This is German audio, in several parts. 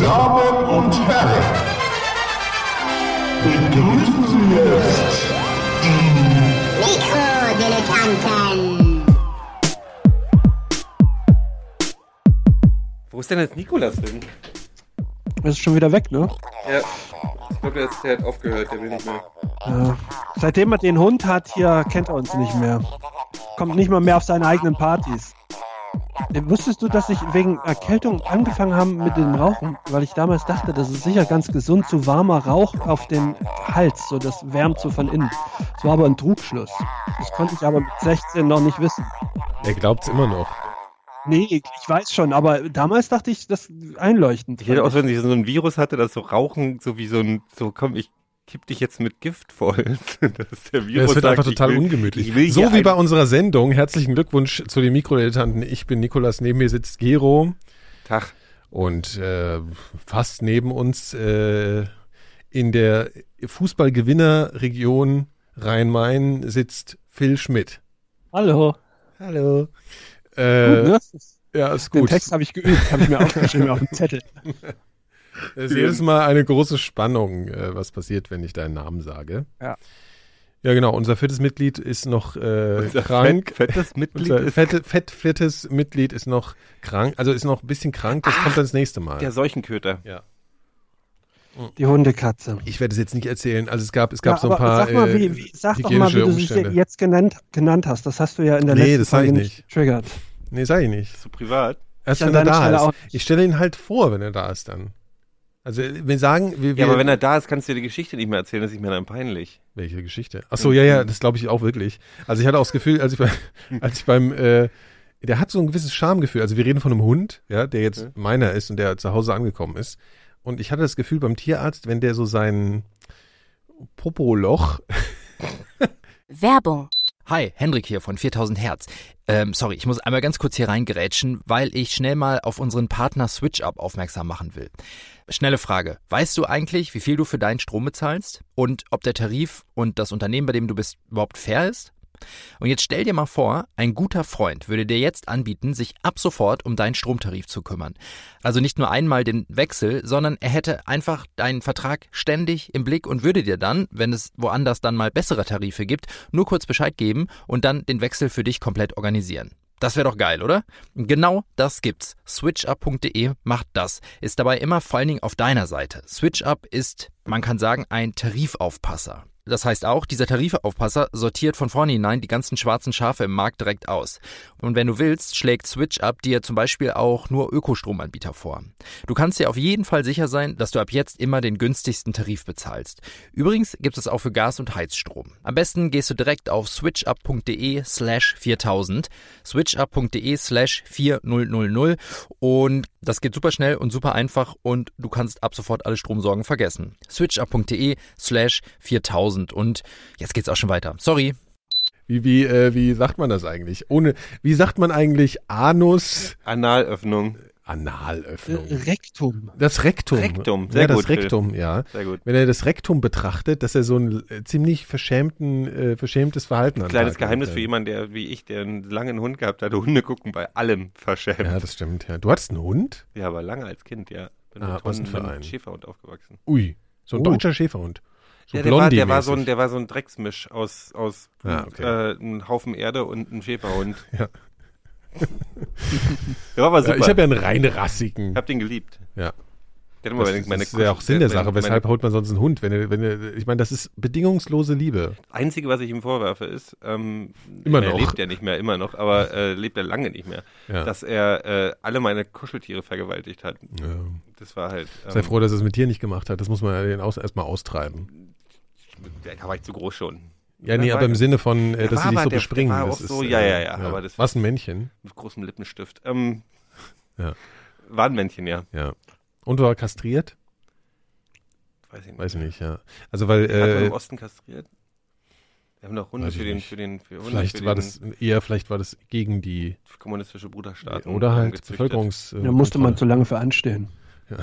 Damen und Herren, begrüßen Sie jetzt Mikrodilettanten. Wo ist denn jetzt Nikolas hin? Das ist schon wieder weg, ne? Ja, ich glaube, der hat aufgehört, der will nicht mehr. Ja. Seitdem er den Hund hat, hier kennt er uns nicht mehr. Kommt nicht mal mehr auf seine eigenen Partys. Wusstest du, dass ich wegen Erkältung angefangen haben mit dem Rauchen? Weil ich damals dachte, das ist sicher ganz gesund, zu warmer Rauch auf den Hals, so das wärmt so von innen. Das war aber ein Trugschluss. Das konnte ich aber mit 16 noch nicht wissen. Er glaubt's immer noch. Nee, ich weiß schon, aber damals dachte ich, das einleuchtend. Ich hätte auch, wenn ich so ein Virus hatte, dass so Rauchen, so wie so ein, so komm, ich kipp dich jetzt mit Gift voll. dass der Ja, Virus es wird sagt, einfach total will, ungemütlich. So wie bei unserer Sendung. Herzlichen Glückwunsch zu den Mikrodilettanten. Ich bin Nikolas, neben mir sitzt Gero Tag. und äh, fast neben uns äh, in der Fußballgewinnerregion Rhein-Main sitzt Phil Schmidt. Hallo. Hallo. Gut, Äh, ne? Ja, ist Den gut. Text habe ich geübt, habe ich mir aufgeschrieben auf dem Zettel. Es ist jedes Mal eine große Spannung, äh, was passiert, wenn ich deinen Namen sage. Ja. Ja, genau. Unser viertes Mitglied ist noch äh, Unser krank. Fett, fettes Mitglied Unser ist fette, fett, fettes Mitglied ist noch krank, also ist noch ein bisschen krank, das kommt dann das nächste Mal. der Seuchenköter. Die Hundekatze. Ich werde es jetzt nicht erzählen. Also es gab, es gab Ja, so ein paar sag mal, äh, wie, wie, sag doch mal, wie du dich jetzt genannt, genannt hast. Das hast du ja in der Nee, letzten das sag ich Folge nicht. triggert. Nee, sag ich nicht. Zu privat. Erst wenn er da Stelle ist. Ich stelle ihn halt vor, wenn er da ist dann. Also wir sagen, wir, wir Ja, aber wenn er da ist, kannst du dir die Geschichte nicht mehr erzählen, das ist mir dann peinlich. Welche Geschichte? Ach so, ja, ja, das glaube ich auch wirklich. Also ich hatte auch das Gefühl, als ich, bei, als ich beim, äh, der hat so ein gewisses Schamgefühl. Also wir reden von einem Hund, ja, der jetzt Okay. meiner ist und der zu Hause angekommen ist. Und ich hatte das Gefühl beim Tierarzt, wenn der so sein Popoloch, Werbung. Hi, Hendrik hier von 4000 Hertz. Ähm, sorry, ich muss einmal ganz kurz hier reingerätschen, weil ich schnell mal auf unseren Partner SwitchUp aufmerksam machen will. Schnelle Frage. Weißt du eigentlich, wie viel du für deinen Strom bezahlst? Und ob der Tarif und das Unternehmen, bei dem du bist, überhaupt fair ist? Und jetzt stell dir mal vor, ein guter Freund würde dir jetzt anbieten, sich ab sofort um deinen Stromtarif zu kümmern. Also nicht nur einmal den Wechsel, sondern er hätte einfach deinen Vertrag ständig im Blick und würde dir dann, wenn es woanders dann mal bessere Tarife gibt, nur kurz Bescheid geben und dann den Wechsel für dich komplett organisieren. Das wäre doch geil, oder? Genau das gibt's. SwitchUp.de macht das. Ist dabei immer vor allen Dingen auf deiner Seite. SwitchUp ist, man kann sagen, ein Tarifaufpasser. Das heißt auch, dieser Tarifaufpasser sortiert von vornherein die ganzen schwarzen Schafe im Markt direkt aus. Und wenn du willst, schlägt SwitchUp dir zum Beispiel auch nur Ökostromanbieter vor. Du kannst dir auf jeden Fall sicher sein, dass du ab jetzt immer den günstigsten Tarif bezahlst. Übrigens gibt es auch für Gas- und Heizstrom. Am besten gehst du direkt auf switchup.de slash 4000, switchup.de slash 4000 und das geht super schnell und super einfach und du kannst ab sofort alle Stromsorgen vergessen. switchup.de slash 4000 und jetzt geht's auch schon weiter. Sorry. wie, wie, äh, wie sagt man das eigentlich? Ohne, wie sagt man eigentlich Anus, Analöffnung. Analöffnung? Äh, Rektum. Das Rektum. Rektum, sehr ja, das gut, Phil. Rektum, ja. Sehr gut. Wenn er das Rektum betrachtet, dass er so ein äh, ziemlich verschämten, äh, verschämtes Verhalten den Kleines Geheimnis legt. für jemanden, der wie ich, der einen langen Hund gehabt hat. Hunde gucken bei allem verschämt. Ja, Ja, das stimmt, ja. Du hattest einen Hund? aber lange als Kind, ja. Bin Ah, mit was Hunden- für mit ein? einem Schäferhund aufgewachsen. Ui, so ein Oh. deutscher Schäferhund. So ja, der war, der, war so ein, der war so ein Drecksmisch aus, aus Ah, okay. äh, einem Haufen Erde und einem Schäferhund. Ja. der war aber super. ja, ich habe ja einen rein rassigen. Ich hab den geliebt. Ja. Das, meine, meine das ist ja auch Sinn der meine- Sache. Weshalb holt man sonst einen Hund? Wenn er, wenn er, ich meine, das ist bedingungslose Liebe. Einzige, was ich ihm vorwerfe, ist, ähm, Immer er noch. lebt ja nicht mehr, immer noch, aber äh, lebt er lange nicht mehr, Ja. dass er äh, alle meine Kuscheltiere vergewaltigt hat. ja. Das war halt. Ähm, Sei froh, dass er es mit dir nicht gemacht hat. Das muss man ja den aus, erstmal austreiben. Da war ich zu groß schon. Ja, nee, aber im Sinne von, äh, Der dass sie dich so der- der bespringen. war das auch so- ist, ja, äh, ja, ja, aber das- Was ein Männchen. Mit großem Lippenstift. Ähm, Ja. War ein Männchen, ja. Ja. Und war kastriert? Weiß ich nicht. Weiß ich nicht, ja. Also, weil, Hat man äh, im Osten kastriert? Wir haben doch Hunde Weiß ich für den, für den, für Hunde vielleicht für war den das eher, vielleicht war das gegen die, kommunistische Bruderstaaten. oder halt gezüchtet. Bevölkerungs. äh, Da musste man zu lange für anstehen.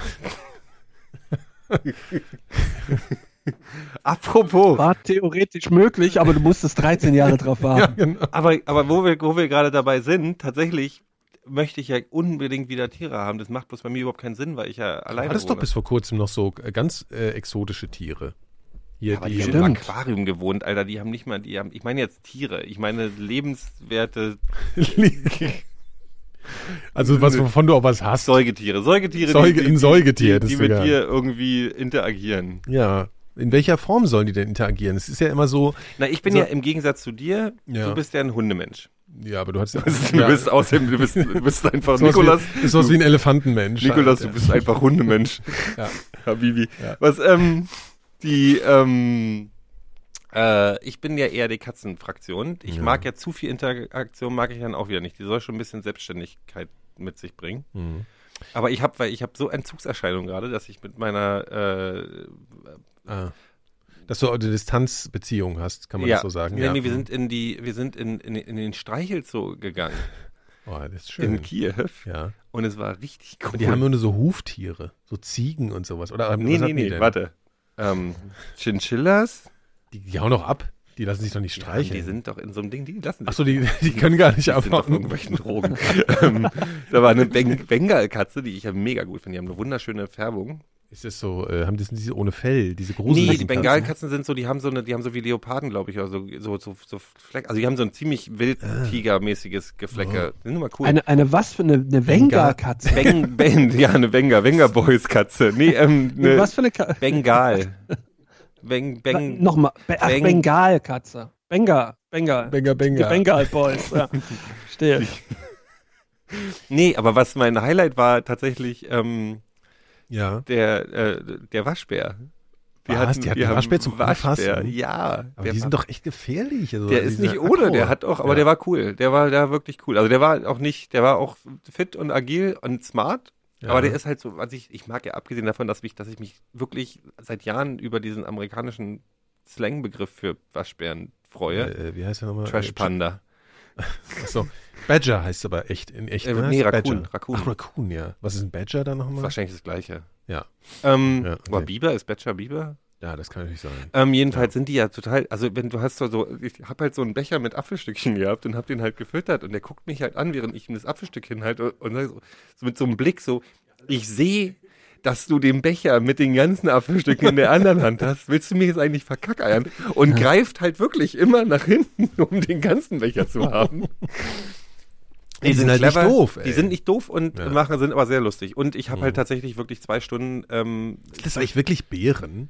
Apropos, War theoretisch möglich, aber du musstest 13 Jahre drauf Ja, warten. genau. aber, aber wo wir, wo wir gerade dabei sind, tatsächlich möchte ich ja unbedingt wieder Tiere haben. Das macht bloß bei mir überhaupt keinen Sinn, weil ich ja alleine Hattest doch wohne. bis vor kurzem noch so äh, ganz äh, exotische Tiere. Hier aber die, die haben im Aquarium gewohnt, Alter. Die haben nicht mal, die haben, ich meine jetzt Tiere. Ich meine lebenswerte also was wovon du auch was hast. Säugetiere. Säugetiere, Säuge- ein Säugetier, die, die mit dir irgendwie interagieren. Ja. In welcher Form sollen die denn interagieren? Es ist ja immer so, Na, ich bin So- ja im Gegensatz zu dir, Ja. du bist ja ein Hundemensch. ja, aber du hast ja, Du ja, bist außerdem, du bist, du bist einfach Nikolas. wie, ist sowas wie ein Elefantenmensch. Nikolas, halt, du bist einfach Hundemensch. Ja. Habibi. Was, ähm, die, ähm, äh, ich bin ja eher die Katzenfraktion. Ich mag ja zu viel Interaktion, mag ich dann auch wieder nicht. Die soll schon ein bisschen Selbstständigkeit mit sich bringen. Mhm. Aber ich habe, weil ich habe so Entzugserscheinungen gerade, dass ich mit meiner, äh, Ah. Dass du eine Distanzbeziehung hast, kann man ja, das so sagen. Nee, ja. nee, wir sind in die, wir sind in, in, in den Streichelzoo gegangen Oh, das ist schön. in Kiew Ja. und es war richtig cool. Und die haben nur so Huftiere, so Ziegen und sowas. Oder nee, nee, nee, denn? warte. Ähm, Chinchillas, Die, die hauen doch ab. Die lassen sich doch nicht Ja, streicheln. die sind doch in so einem Ding, die lassen sich Achso, die, die können gar nicht auf abhauen. irgendwelchen Drogen. ähm, da war eine Beng Bengalkatze, die ich ja mega gut finde. Die haben eine wunderschöne Färbung. Ist das so, äh, haben das diese ohne Fell, diese gruseligen Nee, die Bengalkatzen sind so, die haben so eine, die haben so wie Leoparden, glaube ich, oder so, so, so, Fleck. Also die haben so ein ziemlich wild Tigermäßiges Geflecke. Die sind immer cool. Eine, eine was für eine, eine Venga-Katze? Beng, Beng, ja, eine Benga, Benga Boys Katze. Nee, ähm, eine was für eine Katze? Bengal. Beng, Beng, Nochmal. Be ach, Beng- Bengal-Katze. Benga. Bengal. Benga, Die Benga. Bengal Boys. Ja. Stehe. Nee, aber was mein Highlight war tatsächlich ähm, Ja. der, äh, der Waschbär. Was? Die hatten haben Waschbär zum Waschbär, Anfassen? ja. Aber die sind doch echt gefährlich. Also Der ist nicht ohne, der hat auch, aber Ja. der war cool. Der war, der war wirklich cool. Also der war auch nicht, der war auch fit und agil und smart. Ja. Aber der ist halt so, was ich, ich mag ja abgesehen davon, dass mich, dass ich mich wirklich seit Jahren über diesen amerikanischen Slangbegriff für Waschbären freue. Äh, wie heißt der nochmal? Trash Panda. Achso. Badger heißt aber echt, in echt. Äh, ne? nee, Raccoon. Raccoon. Ach, Raccoon, ja. Was ist ein Badger dann nochmal? Wahrscheinlich das gleiche. Ja. Ähm, Ja, okay. Aber Biber, ist Badger Biber? Ja, das kann natürlich sein. Ähm, jedenfalls sind die ja total, also wenn du hast so, so ich habe halt so einen Becher mit Apfelstückchen gehabt und hab den halt gefüttert und der guckt mich halt an, während ich ihm das Apfelstück hinhalte und, und so, so mit so einem Blick so, ich sehe, dass du den Becher mit den ganzen Apfelstücken in der anderen Hand hast. Willst du mir jetzt eigentlich verkackeiern? Und greift halt wirklich immer nach hinten, um den ganzen Becher zu haben. Die sind halt nicht doof, ey. Die sind nicht doof und Ja. machen, sind aber sehr lustig. Und ich habe Mhm. halt tatsächlich wirklich zwei Stunden ähm, Ist das eigentlich wirklich Bären?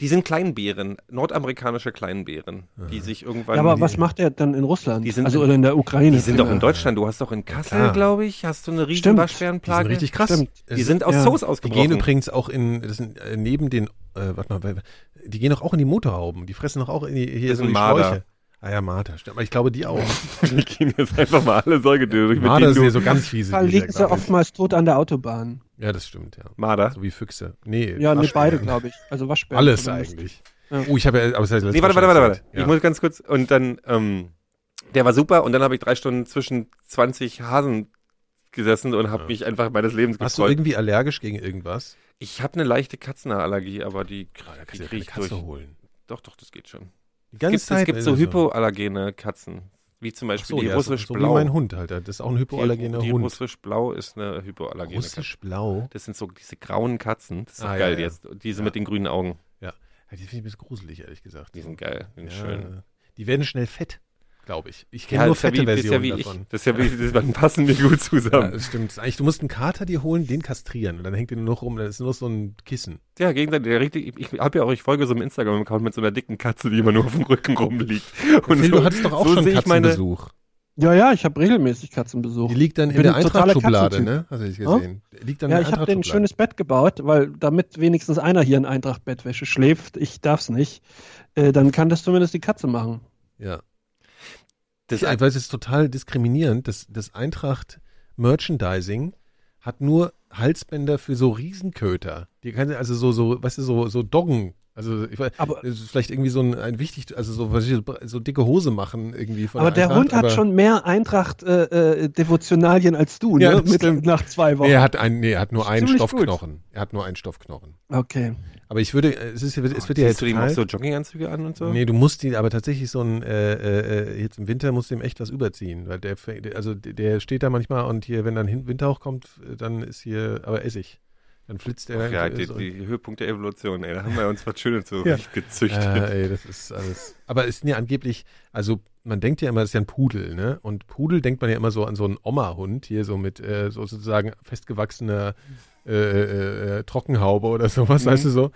Die sind Kleinbären, nordamerikanische Kleinbären, die sich irgendwann. Ja, aber die, was macht der dann in Russland? Die sind also in- oder in der Ukraine? Die sind doch in. Deutschland. Du hast doch in Kassel, glaube ich, hast du eine riesen Stimmt. Die Waschbärenplage. sind richtig krass. Stimmt. Die sind aus ja. Die ausgebrochen. gehen übrigens auch in, das sind äh, neben den, äh, warte mal, die gehen doch auch in die Motorhauben. Die fressen doch auch in die, hier Das so sind die Marder. Schläuche. Ah ja, Marder, stimmt. Aber ich glaube, die auch. die gehen jetzt einfach mal alle Säugetiere durch. mit Marder denen sind du- ja so ganz fiese. Da liegen sie oftmals tot an der Autobahn. Ja, das stimmt, ja. Marder. So wie Füchse. Nee, Ja, nee, beide, glaube ich. Also Waschbären. Alles eigentlich. Ja. Oh, ich habe ja, aber es heißt Nee, warte, warte, warte, warte. Ich muss ganz kurz. Und dann, ähm, der war super. Und dann habe ich drei Stunden zwischen 20 Hasen gesessen und habe Ja. mich einfach meines Lebens Warst du gefreut. irgendwie allergisch gegen irgendwas? Ich habe eine leichte Katzenallergie, aber die, da die kannst du ja krieg keine ich Katze durch. holen. Doch, doch, das geht schon. Die Es ganze gibt, es Zeit. gibt so hypoallergene Katzen. Wie zum Beispiel so, die ja, so, russisch so wie blau. mein Hund halt. Das ist auch ein hypoallergener die, die Hund. russisch blau ist eine hypoallergene Katze. Russisch blau. Das sind so diese grauen Katzen. Das ist Ah, ja, geil ja. jetzt. Diese Ja. mit den grünen Augen. Ja, die finde ich ein bisschen gruselig, ehrlich gesagt. Die sind geil. Die sind ja, schön. Die werden schnell fett, glaube ich. Ich kenne Ja, nur das ja fette wie, das ist ja Versionen wie ich. davon. Das ist ja wie, das passen wir gut Ja, zusammen. das stimmt. Eigentlich, du musst einen Kater dir holen, den kastrieren. Und dann hängt der nur noch rum. Dann ist nur so ein Kissen. Ja, gegenseitig. Der richtig, ich, habe ja auch, ich folge so einem Instagram-Account mit so einer dicken Katze, die immer nur auf dem Rücken rumliegt. Und Phil, so, du hattest doch auch so schon sehe ich meine, Katzenbesuch. Ja, ja, ich habe regelmäßig Katzenbesuch. Die liegt dann in der Eintrachtschublade, ne? Hast du nicht gesehen? Die Liegt dann Ja, in ich habe denen ein schönes Bett gebaut, weil damit wenigstens einer hier in Eintracht-Bettwäsche schläft, ich darf's nicht, äh, dann kann das zumindest die Katze machen. Ja. Das, Ja, weil es ist total diskriminierend. Das, das Eintracht Merchandising hat nur Halsbänder für so Riesenköter. Die kann also so, so, weißt du, so, so Doggen, Also ich weiß, Aber- das ist vielleicht irgendwie so ein, ein wichtig, also so, was ich- so dicke Hose machen irgendwie von Aber der Eintracht, Hund hat aber- schon mehr Eintracht-Devotionalien als du, Ja, ne? das Mittel stimmt. nach zwei Wochen. Nee, er hat ein, nee, er hat nur einen Stoffknochen. Er hat nur einen Stoffknochen. okay. Aber ich würde, es ist, es wird ja jetzt du ihm auch so Jogginganzüge an und so? Nee, du musst ihn aber tatsächlich so ein, äh, äh, jetzt im Winter musst du ihm echt was überziehen, weil der, also der- der steht da manchmal und hier, wenn dann Winter hochkommt, dann ist hier, aber Essig. Dann flitzt er. Ach ja, die, die Höhepunkt der Evolution, ey. Da haben wir uns was Schönes so Ja. gezüchtet. Äh, ey, das ist alles. Aber es sind ja angeblich, also man denkt ja immer, das ist ja ein Pudel, ne? Und Pudel denkt man ja immer so an so einen Oma-Hund, hier so mit äh, so sozusagen festgewachsener äh, äh, äh, Trockenhaube oder sowas, Mhm. weißt du so.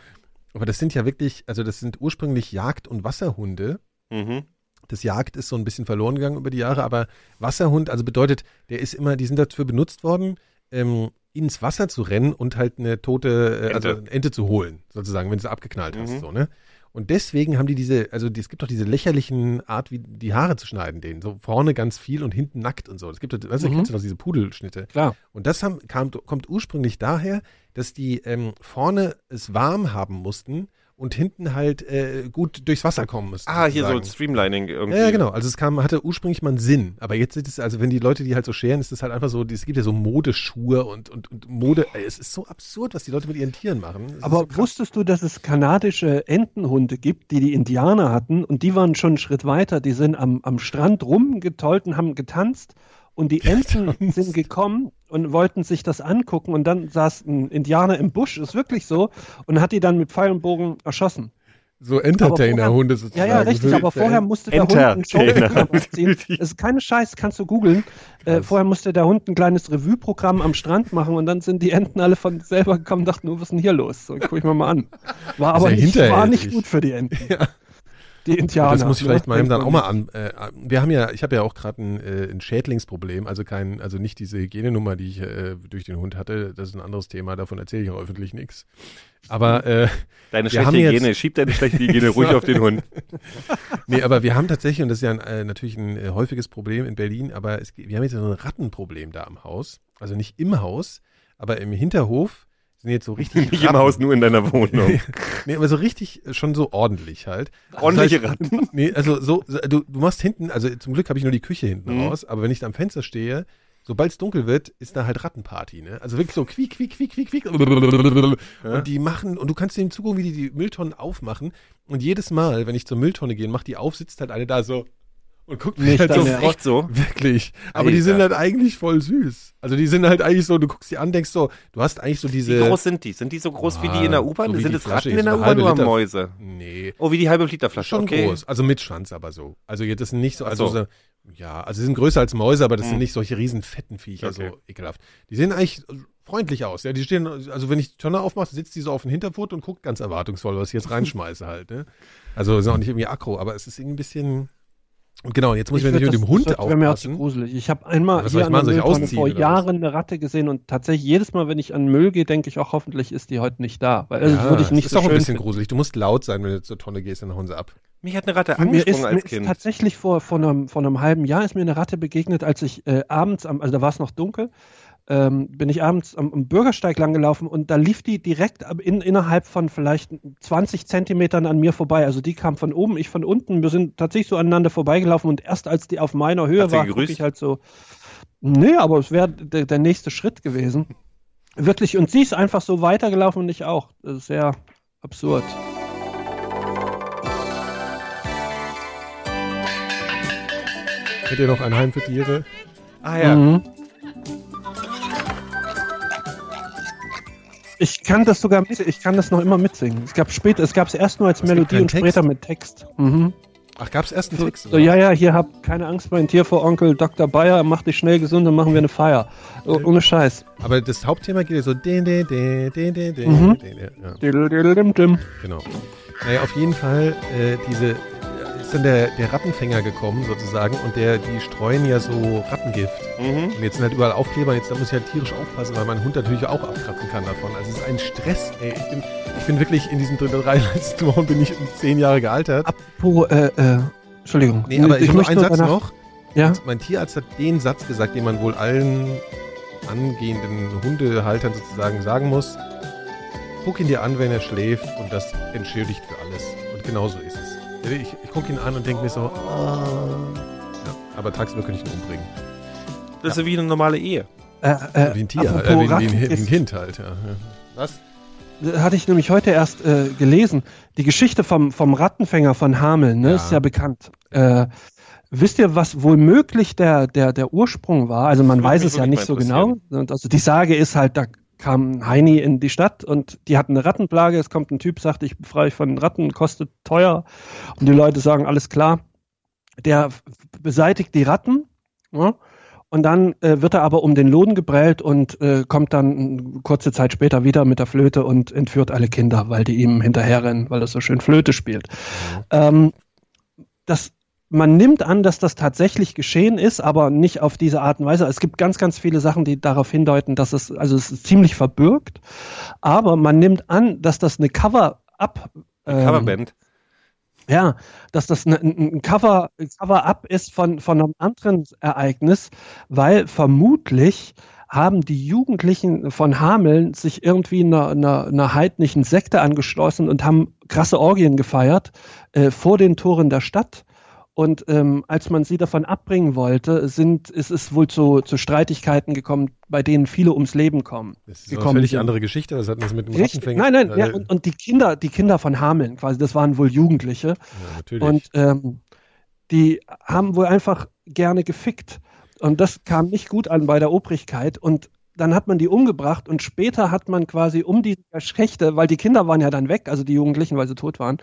Aber das sind ja wirklich, also das sind ursprünglich Jagd- und Wasserhunde. Mhm. Das Jagd ist so ein bisschen verloren gegangen über die Jahre, aber Wasserhund, also bedeutet, der ist immer, die sind dafür benutzt worden, ähm, ins Wasser zu rennen und halt eine tote, äh, also Ente. eine Ente zu holen, sozusagen, wenn du sie abgeknallt hast, Mhm. so, ne? Und deswegen haben die diese, also es gibt doch diese lächerlichen Art, wie die Haare zu schneiden, denen. So vorne ganz viel und hinten nackt und so. Es gibt, weißt du, Mhm. du noch diese Pudelschnitte? Klar. Und das haben, kam, kommt ursprünglich daher, dass die ähm, vorne es warm haben mussten und hinten halt äh, gut durchs Wasser kommen mussten. Ah, hier so sozusagen. Streamlining irgendwie. Ja, ja, genau. Also es kam, hatte ursprünglich mal einen Sinn. Aber jetzt ist es, also wenn die Leute die halt so scheren, ist es halt einfach so, es gibt ja so Modeschuhe und, und, und Mode. ey, Es ist so absurd, was die Leute mit ihren Tieren machen. Es Aber so wusstest du, dass es kanadische Entenhunde gibt, die die Indianer hatten und die waren schon einen Schritt weiter. Die sind am, am Strand rumgetollt und haben getanzt und die Enten sind gekommen und wollten sich das angucken und dann saß ein Indianer im Busch, ist wirklich so, und hat die dann mit Pfeil und Bogen erschossen. so Entertainer-Hunde Ja, sozusagen. ja, richtig, Für- aber vorher musste der Hund ein Entertainer. Showprogramm abziehen. Das ist keine Scheiß, kannst du googeln. Äh, vorher musste der Hund ein kleines Revue-Programm am Strand machen und dann sind die Enten alle von selber gekommen und dachten, nur was ist denn hier los? So, guck ich mir mal an. War ist aber ja nicht, war nicht gut für die Enten. Ja. Die Indianer. das muss ich ne? vielleicht mal eben dann auch mal an. Äh, wir haben ja, ich habe ja auch gerade ein, äh, ein Schädlingsproblem, also kein, also nicht diese Hygienenummer, die ich äh, durch den Hund hatte. Das ist ein anderes Thema, davon erzähle ich auch öffentlich nichts. Aber äh, Deine schlechte jetzt- Hygiene, schieb deine schlechte Hygiene ruhig auf den Hund. nee, aber wir haben tatsächlich, und das ist ja ein, äh, natürlich ein äh, häufiges Problem in Berlin, aber es, wir haben jetzt so ein Rattenproblem da am Haus. Also nicht im Haus, aber im Hinterhof sind jetzt so richtig Nicht im Haus, nur in deiner Wohnung. Nee, aber so richtig äh, schon so ordentlich halt. Ordentliche Das heißt, Ratten. Nee, also so, so du, du machst hinten, also zum Glück habe ich nur die Küche hinten Mhm. raus, aber wenn ich da am Fenster stehe, sobald es dunkel wird, ist da halt Rattenparty, ne? Also wirklich so quiek, quiek, quiek, quiek, quiek. Und die machen, und du kannst denen zugucken, wie die die Mülltonnen aufmachen. Und jedes Mal, wenn ich zur Mülltonne gehe und mach die auf, sitzt halt eine da so und guckt mich Nicht halt so freu- Echt so? Wirklich. Aber die Alter. sind halt eigentlich voll süß. Also die sind halt eigentlich so, du guckst die an, denkst so, du hast eigentlich so Wie diese. groß sind die? Sind die so groß wie die in der Ah, U-Bahn? so wie sind die es Ratten ist, in der U-Bahn oder. Mäuse? Nee. Oh, wie die halbe Liter Flasche. Schon okay. groß. Also mit Schwanz aber so. Also jetzt das sind nicht so, also so. so. ja, also sie sind größer als Mäuse, aber das Hm. sind nicht solche riesen fetten Viecher, Okay. so ekelhaft. Die sehen eigentlich freundlich aus. Ja, die stehen, also wenn ich die Tonne aufmache, sitzt die so auf den Hinterpfoten und guckt ganz erwartungsvoll, was ich jetzt reinschmeiße halt. Ne? Also sind auch nicht irgendwie aggro, aber es ist irgendwie ein bisschen. Und genau, jetzt muss ich, mir würd nicht mit das- dem Hund das wäre mir auch zu gruselig. Ich habe einmal hier ich an machen? ich Mülltonne vor? Jahren eine Ratte gesehen und tatsächlich jedes Mal, wenn ich an Müll gehe, denke ich auch, hoffentlich ist die heute nicht da. Weil also Ja, würde ich nicht ist so auch ein bisschen finden. gruselig. Du musst laut sein, wenn du zur Tonne gehst, dann hauen sie ab. Mich hat eine Ratte Mir ist, angesprungen mir als ist Kind. tatsächlich vor, vor, einem, vor einem halben Jahr ist mir eine Ratte begegnet, als ich äh, abends, am, also da war es noch dunkel, ähm, bin ich abends am, am Bürgersteig langgelaufen und da lief die direkt in, innerhalb von vielleicht 20 Zentimetern an mir vorbei. Also die kam von oben, ich von unten. Wir sind tatsächlich so aneinander vorbeigelaufen und erst als die auf meiner Höhe Hat sie war, guck gegrüßt? ich halt so, nee, aber es wäre der, der nächste Schritt gewesen. Wirklich, und sie ist einfach so weitergelaufen und ich auch. Das ist sehr absurd. Kennt ihr noch ein Heim für Tiere? ah ja. Mhm. Ich kann das sogar mit, ich kann das noch immer mitsingen. Es gab später, es gab es erst nur als Es Melodie und später Text? mit Text. Mhm. Ach, gab's erst einen Text? So, ja, ja, hier habt keine Angst, mein Tier vor Onkel Dr. Bayer, mach dich schnell gesund und machen wir eine Feier. Oh, ohne Scheiß. Aber das Hauptthema geht ja so. din, din, din, din, din, din, Mhm. din, ja. Genau. Naja, auf jeden Fall, äh, diese, ist dann der, der Rattenfänger gekommen sozusagen und der, die streuen ja so Rattengift. Mhm. Und jetzt sind halt überall Aufkleber, jetzt da muss ich halt tierisch aufpassen, weil mein Hund natürlich auch abkratzen kann davon. Also es ist ein Stress, ey. Ich bin, ich bin wirklich in drei letzten Wochen bin ich um zehn Jahre gealtert. Apropos, äh, äh, Entschuldigung. Nee, aber ich, habe noch einen Satz noch. Ja, Mein Tierarzt hat den Satz gesagt, den man wohl allen angehenden Hundehaltern sozusagen sagen muss. guck ihn dir an, wenn er schläft und das entschädigt für alles. Und genau so ist es. Ich, ich gucke ihn an und denke mir so, ah. Ja, aber tagsüber könnte ich ihn umbringen. Das ist wie eine normale Ehe. Äh, äh, Wie ein Tier, äh, wie, wie, wie ein Kind halt. Ja. Was? hatte ich nämlich heute erst äh, gelesen. Die Geschichte vom, vom Rattenfänger von Hameln, ne, Ja. ist ja bekannt. Äh, wisst ihr, was wohl möglich der, der, der Ursprung war? Also man weiß es ja nicht so genau. Und also die Sage ist halt, da kam ein Heini in die Stadt und die hatten eine Rattenplage. Es kommt ein Typ, sagt, ich befreie euch von Ratten, kostet teuer. Und die Leute sagen, alles klar. Der beseitigt die Ratten. Ja? Und dann äh, wird er aber um den Lohn gebrellt und äh, kommt dann kurze Zeit später wieder mit der Flöte und entführt alle Kinder, weil die ihm hinterherrennen, weil er so schön Flöte spielt. Ähm, das, man nimmt an, dass das tatsächlich geschehen ist, aber nicht auf diese Art und Weise. Es gibt ganz, ganz viele Sachen, die darauf hindeuten, dass es, also es ist ziemlich verbürgt. Aber man nimmt an, dass das eine Cover-up ähm, Coverband. ja, dass das ein, ein Cover, Cover-up ist von, von einem anderen Ereignis, weil vermutlich haben die Jugendlichen von Hameln sich irgendwie einer, einer, einer heidnischen Sekte angeschlossen und haben krasse Orgien gefeiert äh, vor den Toren der Stadt. Und ähm, als man sie davon abbringen wollte, sind, ist es wohl zu, zu Streitigkeiten gekommen, bei denen viele ums Leben kommen. Das ist eine völlig sind. andere Geschichte. Was hat das mit dem Richtig. Rattenfänger? Nein, nein, ja, Äh, und, und die Kinder, die Kinder von Hameln quasi, das waren wohl Jugendliche. ja, natürlich. Und ähm, die haben wohl einfach gerne gefickt. Und das kam nicht gut an bei der Obrigkeit. Und dann hat man die umgebracht und später hat man quasi um die Schächte, weil die Kinder waren ja dann weg, also die Jugendlichen, weil sie tot waren.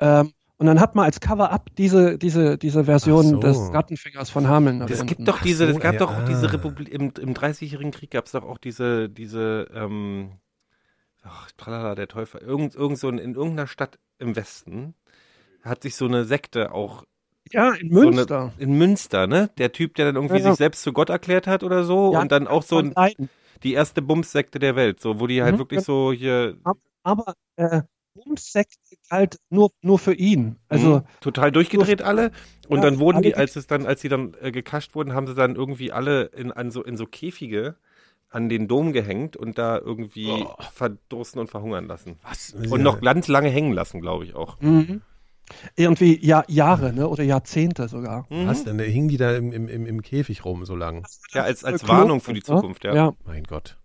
Ähm, und dann hat man als Cover-up diese, diese, diese Version so. des Rattenfingers von Hameln Es gibt doch diese, so, es gab ey, doch diese Republik, im, im 30-jährigen Krieg gab es doch auch diese, diese, ähm, ach, tralala, der Teufel, irgend, irgend so in, in irgendeiner Stadt im Westen hat sich so eine Sekte auch ja, in So Münster. eine, in Münster, ne? Der Typ, der dann irgendwie Ja, ja. sich selbst zu Gott erklärt hat oder so Ja, und dann auch so ein, die erste Bumssekte der Welt, so wo die halt Mhm, wirklich so hier Aber äh, Bumssekte galt nur, nur für ihn. Also Mhm. total durchgedreht alle und Ja, dann wurden die als es dann als sie dann äh, gekascht wurden haben sie dann irgendwie alle in an so in so Käfige an den Dom gehängt und da irgendwie Oh. verdursten und verhungern lassen Was? und noch ganz lange hängen lassen glaube ich auch Mhm. Irgendwie ja, Jahre, ne? Oder Jahrzehnte sogar. Was denn? Da hingen die da im, im, im, im Käfig rum so lang. ja als als Warnung für die Zukunft ja, Ja, Mein Gott.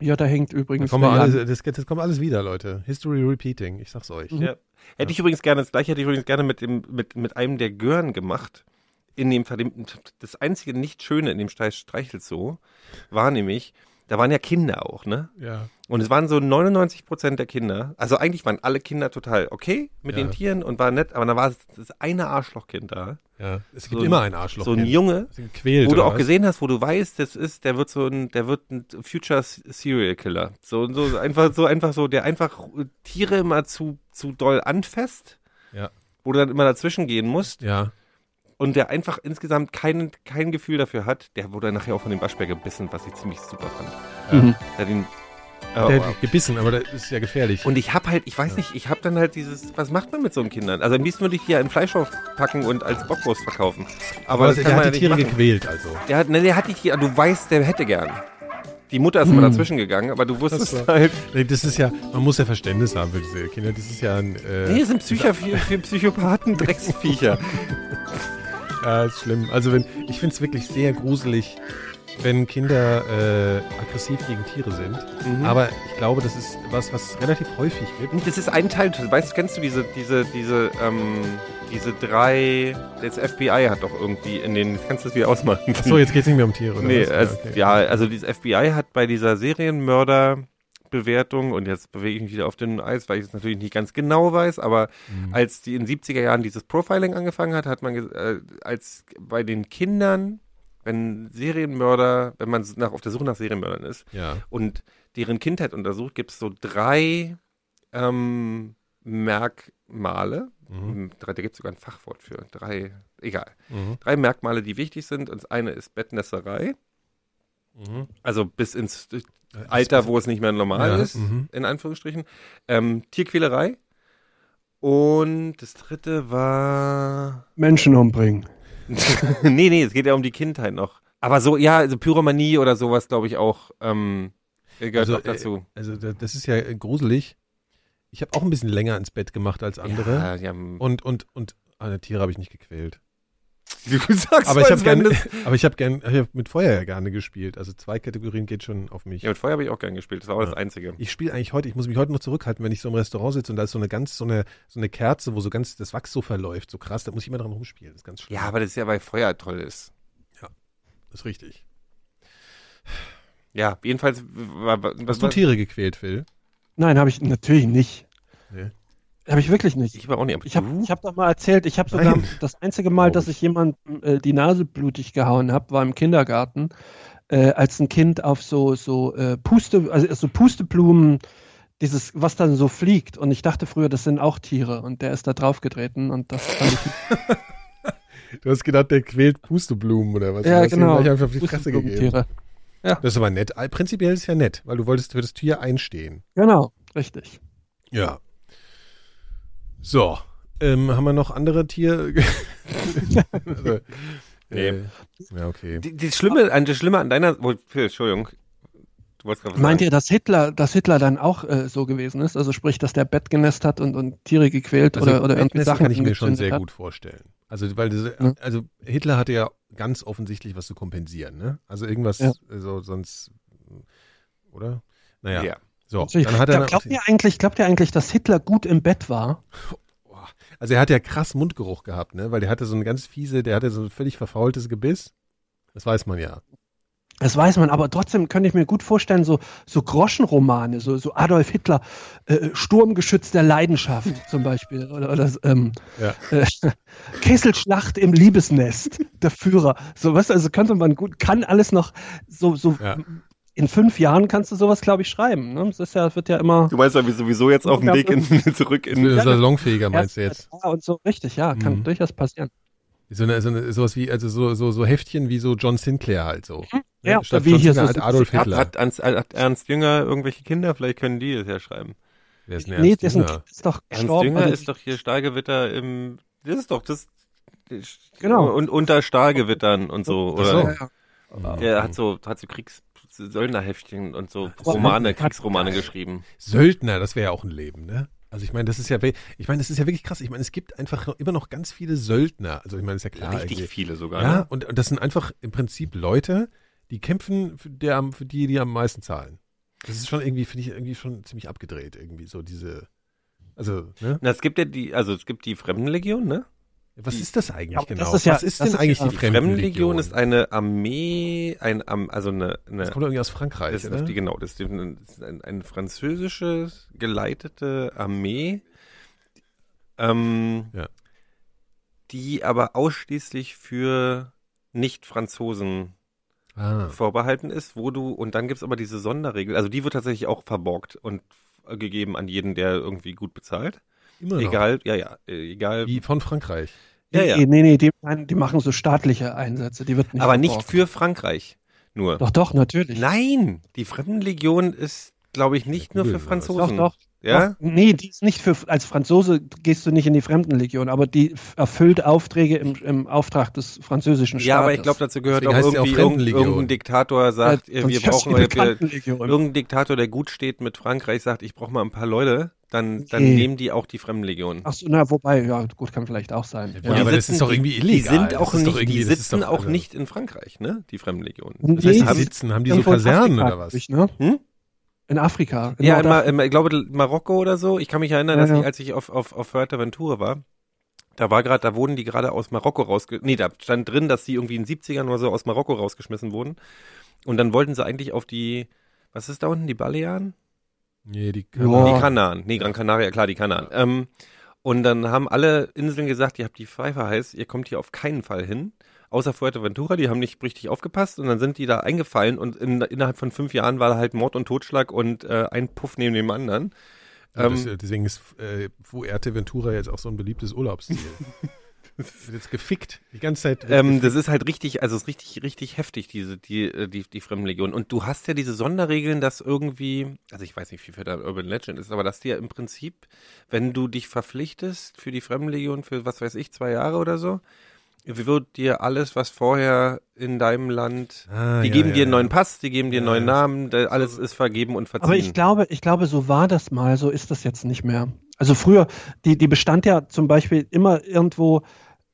Ja, da hängt Da übrigens. wer alles, das, das kommt alles wieder, Leute. History repeating, ich sag's euch. Mhm. Ja. Hätte ich übrigens gerne, das gleiche hätte ich übrigens gerne mit, dem, mit, mit einem der Gören gemacht. In dem verdammten, das einzige nicht Schöne in dem Streich- Streichelzoo war nämlich, da waren ja Kinder auch, ne? Ja. Und es waren so 99 Prozent der Kinder, also eigentlich waren alle Kinder total okay mit Ja. den Tieren und waren nett, aber da war das eine Arschlochkind da. ja. Es gibt So immer ein- Arschloch. So ein Junge, quält, wo du auch was? gesehen hast, wo du weißt, das ist, der wird so ein, der wird ein Future Serial Killer. So, so einfach, so einfach so, der einfach Tiere immer zu, zu doll anfasst. Ja. Wo du dann immer dazwischen gehen musst Ja. Und der einfach insgesamt kein, kein Gefühl dafür hat. Der wurde nachher auch von dem Waschbär gebissen, was ich ziemlich super fand. Mhm. Der hat ihn, Der hat gebissen, aber das ist ja gefährlich. und ich hab halt, ich weiß nicht, ich hab dann halt dieses, was macht man mit so einem Kindern? Also am liebsten würde ich die ja in Fleischhof packen und als Bockwurst verkaufen. Aber, aber das der hat ja die Tiere machen. gequält, also. Der hat, ne, der hat die Tiere, du weißt, der hätte gern. Die Mutter ist immer Hm. dazwischen gegangen, aber du wusstest Ach so. halt. Nee, Das ist ja, man muss ja Verständnis haben für diese Kinder. Das ist ja ein. Äh, Nee, das sind für Psychopathen, Drecksviecher. Ja, ist schlimm. Also wenn, ich finde es wirklich sehr gruselig, wenn Kinder äh, aggressiv gegen Tiere sind. Mhm. Aber ich glaube, das ist was, was relativ häufig gibt. Das ist ein Teil, weißt du, kennst du diese, diese, diese, ähm, diese drei, das FBI hat doch irgendwie in den, kannst du das wieder ausmachen? So, jetzt geht es nicht mehr um Tiere, oder Nee, also, okay. ja, also dieses FBI hat bei dieser Serienmörderbewertung, und jetzt bewege ich mich wieder auf den Eis, weil ich es natürlich nicht ganz genau weiß, aber Mhm. als die in den 70er Jahren dieses Profiling angefangen hat, hat man äh, als bei den Kindern, wenn Serienmörder, wenn man nach, auf der Suche nach Serienmördern ist Ja. und deren Kindheit untersucht, gibt es so drei ähm, Merkmale. Mhm. Drei, da gibt es sogar ein Fachwort für. Drei, egal. Mhm. Drei Merkmale, die wichtig sind. Und das eine ist Bettnässerei. Mhm. Also bis ins Alter, wo es nicht mehr normal Ja, ist, mhm. in Anführungsstrichen. Ähm, Tierquälerei. Und das dritte war. Menschen umbringen. nee, nee, es geht ja um die Kindheit noch. Aber so, ja, also Pyromanie oder sowas, glaube ich auch. Ähm, Äh, Gehört also, auch dazu. Äh, also da- das ist ja äh, gruselig. Ich habe auch ein bisschen länger ins Bett gemacht als andere. Ja, Und, und, und eine Tiere habe ich nicht gequält. du sagst Aber ich gerne, das- aber ich habe gern, ich hab mit Feuer ja gerne gespielt. Also zwei Kategorien geht schon auf mich. Ja, mit Feuer habe ich auch gern gespielt. Das war auch Ja. das Einzige. Ich spiele eigentlich heute, ich muss mich heute noch zurückhalten, wenn ich so im Restaurant sitze und da ist so eine ganz, so eine, so eine Kerze, wo so ganz das Wachs so verläuft, so krass, da muss ich immer dran rumspielen. Das ist ganz schlimm. Ja, aber das ist ja bei Feuer toll ist. das ist richtig. Ja, jedenfalls Hast du Tiere gequält, Phil? Nein, habe ich natürlich nicht. Nee. Habe ich wirklich nicht. Ich war auch nicht. Ich habe ich hab doch mal erzählt, ich habe sogar Nein. das einzige Mal, dass ich jemandem äh, die Nase blutig gehauen habe, war im Kindergarten, äh, als ein Kind auf so so äh, Puste, also so Pusteblumen, dieses, was dann so fliegt. Und ich dachte früher, das sind auch Tiere. Und der ist da draufgetreten und das fand ich Du hast gedacht, der quält Pusteblumen oder was? Ja genau. gleich einfach auf die Fresse gegeben. Pusteblumenttiere. Das ist aber nett. Prinzipiell ist es ja nett, weil du wolltest für das Tier einstehen. Genau, richtig. Ja. So. Ähm, haben wir noch andere Tiere? also, Nee. äh, ja, okay. Die, die Schlimme, an, das Schlimme an deiner. Oh, Entschuldigung. Meint ihr, dass Hitler, dass Hitler dann auch äh, so gewesen ist? Also sprich, dass der Bett genässt hat und, und Tiere gequält Also oder, oder irgendwie Sachen kann ich mir schon sehr hat? gut vorstellen. Also, weil das, Ja. also Hitler hatte ja ganz offensichtlich was zu kompensieren, ne? Also irgendwas, Ja. also sonst, oder? Naja. Ja. So, Also ich- dann hat er, Glaub- glaubt, ihr eigentlich, glaubt ihr eigentlich, dass Hitler gut im Bett war? also er hat ja krass Mundgeruch gehabt, ne? Weil der hatte so eine ganz fiese, der hatte so ein völlig verfaultes Gebiss. Das weiß man ja. Das weiß man, aber trotzdem könnte ich mir gut vorstellen, so, so Groschenromane, so, so Adolf Hitler, äh, Sturmgeschütz der Leidenschaft zum Beispiel, oder, oder ähm, Ja. äh, Kesselschlacht im Liebesnest, der Führer. So was, also könnte man gut, kann alles noch so, so Ja. In fünf Jahren kannst du sowas, glaube ich, schreiben. Ne? Das ist ja, wird ja immer. Du weißt ja, wir sowieso jetzt auf dem Weg in, zurück in. Ist salonfähiger, meinst du jetzt? Ja, und so richtig, ja, kann Mhm. durchaus passieren. So eine, so eine, sowas wie, also so, so, so Heftchen wie so John Sinclair halt so. Ja, Statt wie John hier Sinclair so- halt Adolf Hat, Hitler. hat, Ernst, hat Ernst Jünger irgendwelche Kinder? Vielleicht können die das ja schreiben. Wer ist denn Nee, Ernst dessen Jünger? Kind ist doch Ernst gestorben. Jünger also- ist doch hier Stahlgewitter im. Das ist doch das. Genau. Und unter Stahlgewittern und so. Ach so. Oder Ja, ja. der hat so, hat so Kriegs. Söldnerheftchen und so Romane, Kriegsromane geschrieben. Söldner, das wäre ja auch ein Leben, ne? Also ich meine, das ist ja, ich meine, das ist ja wirklich krass. Ich meine, es gibt einfach noch, immer noch ganz viele Söldner. Also ich meine, ist ja klar. Richtig irgendwie. viele sogar. Ja, Ne? und, und das sind einfach im Prinzip Leute, die kämpfen für, der, für die, die am meisten zahlen. Das ist schon irgendwie, finde ich, irgendwie schon ziemlich abgedreht, irgendwie so diese, also, ne? Na, es gibt ja die, also es gibt die Fremdenlegion, ne? Was Die- ist das eigentlich genau? das ist ja- Was ist das denn ist eigentlich ja- die Die Fremdenlegion? Fremdenlegion ist eine Armee, ein, Am- also eine, eine Das kommt irgendwie aus Frankreich, Das ist oder? die, genau, das ist ein, das ist ein, eine französische geleitete Armee, ähm, Ja. die aber ausschließlich für Nicht-Franzosen ah. vorbehalten ist, wo du, und dann gibt's aber diese Sonderregel, also die wird tatsächlich auch verborgt und gegeben an jeden, der irgendwie gut bezahlt. Immer noch. Egal, ja, ja, äh, egal. Wie von Frankreich. Ja, ja. Nee, nee, die, die machen so staatliche Einsätze, die wird nicht aber nicht für Frankreich. Nur. Doch, doch, natürlich. Nein, die Fremdenlegion ist, glaube ich, nicht nur für das. Doch, Franzosen. doch. Ja? Doch, nee, die ist nicht für, als Franzose gehst du nicht in die Fremdenlegion, aber die erfüllt Aufträge im, im Auftrag des französischen Staates. Ja, aber ich glaube, dazu gehört Deswegen auch sie auch irgendwie irgendein, Diktator sagt, Ja, äh, wir brauchen irgendein Diktator, der gut steht mit Frankreich, sagt, ich brauche mal ein paar Leute, dann, dann Nee. nehmen die auch die Fremdenlegion. Ach so, na, wobei, ja, gut, kann vielleicht auch sein. Ja, die aber das ist doch irgendwie illegal. Die sind auch nicht, irgendwie- die sitzen doch- auch also- nicht in Frankreich, ne? Die Fremdenlegion. Nee, Das heißt, Die sitzen, haben die so Kasernen oder was? ne? Hm? In Afrika. in ja, immer, Nordafrika. immer, ich glaube Marokko oder so. Ich kann mich erinnern, Ja, dass ja. ich, als ich auf, auf, auf Fuerteventura war, da war gerade, da wurden die gerade aus Marokko rausge... Nee, da stand drin, dass sie irgendwie in den 70ern oder so aus Marokko rausgeschmissen wurden. Und dann wollten sie eigentlich auf die, was ist da unten, die Balearen? Nee, die Ja. Die. Kanaren. Nee, Gran Canaria, klar, die Kanaren. Ähm, und dann haben alle Inseln gesagt, ihr habt die Pfeife heiß, ihr kommt hier auf keinen Fall hin. Außer Fuerteventura, die haben nicht richtig aufgepasst und dann sind die da eingefallen und in, innerhalb von fünf Jahren war da halt Mord und Totschlag und äh, ein Puff neben dem anderen. Ja, Ähm, das, äh, deswegen ist äh, Fuerteventura jetzt auch so ein beliebtes Urlaubsziel. das wird jetzt gefickt. Die ganze Zeit. Ähm, das ist halt richtig, also es ist richtig, richtig heftig, diese, die, äh, die, die Fremdenlegion. Und du hast ja diese Sonderregeln, dass irgendwie, also ich weiß nicht, wie viel da Urban Legend ist, aber dass dir im Prinzip, wenn du dich verpflichtest für die Fremdenlegion für, was weiß ich, zwei Jahre oder so, wird dir alles, was vorher in deinem Land, Ah, die ja, geben ja, dir einen ja. neuen Pass, die geben dir einen Ja, neuen ja. Namen, alles ist vergeben und verziehen. Aber ich glaube, ich glaube, so war das mal, so ist das jetzt nicht mehr. Also früher, die, die bestand ja zum Beispiel immer irgendwo,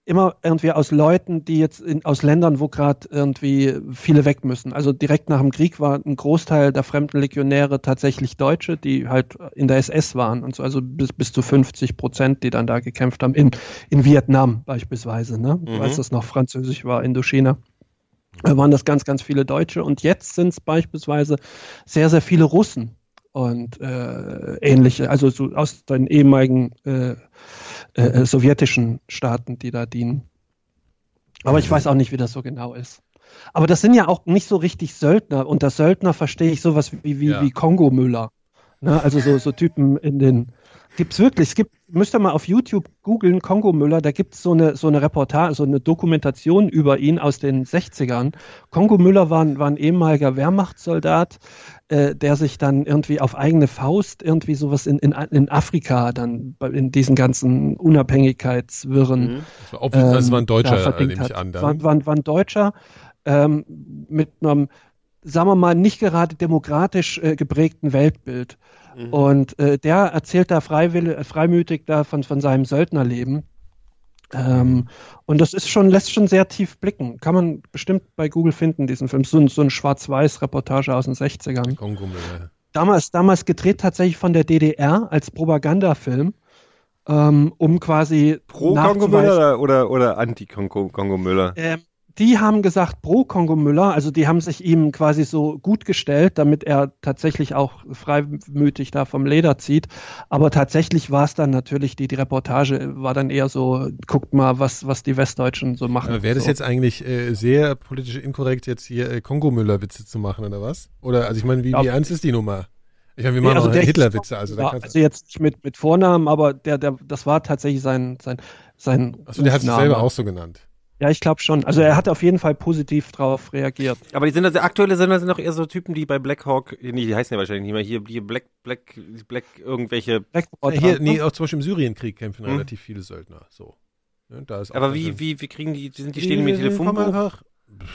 immer irgendwie aus Leuten, die jetzt in, aus Ländern, wo gerade irgendwie viele weg müssen. Also direkt nach dem Krieg war ein Großteil der fremden Legionäre tatsächlich Deutsche, die halt in der SS waren und so, also bis, bis zu 50 Prozent, die dann da gekämpft haben, in, in Vietnam beispielsweise, ne? Mhm. Als das noch französisch war, Indochina. Da waren das ganz, ganz viele Deutsche und jetzt sind es beispielsweise sehr, sehr viele Russen und äh, ähnliche, also so aus den ehemaligen äh, äh, sowjetischen Staaten, die da dienen. Aber ich weiß auch nicht, wie das so genau ist. Aber das sind ja auch nicht so richtig Söldner. Unter Söldner verstehe ich sowas wie, wie, Ja. wie Kongo-Müller. Ne? Also so, so Typen in den. Gibt's wirklich, es gibt, müsst ihr mal auf YouTube googeln, Kongo Müller, da gibt's so eine, so eine Reportage, so eine Dokumentation über ihn aus den 60ern. Kongo Müller war, war ein ehemaliger Wehrmachtssoldat, äh, der sich dann irgendwie auf eigene Faust irgendwie sowas in, in, in Afrika dann in diesen ganzen Unabhängigkeitswirren Mhm. Das war, ob, das war ein ähm, Deutscher, da äh, verdingt nehme ich an. War, Dann. war, war ein Deutscher ähm, mit einem, sagen wir mal, nicht gerade demokratisch äh, geprägten Weltbild. Mhm. Und äh, der erzählt da freiwillig, freimütig da von, von seinem Söldnerleben. Ähm, und das ist schon, lässt schon sehr tief blicken. Kann man bestimmt bei Google finden, diesen Film. So, ein- so eine Schwarz-Weiß-Reportage aus den 60ern. Kongo-Müller. Damals, damals gedreht tatsächlich von der DDR als Propagandafilm, ähm, um quasi Pro Kongo Müller oder, oder, oder Anti-Kongo Kongo Müller? ähm, die haben gesagt pro Kongo Müller, also die haben sich ihm quasi so gut gestellt, damit er tatsächlich auch freimütig da vom Leder zieht. Aber tatsächlich war es dann natürlich, die, die Reportage war dann eher so, guckt mal, was, was die Westdeutschen so machen. Aber wäre das so. jetzt eigentlich äh, sehr politisch inkorrekt, jetzt hier äh, Kongo-Müller-Witze zu machen, oder was? Oder, also ich meine, wie, Ja. wie ernst ist die Nummer? Ich meine, wir Nee, machen also auch Hitler-Witze, also ja, also jetzt nicht mit, mit Vornamen, aber der, der, das war tatsächlich sein, sein, sein Achso, der hat sich selber auch so genannt. Ja, ich glaube schon. Also er hat auf jeden Fall positiv drauf reagiert. Aber die sind also aktuelle Sender sind doch eher so Typen, die bei Black Hawk, nee, die heißen ja wahrscheinlich nicht mehr hier, hier Black, Black, Black, irgendwelche. Blackboard Ja, hier, nee, ne? auch zum Beispiel im Syrienkrieg kämpfen Hm. relativ viele Söldner. So. Ja, da ist Aber also- wie, wie, wie kriegen die, sind die stehen mit die kommen Telefonbuch?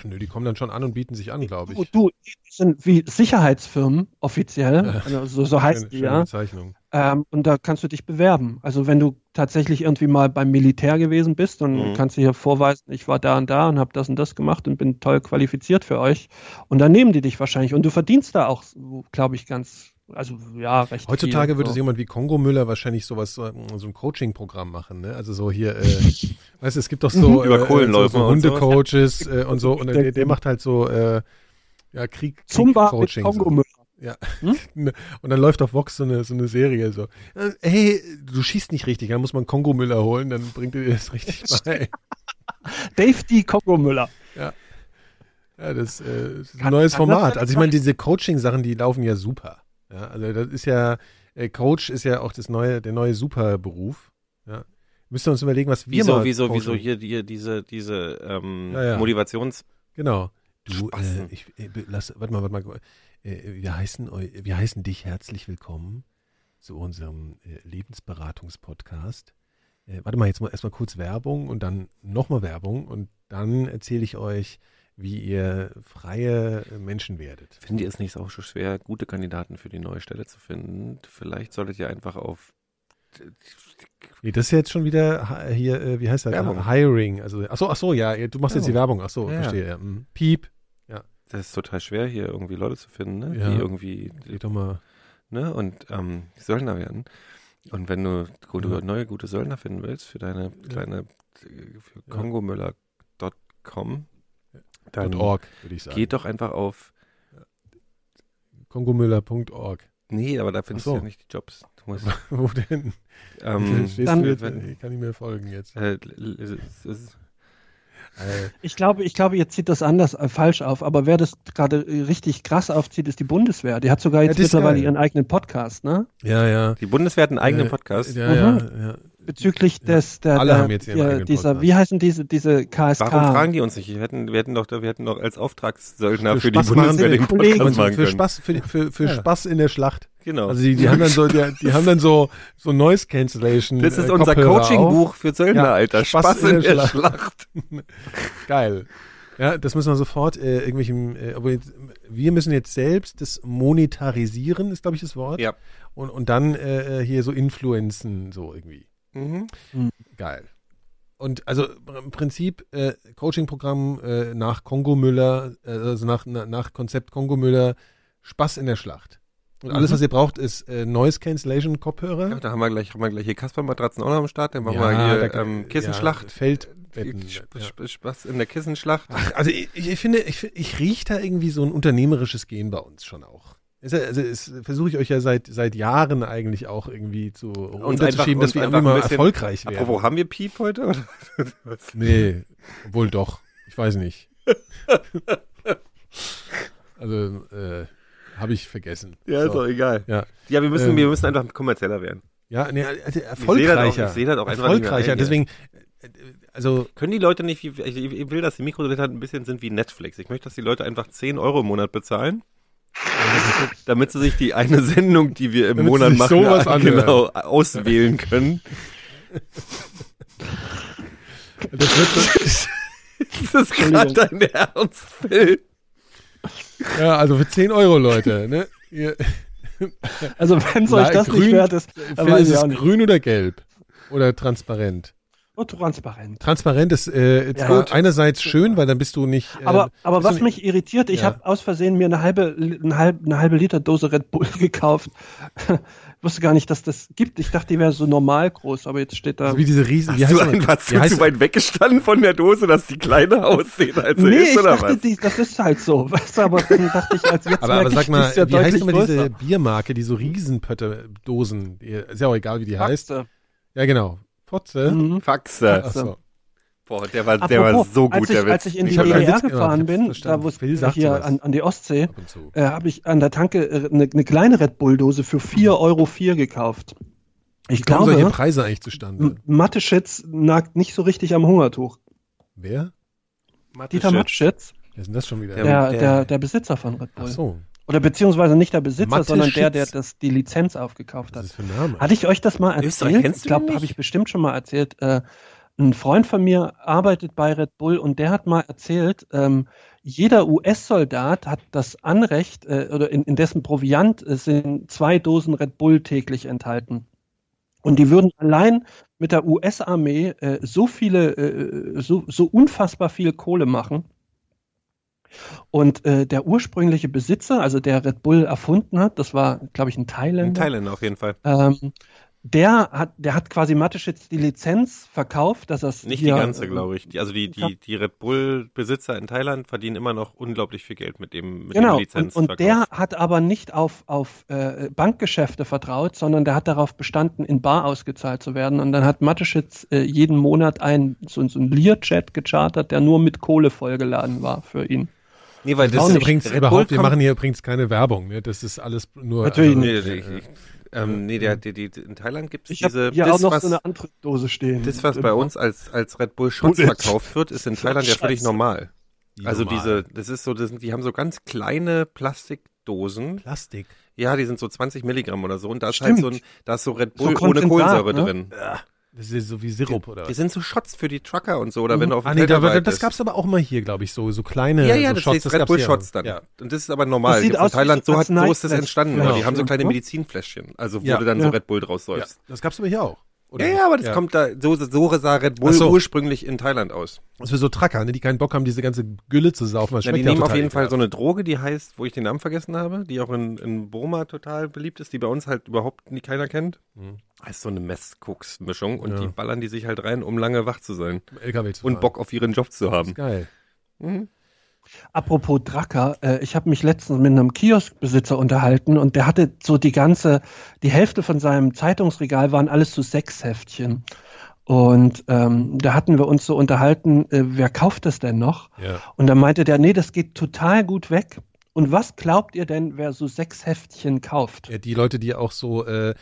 Nö, die kommen dann schon an und bieten sich an, glaube ich. du, die sind wie Sicherheitsfirmen offiziell, Ja. also so, so heißt Schöne- die schöne ja. Bezeichnung. Ähm, und da kannst du dich bewerben. Also wenn du tatsächlich irgendwie mal beim Militär gewesen bist, dann Mhm. kannst du hier vorweisen, ich war da und da und habe das und das gemacht und bin toll qualifiziert für euch. Und dann nehmen die dich wahrscheinlich. Und du verdienst da auch, glaube ich, ganz, also ja, recht Heutzutage viel. würde so. es jemand wie Kongo Müller wahrscheinlich sowas, so, so ein Coaching-Programm machen, ne? Also so hier, äh, weißt du, es gibt doch so, Über äh, Kohlenläufer so, so und so. Hundecoaches äh, und so, und der, der macht halt so, äh, ja, Krieg, Zumba mit Krieg-Coaching. Kongo So. Ja. Hm? Und dann läuft auf Vox so eine, so eine Serie so. Hey, du schießt nicht richtig, dann muss man Kongo Müller holen, dann bringt er dir das richtig bei. Dave D. Kongo Müller. Ja, das, äh, das ist ein Kann- neues kann Format. Also ich meine, diese Coaching-Sachen, die laufen ja super. Ja, also das ist ja, äh, Coach ist ja auch das neue, der neue Superberuf. Ja. Müsst ihr uns überlegen, was wir Wieso, mal wieso, coachen. wieso hier, hier diese, diese ähm, Ja, ja. Motivations... Genau. Du, äh, ich, äh, lass, warte mal, warte mal. Äh, wir, heißen, eu- wir heißen dich herzlich willkommen zu unserem äh, Lebensberatungspodcast. Äh, warte mal, jetzt mal erstmal kurz Werbung und dann nochmal Werbung und dann erzähle ich euch, wie ihr freie äh, Menschen werdet. Findet ihr es nicht auch schon schwer, gute Kandidaten für die neue Stelle zu finden? Vielleicht solltet ihr einfach auf Nee, das ist jetzt schon wieder hier, äh, wie heißt das? Werbung. Hiring. Also, achso, achso, ja, du machst jetzt die Werbung. Achso, Ja, verstehe. Ja. Mhm. Piep. Das ist total schwer, hier irgendwie Leute zu finden, ne? Ja. die irgendwie, Geht doch mal. ne, und ähm, Söldner werden. Und wenn du gute, Ja. neue gute Söldner finden willst für deine kleine, äh, für kongomüller.com, dann .org, würde ich sagen. geht doch einfach auf, Kongomüller.org. nee, aber da findest so. du ja nicht die Jobs. Du musst, Wo denn? ähm, dann- wenn- ich kann nicht mehr folgen jetzt. äh, es Äh, Ich glaube, ich glaube, ihr zieht das anders äh, falsch auf, aber wer das gerade äh, richtig krass aufzieht, ist die Bundeswehr. Die hat sogar Ja, jetzt ist mittlerweile geil. ihren eigenen Podcast, ne? ja, ja. die Bundeswehr hat einen eigenen Äh, Podcast. Ja, ja, Mhm. ja. Bezüglich des, der, Alle der, haben jetzt ihren der dieser, Podcast. wie heißen diese, diese KSK? Warum fragen die uns nicht? Wir hätten, wir hätten doch, wir hätten doch als Auftragssöldner Für für, die Bundeswehr den Kollegen. Podcast machen für. Spaß, für, für, für Ja. Spaß in der Schlacht. Genau. Also die, die haben dann so, die, die haben dann so, so Noise Cancellation. das ist äh, unser. Coaching-Buch für Söldner, Ja, Alter. Spaß Spaß, in in der der Schlacht. Schlacht. Geil. Ja, das müssen wir sofort äh, irgendwelchen, äh, aber jetzt, wir müssen jetzt selbst das monetarisieren, ist glaube ich das Wort. Ja. Und, und dann äh, hier so influenzen, so irgendwie. Mhm. Geil. Und also im Prinzip äh, Coaching-Programm äh, nach Kongo Müller, äh, also nach, na- nach Konzept Kongo Müller, Spaß in der Schlacht. Und alles, Mhm. was ihr braucht, ist äh, Noise Cancellation Kopfhörer. Ja, da haben wir gleich, haben wir gleich hier Kaspermatratzen auch noch am Start. Dann machen Ja, wir hier da- ähm, Kissenschlacht. Ja, Feldbetten. Ja. Sp- Spaß in der Kissenschlacht. Ach, also ich, ich finde, ich, ich rieche da irgendwie so ein unternehmerisches Gehen bei uns schon auch. Ist Also versuche ich euch ja seit seit Jahren eigentlich auch irgendwie zu unterzuschieben, dass wir einfach ein bisschen- erfolgreich werden. Apropos, haben wir Piep heute? Nee, wohl doch. Ich weiß nicht. also äh, habe ich vergessen. Ja, ist So. doch egal. Ja. Ja, wir müssen, Ähm, wir müssen einfach kommerzieller werden. Ja, nee, also Ich sehe erfolgreicher. das auch- ich sehe das auch einfach nicht mehr erfolgreicher. ein. Deswegen, äh, also Können die Leute nicht, ich will, dass die Mikrodilettanten ein bisschen sind wie Netflix. Ich möchte, dass die Leute einfach 10 Euro im Monat bezahlen, damit sie sich die eine Sendung, die wir im Damit sie Monat sich machen, genau, auswählen können. das wird so, Das ist gerade dein Ernst, Phil. ja, also für 10 Euro, Leute. Ne? Ihr, Also wenn es euch das grün- nicht wert ist, dann Phil, weiß ist ich es grün oder gelb? Oder transparent? Oh, transparent. Transparent ist äh, Ja, einerseits schön, weil dann bist du nicht. Äh, Aber, aber was mich irritiert, ich Ja. habe aus Versehen mir eine halbe, eine, halbe, eine halbe Liter Dose Red Bull gekauft. Ich wusste gar nicht, dass das gibt. Ich dachte, die wäre so normal groß, aber jetzt steht da. Also wie diese Riesen. Wie Hast heißt du das? einfach Wie zu, heißt zu weit weggestanden von der Dose, dass die kleiner aussieht, als sie nee, ist, ich oder dachte, was? die, das ist halt so. Weißt du, aber dann dachte ich, als jetzt aber, aber sag ich, mal, ja wie heißt immer diese. Biermarke, die so Riesenpötte-Dosen, ist ja auch egal, wie die heißt. Faxe. Ja, genau. Fotze. Mhm. Faxe. Ach so. Boah, der war, der war Apropos, so gut, als ich, der Witz. als ich in die DDR gefahren bin, da wo es hier an, an die Ostsee, äh, habe ich an der Tanke äh, eine, eine kleine Red Bull-Dose für 4,04 Euro gekauft. Ich Wie kommen solche glaube, Preise eigentlich zustande? M- Mateschitz nagt nicht so richtig am Hungertuch. Wer? Dieter Mateschitz, Wer ist denn das schon wieder? Der, der- der, der Besitzer von Red Ach Bull. so. Oder beziehungsweise nicht der Besitzer, Mateschitz. sondern der, der das, die Lizenz aufgekauft Was hat. ist das für ein Name? Hatte ich euch das mal Österreich erzählt? Ich glaube, habe ich bestimmt schon mal erzählt. Äh, ein Freund von mir arbeitet bei Red Bull und der hat mal erzählt, ähm, jeder US-Soldat hat das Anrecht, äh, oder in, in dessen Proviant äh, sind zwei Dosen Red Bull täglich enthalten. Und die würden allein mit der US-Armee äh, so viele, äh, so, so unfassbar viel Kohle machen. Und äh, der ursprüngliche Besitzer, also der Red Bull erfunden hat, das war, glaube ich, ein In Thailänder. Thailand auf jeden Fall. Ähm, der hat, der hat quasi Mateschitz die Lizenz verkauft, dass das Nicht hier, die ganze, glaube ich. Die, also die, die, die Red Bull-Besitzer in Thailand verdienen immer noch unglaublich viel Geld mit dem, mit Genau, dem und, und der hat aber nicht auf, auf äh, Bankgeschäfte vertraut, sondern der hat darauf bestanden, in Bar ausgezahlt zu werden. Und dann hat Mateschitz äh, jeden Monat ein, so, so ein Learjet gechartert, der nur mit Kohle vollgeladen war für ihn. Nee, weil Das das ist übrigens überhaupt, wir machen hier übrigens keine Werbung, ne? Das ist alles nur. Natürlich also, Nee, nicht. nee, ich, ähm, nee der, die, die, in Thailand gibt es diese. das, auch noch was, so eine andere Dose stehen. das, was bei uns als, als Red Bull Bullet. verkauft wird, ist in Thailand ja völlig normal. Also normal. diese, das ist so, das sind, die haben so ganz kleine Plastikdosen. Plastik. Ja, die sind so 20 Milligramm oder so. Und da ist Stimmt. halt so ein, da ist so Red So Bull ohne Konzentrat, Kohlensäure ne? drin. Das ist so wie Sirup oder Die was? sind so Shots für die Trucker und so, oder wenn du auf dem Ah, nee, da, das bist. gab's aber auch mal hier, glaube ich, so, so kleine Ja, ja, so das Shots. ist Red Bull. Shots dann. Ja. Und das ist aber normal. Das sieht in aus wie Thailand, so so, hat, so ist das entstanden. Genau. weil Die haben so kleine Mhm. Medizinfläschchen. Also wo Ja. du dann so. Red Bull draus Ja, säufst. das gab's aber hier auch. Oder Ja, ja, aber das kommt da, so, so sah Red Bull so. ursprünglich in Thailand aus. Das ist für so Tracker, ne, die keinen Bock haben, diese ganze Gülle zu saufen. Das Ja, die ja nehmen auf jeden Fall so eine Droge, die heißt, wo ich den Namen vergessen habe, die auch in, in Burma total beliebt ist, die bei uns halt überhaupt nie keiner kennt. Mhm. Heißt so eine Mess-Koks-Mischung und Ja. die ballern die sich halt rein, um lange wach zu sein LKW zu und fahren. Bock auf ihren Job zu Das haben. geil. Mhm. Apropos Dracker, äh, ich habe mich letztens mit einem Kioskbesitzer unterhalten und der hatte so die ganze, die Hälfte von seinem Zeitungsregal waren alles so Sexheftchen. Und ähm, da hatten wir uns so unterhalten, äh, wer kauft das denn noch? Ja. Und dann meinte der, nee, das geht total gut weg. Und was glaubt ihr denn, wer so Sexheftchen kauft? Ja, die Leute, die auch so, äh,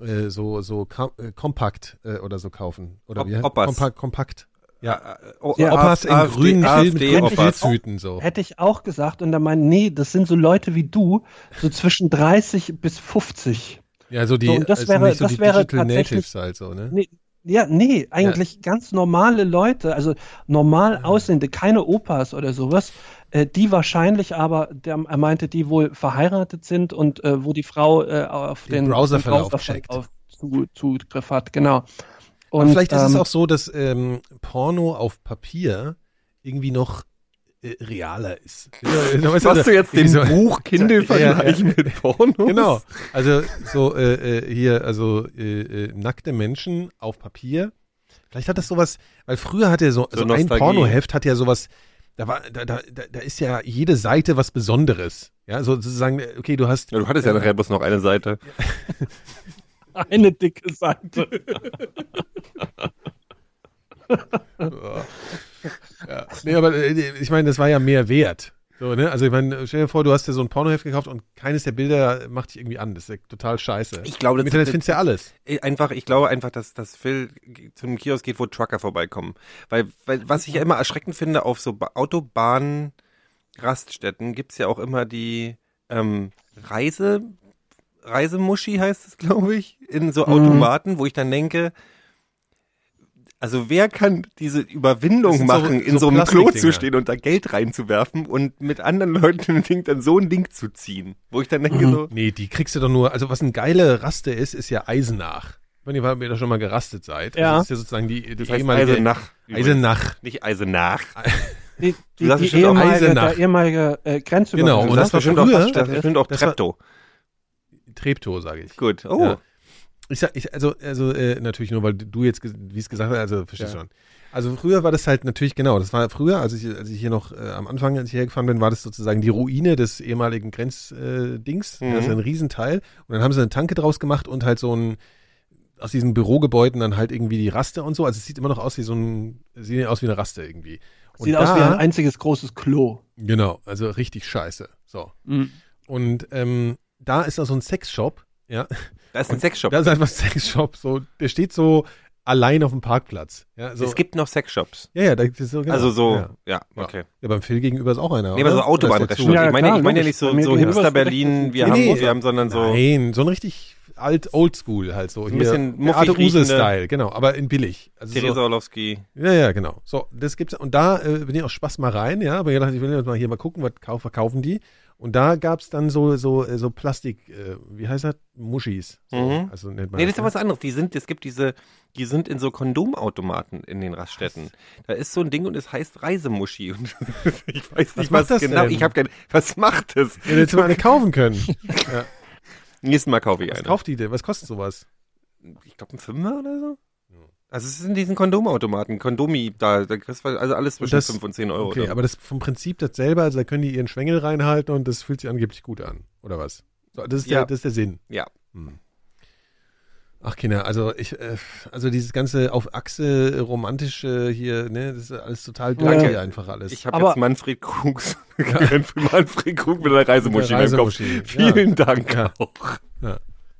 äh, so, so äh, kompakt äh, oder so kaufen. Oder Op- wie. Kompakt, kompakt. Ja, Oh, Ja, Oppas in AfD, grünen Film mit AfD, grünen Oppas. Filzhüten so. Hätte ich auch gesagt und da meinen, nee, das sind so Leute wie du, so zwischen 30 bis 50. Ja, so die, So, und das also wäre- nicht so das die wäre Digital Natives halt so, ne? Nee, ja, nee, eigentlich ganz normale Leute, also normal aussehende, keine Opas oder sowas, äh, die wahrscheinlich aber, der, er meinte, die wohl verheiratet sind und äh, wo die Frau äh, auf Den den, Browserverlauf Browserverlauf zu, Zugriff hat, genau. Aber Und, vielleicht ist es ähm, auch so, dass ähm, Porno auf Papier irgendwie noch äh, realer ist. Ja, Hast du jetzt den so- Buch Kindle Ja, Vergleich ja. mit Pornos? Genau. Also so äh, äh, hier, also äh, äh, nackte Menschen auf Papier. Vielleicht hat das sowas, weil früher hat er so, So so ein. Pornoheft hat ja sowas, da war, da, da, da da ist ja jede Seite was Besonderes. Ja, so sozusagen, äh, okay, du hast Ja, du hattest ja nachher bloß noch eine Seite. eine dicke Seite. Ja. Nee, aber äh, ich meine, das war ja mehr wert. So, ne? Also ich meine, stell dir vor, du hast dir so ein Pornoheft gekauft und keines der Bilder macht dich irgendwie an. Das ist ja total scheiße. Ich glaube, Im das- Internet das- findest du ja alles. Äh, Einfach, ich glaube einfach, dass, dass Phil zu einem Kiosk geht, wo Trucker vorbeikommen. Weil, weil was ich ja immer erschreckend finde, auf so Ba- Autobahnraststätten gibt's ja auch immer die ähm, Reise, Reisemuschi heißt es, glaube ich, in so Mhm. Automaten, wo ich dann denke, also wer kann diese Das Überwindung sind so- machen, in so so, einem Klo zu stehen und da Geld reinzuwerfen und mit anderen Leuten Ding, dann so ein Ding zu ziehen? Wo ich dann denke Mhm. so, Nee, die kriegst du doch nur, also was eine geile Raste ist, ist ja Eisenach. Wenn ihr mal da schon mal gerastet seid. Ja. Also das ist ja sozusagen die, die das heißt ehemalige Eisenach. Eisenach. Nicht Eisenach. Die, die, die bestimmt auch ehemalige, ehemalige äh, Grenzübergang. Genau, und das war bestimmt früher- auch, das ist bestimmt auch das war- Treptow. Treptow, sage ich. Gut. Oh. Ja. Ich sag, ich, also, also äh, natürlich nur, weil du jetzt, wie es gesagt hast, also verstehst Ja. schon. Also früher war das halt natürlich genau, das war früher, als ich, als ich hier noch äh, am Anfang, als ich hergefahren bin, war das sozusagen die Ruine des ehemaligen Grenzdings. Äh. Mhm. Das ist ein Riesenteil. Und dann haben sie eine Tanke draus gemacht und halt so ein aus diesen Bürogebäuden dann halt irgendwie die Raste und so. Also es sieht immer noch aus wie so ein, sieht aus wie eine Raste irgendwie. Und Sieht da, aus wie ein einziges großes Klo. Genau, also richtig scheiße. So. Mhm. Und ähm, da ist da so ein Sexshop, ja. Da ist ein Sexshop. Da ist einfach ein Sexshop, so, der steht so allein auf dem Parkplatz. Ja, so, es gibt noch Sexshops. ja, ja, da ist so, genau. Also so, Ja. ja, okay. ja, beim Phil gegenüber ist auch einer. Nee, aber so? Autobahnrestaurant. Ja, ich meine, klar, ich meine ja nicht so, so Hipster Berlin, wir Nee, haben, nee. wir haben, sondern so. Nein, so ein richtig alt, oldschool halt so. Ein bisschen muffig Arte Use-Style, genau, aber in billig. Also Theresa so, Orlowski. ja, ja, genau. So, das gibt's, und da äh, bin ich auch Spaß mal rein, ja, aber ich dachte, ich will jetzt mal hier mal gucken, was kau- verkaufen die. Und da gab's dann so, so, äh, so Plastik, äh, wie heißt das? Muschis. So, Mhm. Also nennt man Nee, das ist ja ne? was anderes. Die sind, es gibt diese, die sind in so Kondomautomaten in den Raststätten. Da ist so ein Ding und es heißt Reisemuschi. Und ich weiß nicht, macht was, das genau. denn? Ich habe was macht das? Ja, jetzt mal eine kaufen können. Nächstes Mal kaufe ich Was eine. kauft die denn? Was kostet sowas? Ich glaube, ein Fünfer oder so. Also es ist in diesen Kondomautomaten, Kondomi, da, da kriegst du also alles zwischen das- 5 und 10 Euro. Okay, dann. aber das vom Prinzip das selber, also da können die ihren Schwengel reinhalten und das fühlt sich angeblich gut an, oder was? So, das ist, Ja. der, das ist der Sinn. ja. Hm. Ach Kinder, also ich, äh, also dieses ganze auf Achse romantische hier, ne, das ist alles total Danke. dirty einfach alles. Ich habe jetzt Manfred Krugs, Manfred Krug mit der Reisemuschi. Reisemuschi, Vielen Dank Ja. auch.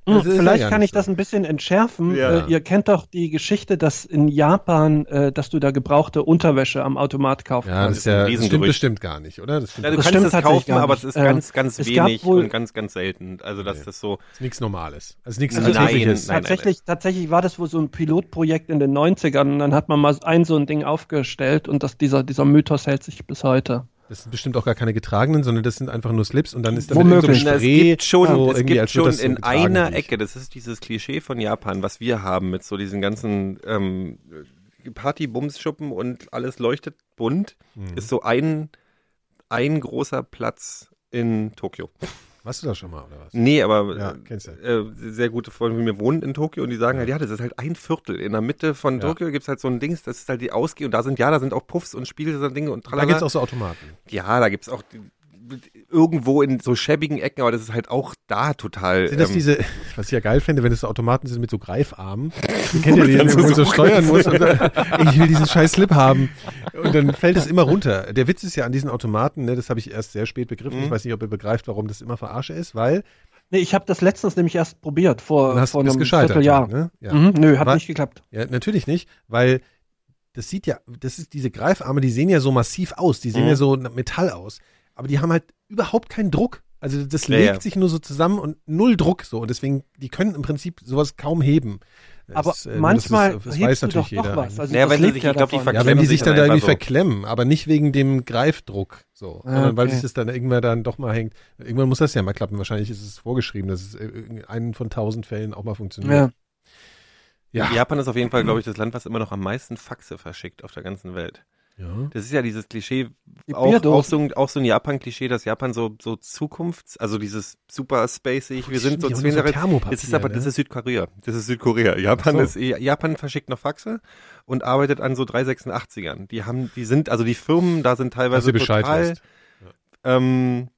Hm, Das ist ja Vielleicht kann ich das ein bisschen entschärfen. Ja. Äh, ihr kennt doch die Geschichte, dass in Japan, äh, dass du da gebrauchte Unterwäsche am Automat kaufen Ja, das kannst. ist ja, das stimmt bestimmt gar nicht, oder? Das, stimmt, Ja, du Das kannst stimmt es tatsächlich kaufen, aber es ist ganz, ganz es wenig wohl- und ganz, ganz selten. Also dass Nee. das so. ist nichts Normales. Also nichts Also nein, nein. tatsächlich, tatsächlich war das wohl so ein Pilotprojekt in den 90ern und dann hat man mal ein so ein Ding aufgestellt und das, dieser, dieser Mythos hält sich bis heute. Das sind bestimmt auch gar keine getragenen, sondern das sind einfach nur Slips und dann ist da Womöglich. mit Na, es Spray gibt schon, so es gibt schon das so in getragen einer. Ecke, das ist dieses Klischee von Japan, was wir haben mit so diesen ganzen ähm, Party-Bums-Schuppen und alles leuchtet bunt, Mhm. ist so ein, ein großer Platz in Tokio. Warst du da schon mal, oder was? Nee, aber Ja, äh, kennst du. äh, sehr gute Freunde von mir wohnen in Tokio und die sagen halt, ja, das ist halt ein Viertel. In der Mitte von Ja. Tokio gibt's halt so ein Dings, das ist halt die Ausgeh und da sind, ja, da sind auch Puffs und Spiele und Dinge und Da tralala. gibt's auch so Automaten. ja, da gibt's auch die, irgendwo in so schäbigen Ecken, aber das ist halt auch da total. Sind das ähm, diese, was ich ja geil finde, wenn es so Automaten sind mit so Greifarmen. Die kennt ihr die, wo so man so steuern muss. Und dann, ich will diesen scheiß Slip haben. Und dann fällt es immer runter. Der Witz ist ja an diesen Automaten, ne, das habe ich erst sehr spät begriffen. Mhm. Ich weiß nicht, ob ihr begreift, warum das immer Verarsche ist, weil Nee, ich habe das letztens nämlich erst probiert, vor, Und hast, vor einem gescheitert. Vierteljahr. Ne? Ja. Mhm, nö, hat Wa- nicht geklappt. ja, natürlich nicht, weil das sieht ja, das ist diese Greifarme, die sehen ja so massiv aus, die sehen Mhm. ja so Metall aus, aber die haben halt überhaupt keinen Druck. Also das Ja, legt ja. sich nur so zusammen und null Druck so und deswegen, die können im Prinzip sowas kaum heben. Aber Das, äh, manchmal das, ist, das hebst weiß natürlich jeder. was. Also Naja, wenn sie lebt sich- ja ich glaub, die. Ja, wenn die sich dann dann da irgendwie so. verklemmen, aber nicht wegen dem Greifdruck. So, Ah, sondern weil okay. sich das dann irgendwann dann doch mal hängt. Irgendwann muss das ja mal klappen. Wahrscheinlich ist es vorgeschrieben, dass es in einen von tausend Fällen auch mal funktioniert. Ja. Ja. Japan ist auf jeden Fall, glaube ich, das Land, was immer noch am meisten Faxe verschickt auf der ganzen Welt. Ja. Das ist ja dieses Klischee, Die auch, auch, so, ein- auch so ein Japan-Klischee, dass Japan so, so Zukunfts-, also dieses super spacig, wir sind so zehn so Das ist aber, ne? das ist Südkorea. Das ist Südkorea. Japan so. ist, Japan verschickt noch Faxe und arbeitet an so 386ern. Die haben, die sind, also die Firmen da sind teilweise total, weißt. ähm,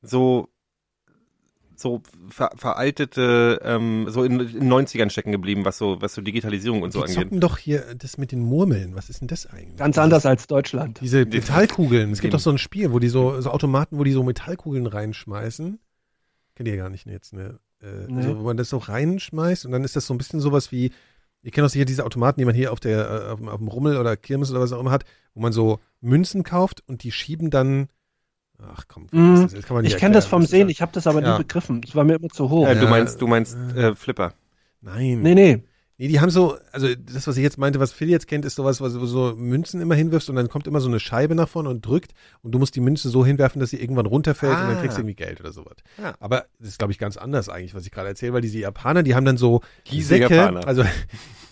so, so ver, veraltete, ähm, so in, in 90ern stecken geblieben, was so, was so Digitalisierung und so die angeht. zocken doch hier das mit den Murmeln. Was ist denn das eigentlich? Ganz anders als Deutschland. Diese Die- Metallkugeln. Es gibt doch so ein Spiel, wo die so, so Automaten, wo die so Metallkugeln reinschmeißen. Kennt ihr gar nicht jetzt, ne? Äh, Nee. so, wo man das so reinschmeißt und dann ist das so ein bisschen sowas wie, ihr kennt doch sicher diese Automaten, die man hier auf der, äh, auf, auf dem Rummel oder Kirmes oder was auch immer hat, wo man so Münzen kauft und die schieben dann, ach komm, Mhm. das, ist- das kann man nicht Ich kenne das vom ist Sehen, ja- ich habe das aber Ja. nie begriffen. Das war mir immer zu hoch. Äh, du meinst, du meinst äh, Flipper. Nein. Nee, nee. Nee, die haben so, also das, was ich jetzt meinte, was Phil jetzt kennt, ist sowas, was du so Münzen immer hinwirfst und dann kommt immer so eine Scheibe nach vorne und drückt und du musst die Münze so hinwerfen, dass sie irgendwann runterfällt und dann Ah. kriegst du irgendwie Geld oder sowas. Ja. Aber das ist, glaube ich, ganz anders eigentlich, was ich gerade erzähle, weil diese Japaner, die haben dann so Diese Säcke, Japaner. also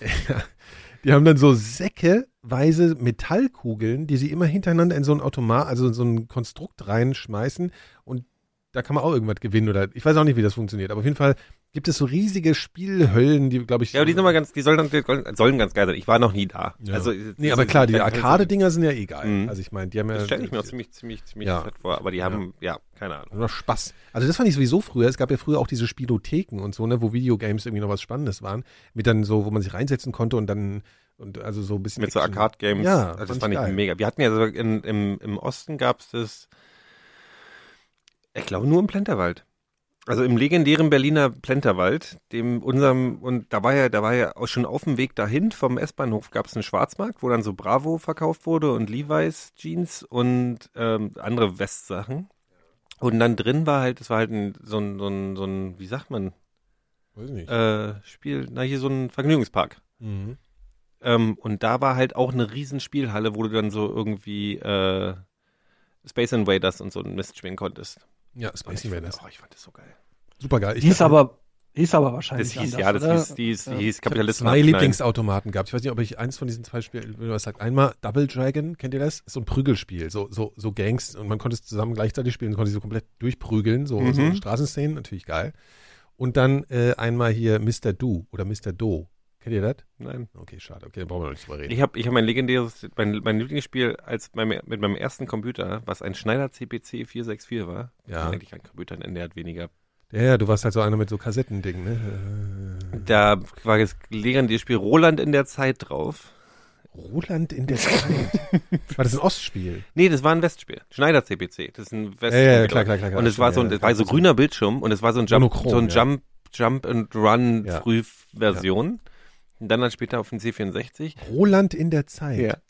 die haben dann so säckeweise Metallkugeln, die sie immer hintereinander in so ein Automat, also in so ein Konstrukt reinschmeißen. Und da kann man auch irgendwas gewinnen oder ich weiß auch nicht, wie das funktioniert, aber auf jeden Fall gibt es so riesige Spielhöllen, die, glaube ich, Ja, aber die sind mal ganz, die sollen, sollen ganz geil sein. Ich war noch nie da. Ja. Also, Nee, aber klar, die Arcade Arcade-Dinger sind ja eh geil. Mhm. Also ich meine, die haben ja. Das stelle ich mir auch ziemlich, ziemlich, ziemlich Ja. fett vor. Aber die haben, ja, keine Ahnung. Nur Spaß. Also das fand ich sowieso früher. Es gab ja früher auch diese Spielotheken und so, ne, wo Videogames irgendwie noch was Spannendes waren. Mit dann so, wo man sich reinsetzen konnte und dann und also so ein bisschen. Mit so Action. Arcade-Games. Ja, also das fand ich geil. mega. Wir hatten ja so in, im, im Osten gab's das, ich glaube nur im Plenterwald. Also im legendären Berliner Plenterwald, dem unserem, und da war ja, da war ja auch schon auf dem Weg dahin vom S-Bahnhof gab es einen Schwarzmarkt, wo dann so Bravo verkauft wurde und Levi's Jeans und ähm, andere Westsachen. Und dann drin war halt, es war halt ein, so ein, so ein, so ein, wie sagt man, Weiß nicht. äh, Spiel, na hier so ein Vergnügungspark. Mhm. Ähm, und da war halt auch eine riesen Spielhalle, wo du dann so irgendwie äh, Space Invaders und so ein Mist spielen konntest. Ja, Space Invaders. oh, ich fand das so geil. Super geil. Hab aber, hieß aber wahrscheinlich Das hieß, anders, ja, das oder? hieß, die hieß, die Ja. hieß Kapitalisten. zwei. Lieblingsautomaten gehabt. Ich weiß nicht, ob ich eins von diesen zwei Spielen was sagt. Einmal Double Dragon, kennt ihr das? Ist so ein Prügelspiel, so so so Gangs und man konnte es zusammen gleichzeitig spielen, konnte sich so komplett durchprügeln, so, Mhm. so Straßenszenen, natürlich geil. Und dann äh, einmal hier Mr. Do oder Mr. Do. Kennt ihr das? Nein. Okay, schade. Okay, dann brauchen wir noch nicht drüber reden. Ich habe ich hab mein legendäres, mein, mein Lieblingsspiel als mein, mit meinem ersten Computer, was ein Schneider CPC 464 war. Ja. Eigentlich kein Computer der hat weniger. Ja, ja, du warst halt so einer mit so Kassettending, ne? Da war das legendäre Spiel Roland in der Zeit drauf. Roland in der Zeit. war das ein Ostspiel? Nee, das war ein Westspiel. Schneider CPC. Das ist ein West. Ja, ja, klar, klar, klar, klar. Und es war so ein, Ja, war so ja. grüner Bildschirm und es war so ein Jump, Monochrom, so ein ja. Jump, Jump and Run Ja. Frühversion. Und dann dann später auf den C64. Roland in der Zeit.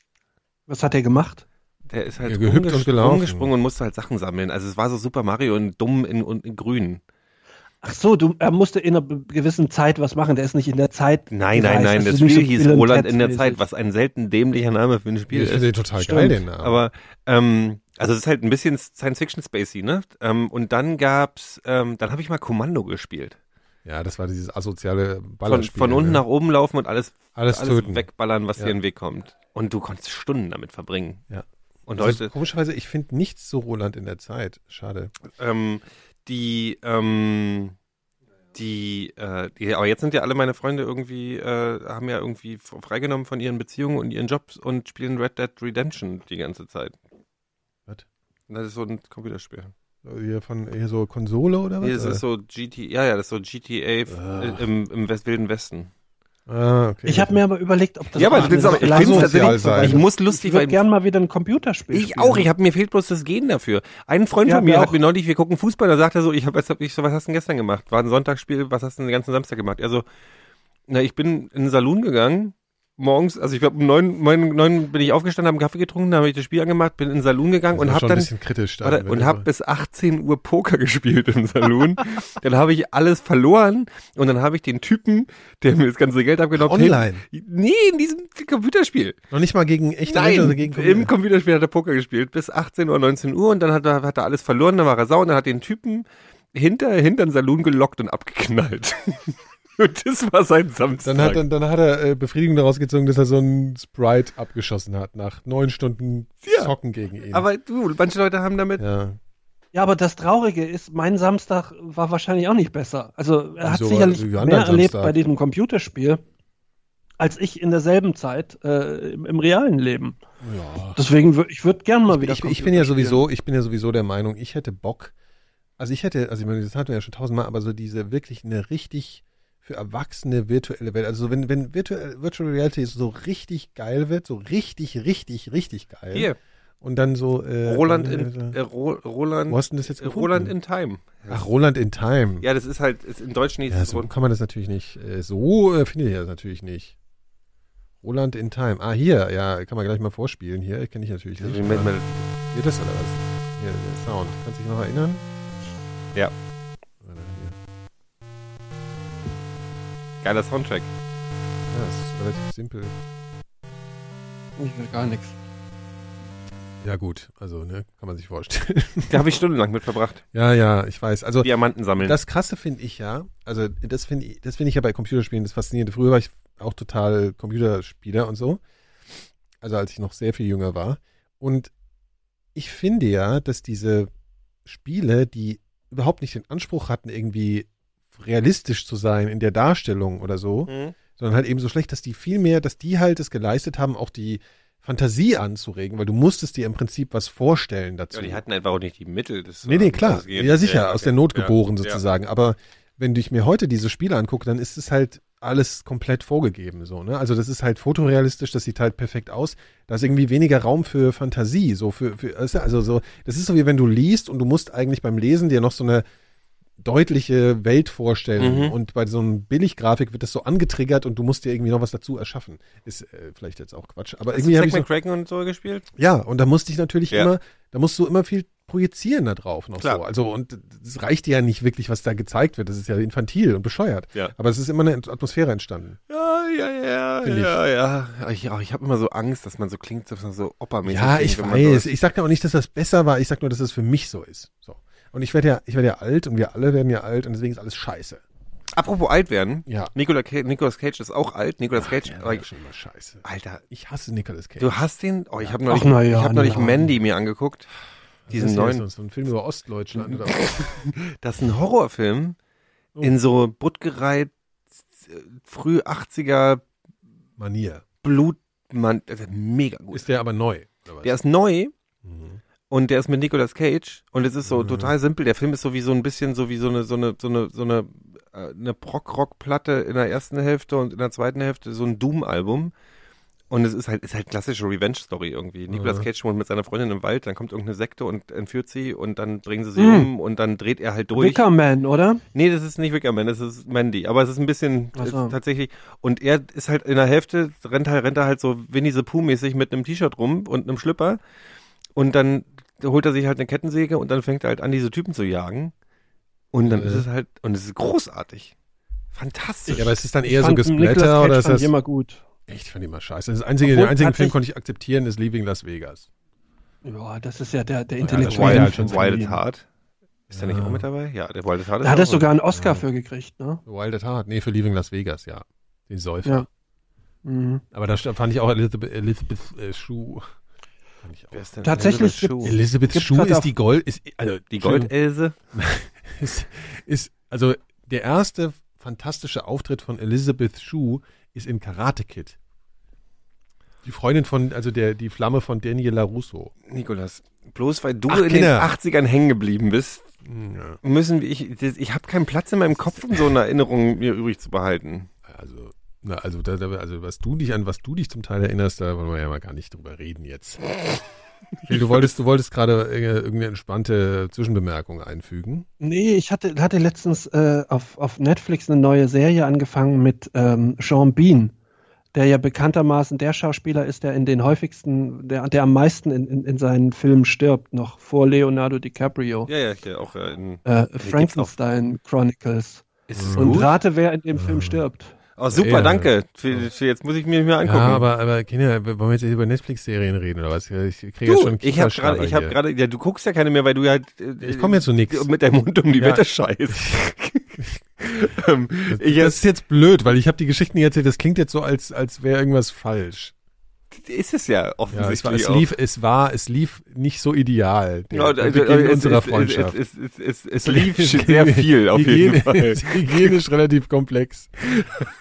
Was hat er gemacht? Der ist halt Ja, gehüpft und gelaufen. rumgesprungen und musste halt Sachen sammeln. Also es war so Super Mario in dumm in, in, in grün. Ach so, du, er musste in einer gewissen Zeit was machen. Der ist nicht in der Zeit. Nein, nein, nein, Also das nicht Spiel so hieß Roland in der Zeit, was ein selten dämlicher Name für ein Spiel Ich finde den ist. total Stimmt. geil, den Namen. Aber ähm, also es ist halt ein bisschen Science-Fiction-Spacey, ne? Ähm, und dann gab's, ähm, dann habe ich mal Kommando gespielt. Ja, das war dieses asoziale Von, Ballerspiel. von unten ne? nach oben laufen und alles, alles, alles töten. wegballern, was Ja. dir in den Weg kommt. Und du konntest Stunden damit verbringen. Ja. Und Also, heute, komischerweise, ich finde nichts so Roland in der Zeit. Schade. ähm, die, ähm, die, äh, die, aber jetzt sind ja alle meine Freunde irgendwie, äh, haben ja irgendwie freigenommen von ihren Beziehungen und ihren Jobs und spielen Red Dead Redemption die ganze Zeit. Was? Das ist so ein Computerspiel. Hier von hier so Konsole oder was? Hier ist es so GT, ja, ja, das ist so GTA f- Ach. im, im West, Wilden Westen. Ah, okay. Ich habe mir aber überlegt, ob das Ja, aber das ist aber, ich finde tatsächlich, sein. ich muss Ich lustig, würde weil gern mal wieder ein Computerspiel ich spielen. auch, ich habe mir fehlt bloß das Gehen dafür. Ein Freund Ja, von mir hat auch. mir neulich, wir gucken Fußball, da sagt er so, ich habe, hab ich so, was hast du denn gestern gemacht? War ein Sonntagsspiel, was hast du denn den ganzen Samstag gemacht? Also, na, ich bin in den Saloon gegangen, morgens, also ich glaube um neun, neun, neun bin ich aufgestanden, habe einen Kaffee getrunken, dann habe ich das Spiel angemacht, bin in den Saloon gegangen und habe dann ein bisschen kritisch. dann, und habe bis 18 Uhr Poker gespielt im Saloon. dann habe ich alles verloren und dann habe ich den Typen, der mir das ganze Geld abgenommen hat. Online? Nee, in diesem Computerspiel. Noch nicht mal gegen echte Nein, Menschen, sondern gegen im Computerspiel hat er Poker gespielt bis 18 Uhr, 19 Uhr und dann hat er, hat er alles verloren, dann war er sauer und dann hat den Typen hinter, hinter den Saloon gelockt und abgeknallt. das war sein Samstag. Dann hat, dann, dann hat er äh, Befriedigung daraus gezogen, dass er so einen Sprite abgeschossen hat, nach neun Stunden Ja. Zocken gegen ihn. Aber du, manche Leute haben damit, ja. Ja, aber das Traurige ist, mein Samstag war wahrscheinlich auch nicht besser. Also er hat Wieso? sicherlich mehr erlebt Samstag? bei diesem Computerspiel als ich in derselben Zeit äh, im, im realen Leben. ja. Deswegen würde ich würde gern mal wieder. ich, ich bin ja sowieso, ich bin ja sowieso der Meinung, ich hätte Bock. Also ich hätte, also ich meine, das hatten wir ja schon tausendmal, aber so diese wirklich eine richtig für Erwachsene virtuelle Welt. Also so wenn, wenn virtuell, Virtual Reality so richtig geil wird, so richtig, richtig, richtig geil. hier, Und dann so, äh, Roland äh, in, äh, Ro, Roland, wo hast denn das jetzt äh, gefunden? Roland in Time. Ach, Roland in Time. Ja, das ist halt, ist in Deutsch nicht Ja, so kann man das natürlich nicht. Äh, so äh, finde ich das natürlich nicht. Roland in Time. Ah, hier, ja, kann man gleich mal vorspielen. Hier kenne ich natürlich nicht. Mal. Hier, das oder was? Hier, der Sound. Kannst du dich noch erinnern? Ja. Geiler Soundtrack. Ja, das ist relativ simpel. Ich will gar nichts. Ja, gut, also, ne, kann man sich vorstellen. Da habe ich stundenlang mit verbracht. ja, ja, ich weiß. Also, Diamanten sammeln. das Krasse finde ich ja, also, das finde ich, das finde ich ja bei Computerspielen das Faszinierende. Früher war ich auch total Computerspieler und so. Also, als ich noch sehr viel jünger war. Und ich finde ja, dass diese Spiele, die überhaupt nicht den Anspruch hatten, irgendwie realistisch zu sein in der Darstellung oder so, Mhm. sondern halt eben so schlecht, dass die viel mehr, dass die halt es geleistet haben, auch die Fantasie anzuregen, weil du musstest dir im Prinzip was vorstellen dazu. Ja, die hatten einfach auch nicht die Mittel. Das nee, nee, klar. Ja, sicher, aus okay. der Not Ja, geboren ja. sozusagen. Aber wenn ich mir heute diese Spiele angucke, dann ist es halt alles komplett vorgegeben, so, ne? Also das ist halt fotorealistisch, das sieht halt perfekt aus. Da ist irgendwie weniger Raum für Fantasie, so für, für also so, das ist so wie wenn du liest und du musst eigentlich beim Lesen dir noch so eine deutliche Welt vorstellen Mhm. und bei so einem Billiggrafik wird das so angetriggert und du musst dir irgendwie noch was dazu erschaffen. Ist äh, vielleicht jetzt auch Quatsch, aber Hast irgendwie habe ich so, McCracken und so gespielt? ja, und da musste ich natürlich Ja. immer, da musst du immer viel projizieren da drauf noch Klar. so. Also und es reicht dir ja nicht wirklich, was da gezeigt wird. Das ist ja infantil und bescheuert. Ja. Aber es ist immer eine Atmosphäre entstanden. Ja, ja, ja, Find ich. ja, ja. Ich, ja, ich habe immer so Angst, dass man so klingt, dass man so oppermäßig Ja, ich weiß. Ich sag ja auch nicht, dass das besser war. Ich sag nur, dass es für mich so ist. So. Und ich werde ja, ich werde ja alt und wir alle werden ja alt und deswegen ist alles scheiße. Apropos alt werden. Ja. Nicolas Cage, Nicolas Cage ist auch alt. Nicolas Cage, Ja, aber war schon immer scheiße. Alter, Ich hasse Nicolas Cage. du hast den, oh, ich habe neulich, Ach, na ja, ich habe neulich ja. Mandy mir angeguckt. Das Diesen ist ja neuen, So, ein Film über Ostdeutschland oder das ist ein Horrorfilm Oh. in so buttgereiht, äh, früh 80er Manier. Blutmann, das ist mega gut. Ist der aber neu? Oder was? Der ist neu Mhm. Und der ist mit Nicolas Cage und es ist so Mhm. total simpel. Der Film ist so wie so ein bisschen so wie so eine so eine so eine so eine äh, eine Prog-Rock-Platte in der ersten Hälfte und in der zweiten Hälfte so ein Doom-Album. Und es ist halt, ist halt klassische Revenge-Story irgendwie. Nicolas Mhm. Cage wohnt mit seiner Freundin im Wald, dann kommt irgendeine Sekte und entführt sie und dann bringen sie sie Mhm. um und dann dreht er halt durch. Wickerman, oder? Nee, das ist nicht Wickerman, das ist Mandy. Aber es ist ein bisschen so. tatsächlich. Und er ist halt in der Hälfte, rennt, halt- rennt er halt so Winnie the Pooh-mäßig mit einem T-Shirt rum und einem Schlüpper. Und dann holt er sich halt eine Kettensäge und dann fängt er halt an, diese Typen zu jagen. Und dann Äh. ist es halt, und es ist großartig. Fantastisch. Ja, aber ist es dann eher so Gesplatter oder ist fand das? ich immer gut. Echt, fand ich immer scheiße. Das einzige, Obwohl den einzigen Film konnte ich akzeptieren, ist Leaving Las Vegas. Ja, das ist ja der, der intellektuelle. ja Wild, halt. Wild at Heart. Ist der Ja. nicht auch mit dabei? Ja, der Wild at Heart ist Da hat er sogar einen Oscar Ja. für gekriegt, ne? Wild at Heart. Nee, für Leaving Las Vegas, ja. Den Säufer. Ja. Mhm. Aber da fand ich auch Elizabeth, Elizabeth äh, Schuh. Fand ich auch. Wer ist denn Tatsächlich Elizabeth Shue? Elizabeth Schuh ist die Gold, ist, also, Die Goldelse? ist, ist, also, der erste fantastische Auftritt von Elizabeth Shue ist in Karate Kid. Die Freundin von, also der, die Flamme von Daniel LaRusso. Nikolas, bloß weil du Ach, in Kinder. den 80ern hängen geblieben bist, Ja. müssen wir, ich, ich habe keinen Platz in meinem Kopf, um so eine Erinnerung mir übrig zu behalten. Also, Na, also, da, da, also was du dich an was du dich zum Teil erinnerst, da wollen wir ja mal gar nicht drüber reden jetzt. Du wolltest, du wolltest gerade äh, irgendeine entspannte Zwischenbemerkung einfügen. Nee, ich hatte, hatte letztens äh, auf, auf Netflix eine neue Serie angefangen mit ähm, Sean Bean, der ja bekanntermaßen der Schauspieler ist, der in den häufigsten, der, der am meisten in, in, in seinen Filmen stirbt, noch vor Leonardo DiCaprio. Ja, ja, ja auch äh, in, Äh, Frankenstein Chronicles. ist es Und gut? rate, wer in dem Film stirbt. Oh, super, Ja. danke. Für, für jetzt muss ich mir mal angucken. Ja, aber, aber Kinder, wollen wir jetzt über Netflix-Serien reden oder was? Ich kriege jetzt schon ich habe gerade, ich habe gerade, ja, du guckst ja keine mehr, weil du halt äh, Ich komm jetzt zu nix. mit deinem Mund um die Ja. Wette scheißt. ähm, ich, Das ist jetzt blöd, weil ich habe die Geschichten erzählt, das klingt jetzt so, als, als wäre irgendwas falsch. Ist es ja Ja, offensichtlich es, war, es, lief, es war, es lief nicht so ideal. Der, Ja, der also, Beginn es, unserer Freundschaft. Es, es, es, es, es lief sehr viel auf jeden Fall. Hygienisch relativ komplex.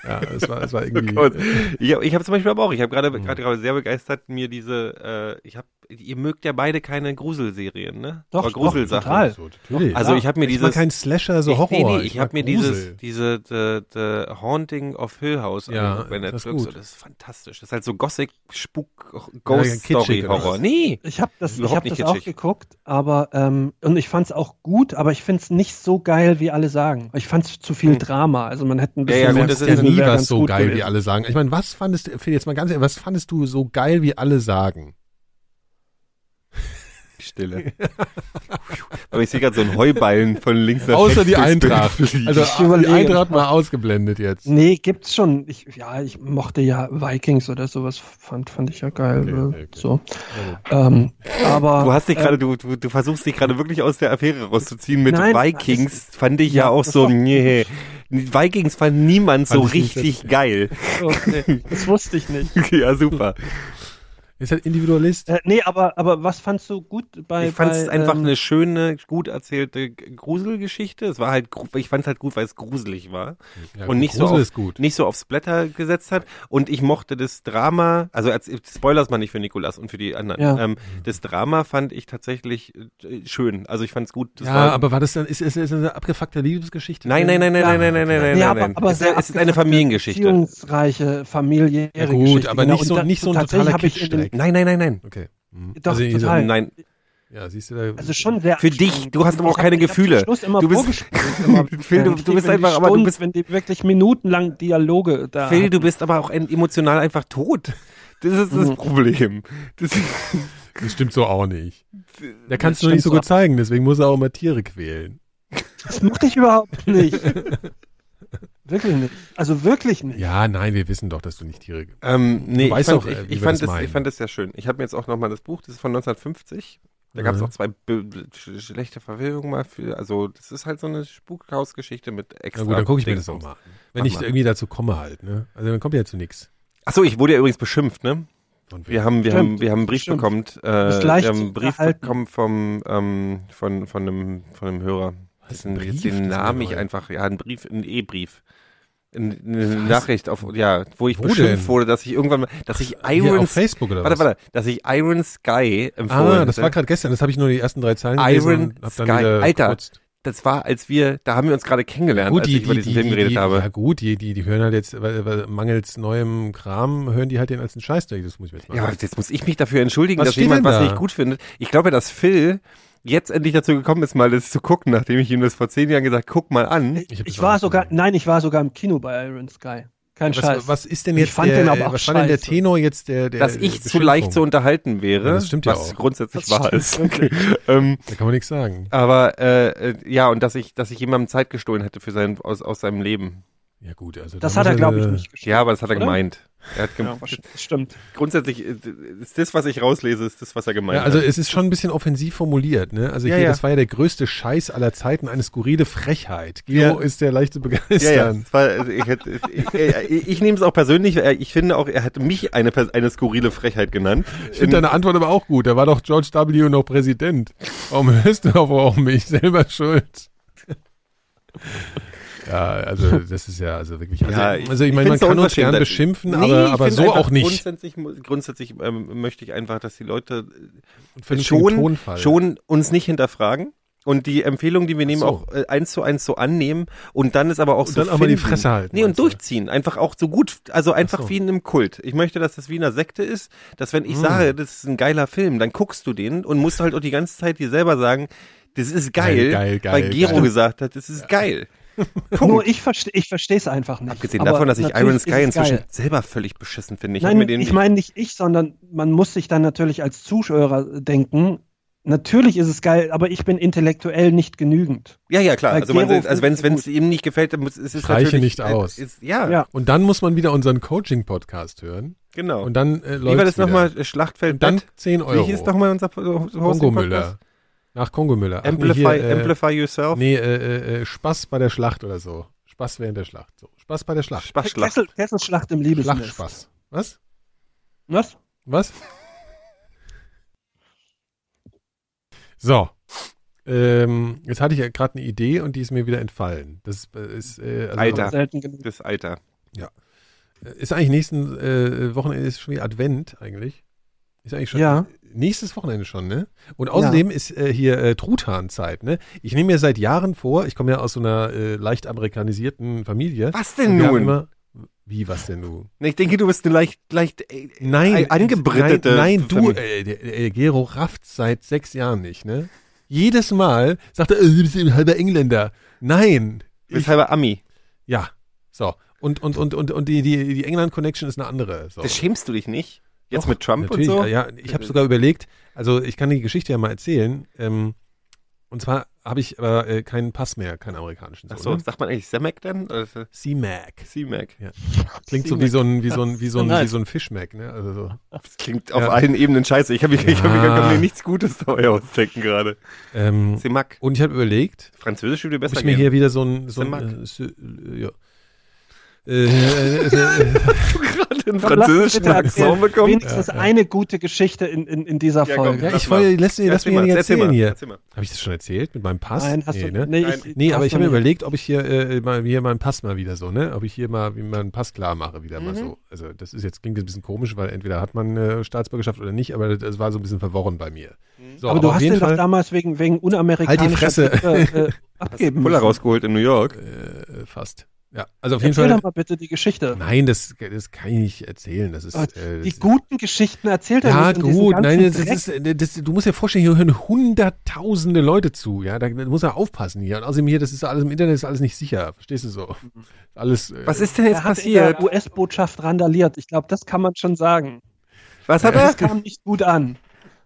Ja, es war, es war irgendwie. Gott. Ich habe ich hab zum Beispiel aber auch, ich habe gerade gerade gerade sehr begeistert mir diese, äh, ich habe, ihr mögt ja beide keine Gruselserien, ne? Doch, Oder doch, Gruselsachen. total. so, natürlich. Also ich habe mir ich dieses kein Slasher, so ich, Horror. Nee, nee, ich, mag habe mir dieses, diese the, the Haunting of Hill House Ja, angeguckt bei das ist gut. das ist fantastisch. Das ist halt so Gothic, Spuk, Ja, Ghost Story Horror. Nee. Ich habe das, ich Überhaupt hab nicht das auch geguckt, aber ähm, und ich fand es auch gut, aber ich finde es nicht so geil, wie alle sagen. Ich fand es zu viel Hm. Drama. Also man hätte ein Ja, bisschen ja, gut, mehr das ist ja ja nie was so gut geil, wie gewesen. alle sagen. Ich meine, was fandest du, jetzt mal ganz ehrlich, was fandest du so geil, wie alle sagen? Stille. aber ich sehe gerade so einen Heuballen von links nach Außer rechts. die durchs Eintracht. Bild fliegen. Also Ich die. Eintracht mal ausgeblendet jetzt. Nee, gibt's schon. Ich, ja, ich mochte ja Vikings oder sowas, fand, fand ich ja geil. Okay, äh, okay. So. Ähm, aber Du hast dich äh, gerade, du, du, du versuchst dich gerade wirklich aus der Affäre rauszuziehen mit Nein, Vikings. Fand ich ja, ja, auch das so, nee. Vikings fand niemand so Fand nicht richtig geil. okay, das wusste ich nicht. ja, super. Ist halt Individualist. Äh, nee, aber, aber was fandst du gut bei. Ich fand es einfach ähm, eine schöne, gut erzählte Gruselgeschichte. Es war halt, ich fand es halt gut, weil es gruselig war Ja, und nicht so, auf, ist gut. nicht so aufs Blätter gesetzt hat. Und ich mochte das Drama, also als, Spoilers mal nicht für Nikolas und für die anderen. Ja. Ähm, das Drama fand ich tatsächlich äh, schön. Also ich fand es gut. Das ja, war, aber war das dann, ist, ist, eine abgefuckte Liebesgeschichte? Nein, nein, nein, nein, Ja. nein, nein, nein, nein, nein, Nee, nein, aber, nein. aber es, sehr es ist eine Familiengeschichte. Beziehungsreiche, familiäre Ja, gut, Geschichte. aber genau. nicht Und so- nicht so ein tatsächlich totaler hab ich in den- Kitschdreck. Nein, nein, nein, nein. Okay. Mhm. Doch, also, total. Nein. Ja, siehst du da. Also schon sehr Für dich, du hast aber auch keine Gefühle. Schluss immer Du bist- immer, Phil, du- du bist einfach- aber du bist- wenn die wirklich minutenlang Dialoge da Phil, hatten. du bist aber auch emotional einfach tot. Das ist das Mhm. Problem. Das Das stimmt so auch nicht. Der kannst du nicht so so. gut zeigen, deswegen muss er auch mal Tiere quälen. Das mache ich überhaupt nicht. Wirklich nicht. Also wirklich nicht. Ja, nein, wir wissen doch, dass du nicht Tiere. ähm, nee, ich fand, doch, äh, ich, ich, fand das ich fand das sehr schön. Ich habe mir jetzt auch nochmal das Buch, das ist von 1950. Da gab es Mhm. auch zwei schlechte Verfilmungen mal für. Also, das ist halt so eine Spukhausgeschichte mit Na extra. gut, dann gucke ich mir das auch mal an. Wenn Mach ich mal. irgendwie dazu komme halt, ne? Also dann kommt ja zu nichts. Achso, ich wurde ja übrigens beschimpft, ne? Von Wir haben, wir Stimmt, haben, wir haben einen Brief stimmt. bekommen. Äh, wir haben einen Brief unterhalten. bekommen vom, ähm, von, von einem, von einem Hörer. Was, Das ein Brief? den Namen ich einfach, ja, ein Brief, ein E-Brief. Ein- Eine Nachricht auf, ja, wo ich Wo beschimpft denn? wurde, dass ich irgendwann mal, dass ich Iron, auf Facebook oder warte, was? warte, dass ich Iron Sky empfohlen Ah, das war gerade gestern, das habe ich nur die ersten drei Zeilen Iron Sky. Alter, gekotzt. Das war, als wir, da haben wir uns gerade kennengelernt, Gut, als die, ich über die, diesen die, Film geredet die, habe. Ja gut, die, die, die hören halt jetzt, weil, weil mangels neuem Kram, hören die halt den als einen Scheißdreck, das muss ich jetzt mal Ja, aber jetzt muss ich mich dafür entschuldigen, Was dass jemand denn was da? nicht gut findet. Ich glaube, dass Phil jetzt endlich dazu gekommen ist, mal das zu gucken, nachdem ich ihm das vor zehn Jahren gesagt, guck mal an. Ich, ich war sogar, gesehen. nein, ich war sogar im Kino bei Iron Sky. Kein Scheiß. Was, was ist denn Ich jetzt fand der, den aber auch was war denn der. Tenor jetzt der, der dass ich zu leicht zu unterhalten wäre, Ja, das stimmt ja was auch. grundsätzlich Das wahr ist. wirklich. ähm, Da kann man nichts sagen. aber äh, äh, ja, und dass ich, dass ich jemandem Zeit gestohlen hätte für sein, aus, aus seinem Leben. Ja gut, also das da hat er, glaube ich, nicht geschafft. Ja, aber das hat er Oder? gemeint. Er hat Ja, das stimmt. grundsätzlich äh, ist das, was ich rauslese, ist das, was er gemeint Ja, also hat. es ist schon ein bisschen offensiv formuliert, ne? Also Ja, hier, ja. das war ja der größte Scheiß aller Zeiten, eine skurrile Frechheit. Geo Ja. ist der leichte Ja, ja. begeistern. War, also ich, ich, ich, ich nehme es auch persönlich. äh, Ich finde auch, er hat mich eine, eine skurrile Frechheit genannt. Ich finde deine Antwort aber auch gut. Da war doch George W. noch Präsident. Warum hörst du auf auch mich? Selber schuld. Ja, also das ist ja also wirklich. Also, Ja, also ich meine, man kann uns gern beschimpfen, Nee, aber, ich aber so auch nicht. Grundsätzlich, grundsätzlich ähm, möchte ich einfach, dass die Leute Vernünftigen schon, Tonfall. schon uns nicht hinterfragen. und die Empfehlung, die wir nehmen, so. auch äh, eins zu eins so annehmen und dann ist aber auch Und so dann auch mal die finden. Fresse halten, Nee, und durchziehen. Einfach auch so gut, also einfach so. wie in einem Kult. Ich möchte, dass das wie in einer Sekte ist, dass wenn ich sage, das ist ein geiler Film, dann guckst du den und musst halt auch die ganze Zeit dir selber sagen, das ist geil, Geil, geil, weil Gero geil. gesagt hat, das ist geil. Nur ich verstehe ich verstehe es einfach nicht. Abgesehen Aber davon, dass ich Iron Sky inzwischen geil. selber völlig beschissen finde. Ich Nein, ich meine nicht ich, sondern man muss sich dann natürlich als Zuschauer denken, natürlich ist es geil, aber ich bin intellektuell nicht genügend. ja, ja, klar. Bei Also, man, also wenn es ihm nicht gefällt, dann muss, ist es Streiche natürlich nicht aus. Ist, ja, Ja. Und dann muss man wieder unseren Coaching-Podcast hören. genau. Und dann äh, Wie war das nochmal? Schlachtfeld Und dann Bett? 10 Euro. Wie hieß nochmal unser Hosting Kongo-Müller. Nach Kongo-Müller. Nee, Amplify, hier, äh, Amplify Yourself? Nee, äh, äh, äh, Spaß bei der Schlacht oder so. Spaß während der Schlacht. So. Spaß bei der Schlacht. Spaßschlacht. Kessel, Kesselschlacht im Liebesnest. Schlachtspaß. Was? Was? Was? So. Ähm, jetzt hatte ich ja gerade eine Idee und die ist mir wieder entfallen. Das äh, ist, äh, also, Alter. Selten genug. Das Alter. Ist eigentlich nächsten äh, Wochenende ist schon wieder Advent eigentlich. Ist eigentlich schon Ja. nächstes Wochenende schon, ne? Und außerdem ist äh, hier äh, Truthahnzeit, ne? Ich nehme mir seit Jahren vor, ich komme ja aus so einer äh, leicht amerikanisierten Familie. Was denn nun? Immer, wie, was denn nun? Ich denke, du bist eine leicht, leicht äh, Nein, äh, angebrittete. Nein, nein du, äh, der Gero rafft seit sechs Jahren nicht, ne? Jedes Mal sagt er, äh, du bist ein halber Engländer. Nein. Du bist Ich, halber Ami. ja, so. Und, und, und, und, und die, die, die England-Connection ist eine andere. So. Das schämst du dich nicht? Jetzt Doch, mit Trump und so? Ja, ich habe sogar überlegt, also ich kann die Geschichte ja mal erzählen. Ähm, und zwar habe ich aber äh, keinen Pass mehr, keinen amerikanischen. Ach so, ne? sagt man eigentlich ist das C-Mac. C-Mac. Klingt so wie so ein, wie so ein, wie so ein, wie so ein Fischmac, ne? Also so. Das klingt auf Ja. allen Ebenen scheiße. Ich habe ich, ich hab, ich Ja. kann mir nichts Gutes dabei ausdenken gerade. Ähm, C-Mac. und ich habe überlegt, Französisch würde besser ich mir gehen. hier wieder so ein, so ein Semak. äh, äh, ja. Äh, äh, äh, gerade einen mich französischen Akzent bekommen. Wenigstens eine gute Geschichte in, in, in dieser Ja, komm. Ja, ich lass, mir ja nicht erzähl erzählen mal, hier. Habe ich das schon erzählt mit meinem Pass? Nein, hast nee, du ne? nee, ich, Nee, hast aber ich du habe mir überlegt, ob ich hier äh, mal hier meinen Pass mal wieder so, ne? Ob ich hier mal meinen Pass klar mache, wieder Mhm. mal so. Also das ist jetzt klingt ein bisschen komisch, weil entweder hat man äh, Staatsbürgerschaft oder nicht, aber das war so ein bisschen verworren bei mir. So, aber du auf hast den doch damals wegen, wegen unamerikanischer Fresse. Güter, äh, abgeben Puller müssen. rausgeholt in New York. äh, fast. Ja, also auf jeden Erzähl Fall. doch mal bitte die Geschichte. Nein, das, das kann ich nicht erzählen. Das ist, äh, die das, guten Geschichten erzählt er ja, nicht. diesen gut, nein, das Dreck. ist, äh, das, du musst dir vorstellen, hier hören hunderttausende Leute zu, ja, da, da muss er aufpassen hier. Und außerdem hier, das ist alles im Internet, ist alles nicht sicher, verstehst du so? Alles, äh, Was ist denn jetzt er hat passiert? US-Botschaft randaliert. Ich glaube, das kann man schon sagen. Was hat er? Das kam nicht gut an.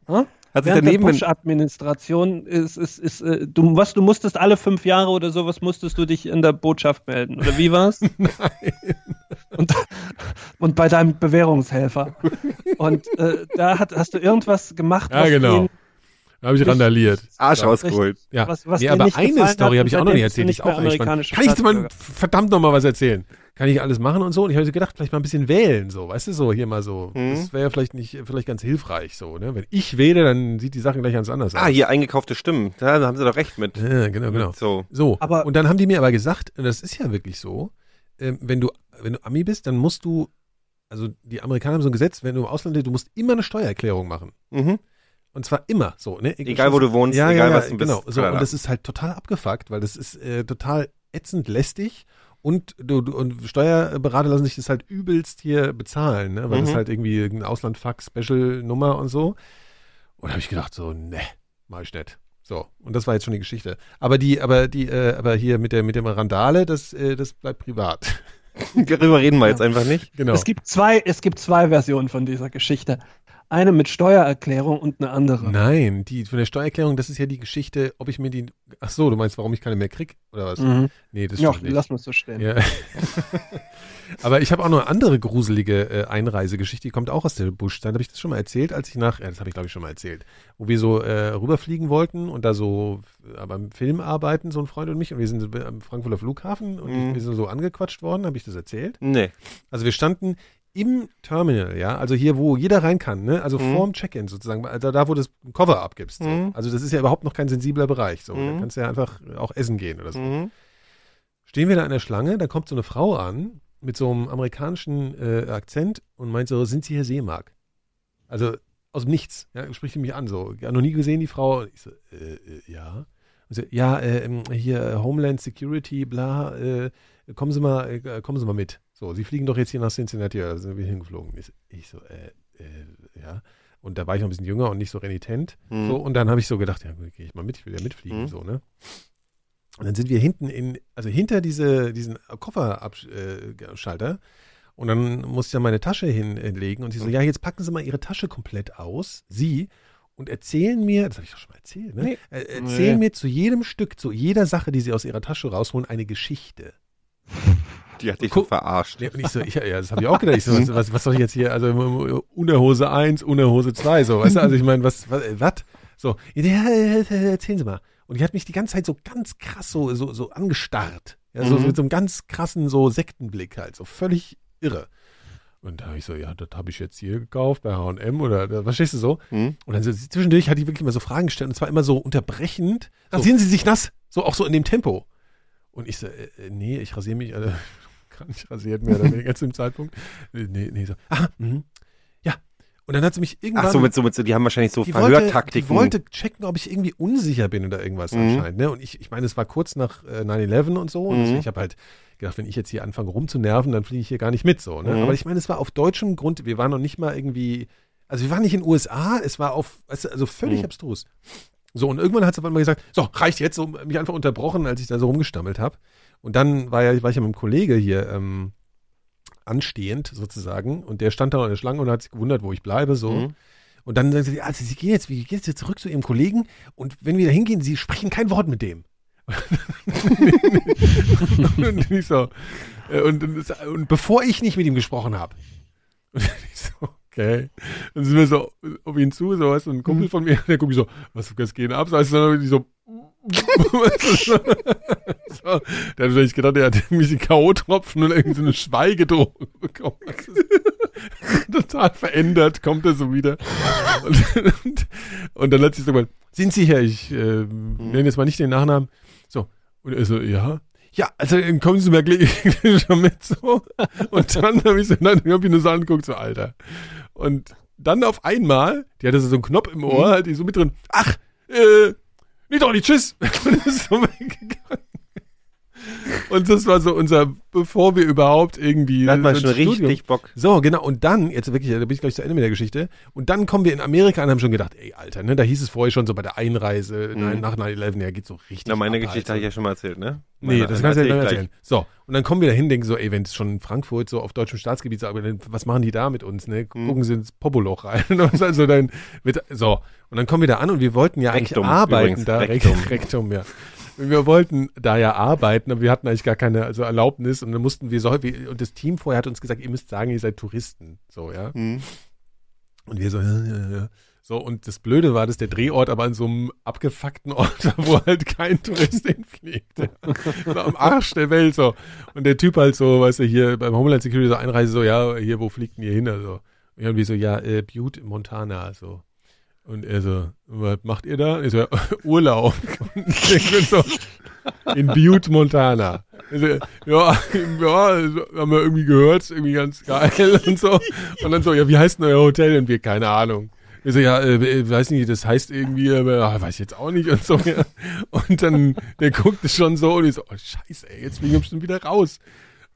Hm? Hat sich daneben der Bush-Administration ist, ist, ist, äh, du, was, du musstest alle fünf Jahre oder sowas, musstest du dich in der Botschaft melden. Oder wie war's? Nein. Und, und bei deinem Bewährungshelfer. Und äh, da hat, hast du irgendwas gemacht, Ja, was genau. ihn, da habe ich randaliert. Arsch Ja. rausgeholt. Ja, Was- was nee, aber eine Story habe ich auch noch nicht erzählt. ist auch nicht Kann ich mal verdammt noch mal was erzählen? Kann ich alles machen und so? Und ich habe so gedacht, vielleicht mal ein bisschen wählen, so, weißt du, so hier mal so. Mhm. Das wäre vielleicht nicht, vielleicht ganz hilfreich, so, ne? Wenn ich wähle, dann sieht die Sache gleich ganz anders Ah, aus. hier eingekaufte Stimmen. Da haben sie doch recht mit. Ja, genau, genau. So. So, Aber- und dann haben die mir aber gesagt, und das ist ja wirklich so, ähm, wenn du, wenn du Ami bist, dann musst du, also die Amerikaner haben so ein Gesetz, wenn du im Ausland lebst, du musst immer eine Steuererklärung machen. Mhm. Und zwar immer so, ne? Egal, wo du wohnst, ja, egal, ja, was du bist. Genau, so, und das ist halt total abgefuckt, weil das ist äh, total ätzend lästig und du, du und Steuerberater lassen sich das halt übelst hier bezahlen, ne? Weil das Mhm. halt irgendwie ein Ausland-Fuck-Special-Nummer und so. Und da habe ich gedacht, so, ne, mach ich nicht. So, und das war jetzt schon die Geschichte. Aber die, aber die, äh, aber hier mit der mit dem Randale, das, äh, das bleibt privat. Darüber reden wir jetzt einfach nicht. genau. Es gibt zwei, es gibt zwei Versionen von dieser Geschichte. Eine mit Steuererklärung und eine andere. Nein, die von der Steuererklärung, das ist ja die Geschichte, ob ich mir die. Ach so, du meinst, warum ich keine mehr krieg oder was? Mhm. Nee, das Ja, stimmt nicht. lass mal so stehen. Ja. Aber ich habe auch noch eine andere gruselige äh, Einreisegeschichte, die kommt auch aus der Buschzeit. Habe ich das schon mal erzählt, als ich nach, ja, das habe ich glaube ich schon mal erzählt, wo wir so äh, rüberfliegen wollten und da so äh, beim Film arbeiten, so ein Freund und mich, und wir sind am Frankfurter Flughafen und Mhm. wir sind so angequatscht worden, habe ich das erzählt? Nee. Also wir standen im Terminal, ja, also hier, wo jeder rein kann, ne? Also Mhm. vorm Check-in sozusagen, also da, wo du das Cover abgibst. So. Mhm. Also das ist ja überhaupt noch kein sensibler Bereich. So. Da Mhm. kannst du ja einfach auch essen gehen oder so Mhm. stehen wir da an der Schlange, da kommt so eine Frau an mit so einem amerikanischen äh, Akzent und meint so, sind Sie Herr Seemark? Also aus dem Nichts, ja, spricht die mich an so. Ja, noch nie gesehen, die Frau. Und ich so, äh, äh, ja. Und so, ja, äh, ähm, hier Homeland Security, bla, äh, kommen Sie mal, kommen Sie mal mit. So, Sie fliegen doch jetzt hier nach Cincinnati, da sind wir hingeflogen. Ich, so, äh, äh, ja. Und da war ich noch ein bisschen jünger und nicht so renitent. Mhm. So, und dann habe ich so gedacht, ja, gehe ich mal mit, ich will ja mitfliegen, Mhm. so, ne? Und dann sind wir hinten in, also hinter diese, diesen Kofferschalter. Äh, Schalter. und dann musste ich ja meine Tasche hinlegen und sie so, Mhm. ja, jetzt packen Sie mal Ihre Tasche komplett aus, Sie, und erzählen mir, das habe ich doch schon mal erzählt, ne? Nee. Äh, erzählen Nee. mir zu jedem Stück, zu jeder Sache, die Sie aus Ihrer Tasche rausholen, eine Geschichte. Die hat dich so verarscht. Ja, und ich so, ich, ja, das habe ich auch gedacht. Ich so, was, was, was soll ich jetzt hier, also Unterhose 1, Unterhose 2, so, weißt du, also ich meine, was, was, äh, was? So, ja, äh, äh, erzählen Sie mal. Und die hat mich die ganze Zeit so ganz krass so, so, so angestarrt. Ja, so, Mhm. so mit so einem ganz krassen so Sektenblick halt, so völlig irre. Und da habe ich so, ja, das habe ich jetzt hier gekauft bei H&M oder, da- verstehst du so? Hm? Und dann so, zwischendurch hat die wirklich mal so Fragen gestellt und zwar immer so unterbrechend. Rasieren Sie sich nass? So, auch so in dem Tempo. Und ich so, äh, äh, nee, ich rasiere mich, also, gar nicht rasiert mehr oder weniger zu dem Zeitpunkt. Äh, Nee, nee, so, ah, mhm. ja. Und dann hat sie mich irgendwann... Ach so, mit so, mit so, die haben wahrscheinlich so die wollte, die Verhörtaktiken. wollte checken, ob ich irgendwie unsicher bin oder irgendwas Mhm. anscheinend. Ne? Und ich, ich meine, es war kurz nach äh, 9-11 und so. Und Mhm. ich habe halt gedacht, wenn ich jetzt hier anfange rumzunerven, dann fliege ich hier gar nicht mit. so. Ne? Mhm. Aber ich meine, es war auf deutschem Grund, wir waren noch nicht mal irgendwie, also wir waren nicht in den USA, es war auf, also völlig Mhm. abstrus. So, und irgendwann hat sie aber mal gesagt, so, reicht jetzt, so mich einfach unterbrochen, als ich da so rumgestammelt habe. Und dann war, ja, war ich ja mit einem Kollege hier ähm, anstehend sozusagen und der stand da in der Schlange und hat sich gewundert, wo ich bleibe, so. Mhm. Und dann sagen sie, also sie gehen jetzt, wie geht jetzt zurück zu ihrem Kollegen und wenn wir da hingehen, sie sprechen kein Wort mit dem. und ich so, äh, und, und, bevor ich nicht mit ihm gesprochen habe. Und ich so, okay. Dann sind wir so auf ihn zu, so du, ein Kumpel von mir, der guckt mich so, was was geht ab? So, du, dann ich so, so, der hat wahrscheinlich gedacht, er hat irgendwie K.O.-Tropfen und irgendwie so eine Schweigedrohung bekommen. Total verändert, kommt er so wieder. Und, und, und dann sie so gesagt, sind Sie hier? Ich äh, nenne jetzt mal nicht den Nachnamen. So. Und er so, ja. Ja, also dann kommen Sie mir gleich schon mit so. Und dann habe ich so, dann habe ich nur so angeguckt, so, Alter. Und dann auf einmal, die hatte so einen Knopf im Ohr, hat die so mit drin, ach, äh, nee doch nicht, tschüss. Und ist so weggegangen. Und das war so unser, bevor wir überhaupt irgendwie. Da hat man schon Studium- richtig Bock. so, genau. Und dann, jetzt wirklich, da bin ich gleich zu Ende mit der Geschichte. Und dann kommen wir in Amerika an und haben schon gedacht, ey, Alter, ne, da hieß es vorher schon so bei der Einreise, Mhm. nach 9-11, ja, geht so richtig. Na, meine ab, Geschichte habe ich ja schon mal erzählt, ne? Nee, Meine- das kannst du ja ich erzählen. So, und dann kommen wir da hin, denken so, ey, wenn es schon in Frankfurt so auf deutschem Staatsgebiet ist, aber dann, was machen die da mit uns, ne? Mhm. Gucken sie ins Popoloch rein. Also dann wird, so, und dann kommen wir da an und wir wollten ja eigentlich Rektum, arbeiten übrigens, da. Rektum. Rektum, ja. Wir wollten da ja arbeiten, aber wir hatten eigentlich gar keine also Erlaubnis und dann mussten wir so, wir- und das Team vorher hat uns gesagt, ihr müsst sagen, ihr seid Touristen. So, ja. Mhm. Und wir so, ja, ja, ja. So, und das Blöde war, dass der Drehort aber an so einem abgefuckten Ort war, wo halt kein Tourist hinfliegt. Ja. So am Arsch der Welt so. Und der Typ halt so, weißt du, hier beim Homeland Security so Einreise so, ja, hier, wo fliegt denn ihr hin? Also. Und irgendwie so, ja, äh, Butte, Montana, so. Und er so, was macht ihr da? Ich so, Urlaub. Und ich mir so, in Butte, Montana. Ich so, ja, ja, haben wir irgendwie gehört, irgendwie ganz geil und so. Und dann so, ja, wie heißt denn euer Hotel? Und wir, keine Ahnung. Ich so, ja, äh, weiß nicht, das heißt irgendwie, aber ah, weiß ich jetzt auch nicht und so. Ja. Und dann, der guckte schon so und ich so, oh scheiße, ey, jetzt fliegen wir bestimmt wieder raus.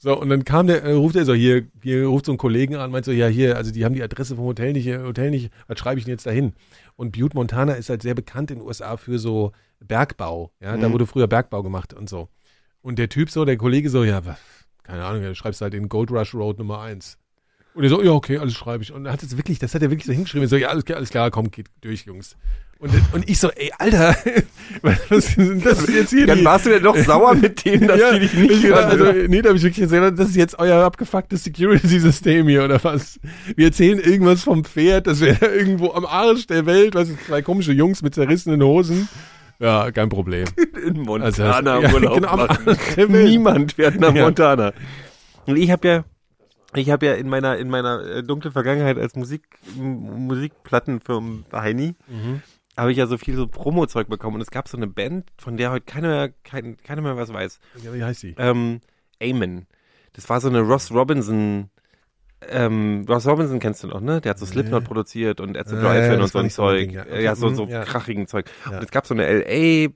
So, und dann kam der, äh, ruft er so, hier, hier ruft so ein Kollegen an, meint so, ja, hier, also die haben die Adresse vom Hotel nicht, äh, Hotel nicht, was schreibe ich denn jetzt dahin? Und Butte, Montana ist halt sehr bekannt in den USA für so Bergbau, ja, da Mhm. wurde früher Bergbau gemacht und so. Und der Typ so, der Kollege so, ja, keine Ahnung, du schreibst halt in Gold Rush Road Nummer 1. Und er so, ja, okay, alles schreibe ich. Und er hat es wirklich, das hat er wirklich so hingeschrieben. Er so, ja, alles klar, alles klar, komm, geht durch, Jungs. Und, und ich so, ey, Alter, was ist denn das jetzt hier? Dann warst du denn doch sauer mit denen, dass die dich nicht ich, hören. Also, nee, da habe ich wirklich gesagt, das ist jetzt euer abgefucktes Security-System hier, oder was? Wir erzählen irgendwas vom Pferd, das wäre irgendwo am Arsch der Welt, was zwei komische Jungs mit zerrissenen Hosen. Ja, kein Problem. in Montana Also, ja, Urlaub genau, machen. Niemand fährt nach Ja. Montana. Und ich habe ja, ich habe ja in meiner in meiner äh, dunklen Vergangenheit als Musik Musikplattenfirmen Heini Mhm. habe ich ja so viel so Promo-Zeug bekommen und es gab so eine Band, von der heute keiner mehr, kein, keiner mehr was weiß. Ja, wie heißt sie? Ähm, Amen. Das war so eine Ross Robinson. Ähm, Ross Robinson kennst du noch, ne? Der hat so Slipknot Nee. produziert und At the Ja, Drive-In ja, und so ein Zeug. Ding, ja. ja. Okay, so, mhm, so ja. krachigen Zeug. Ja. Und es gab so eine LA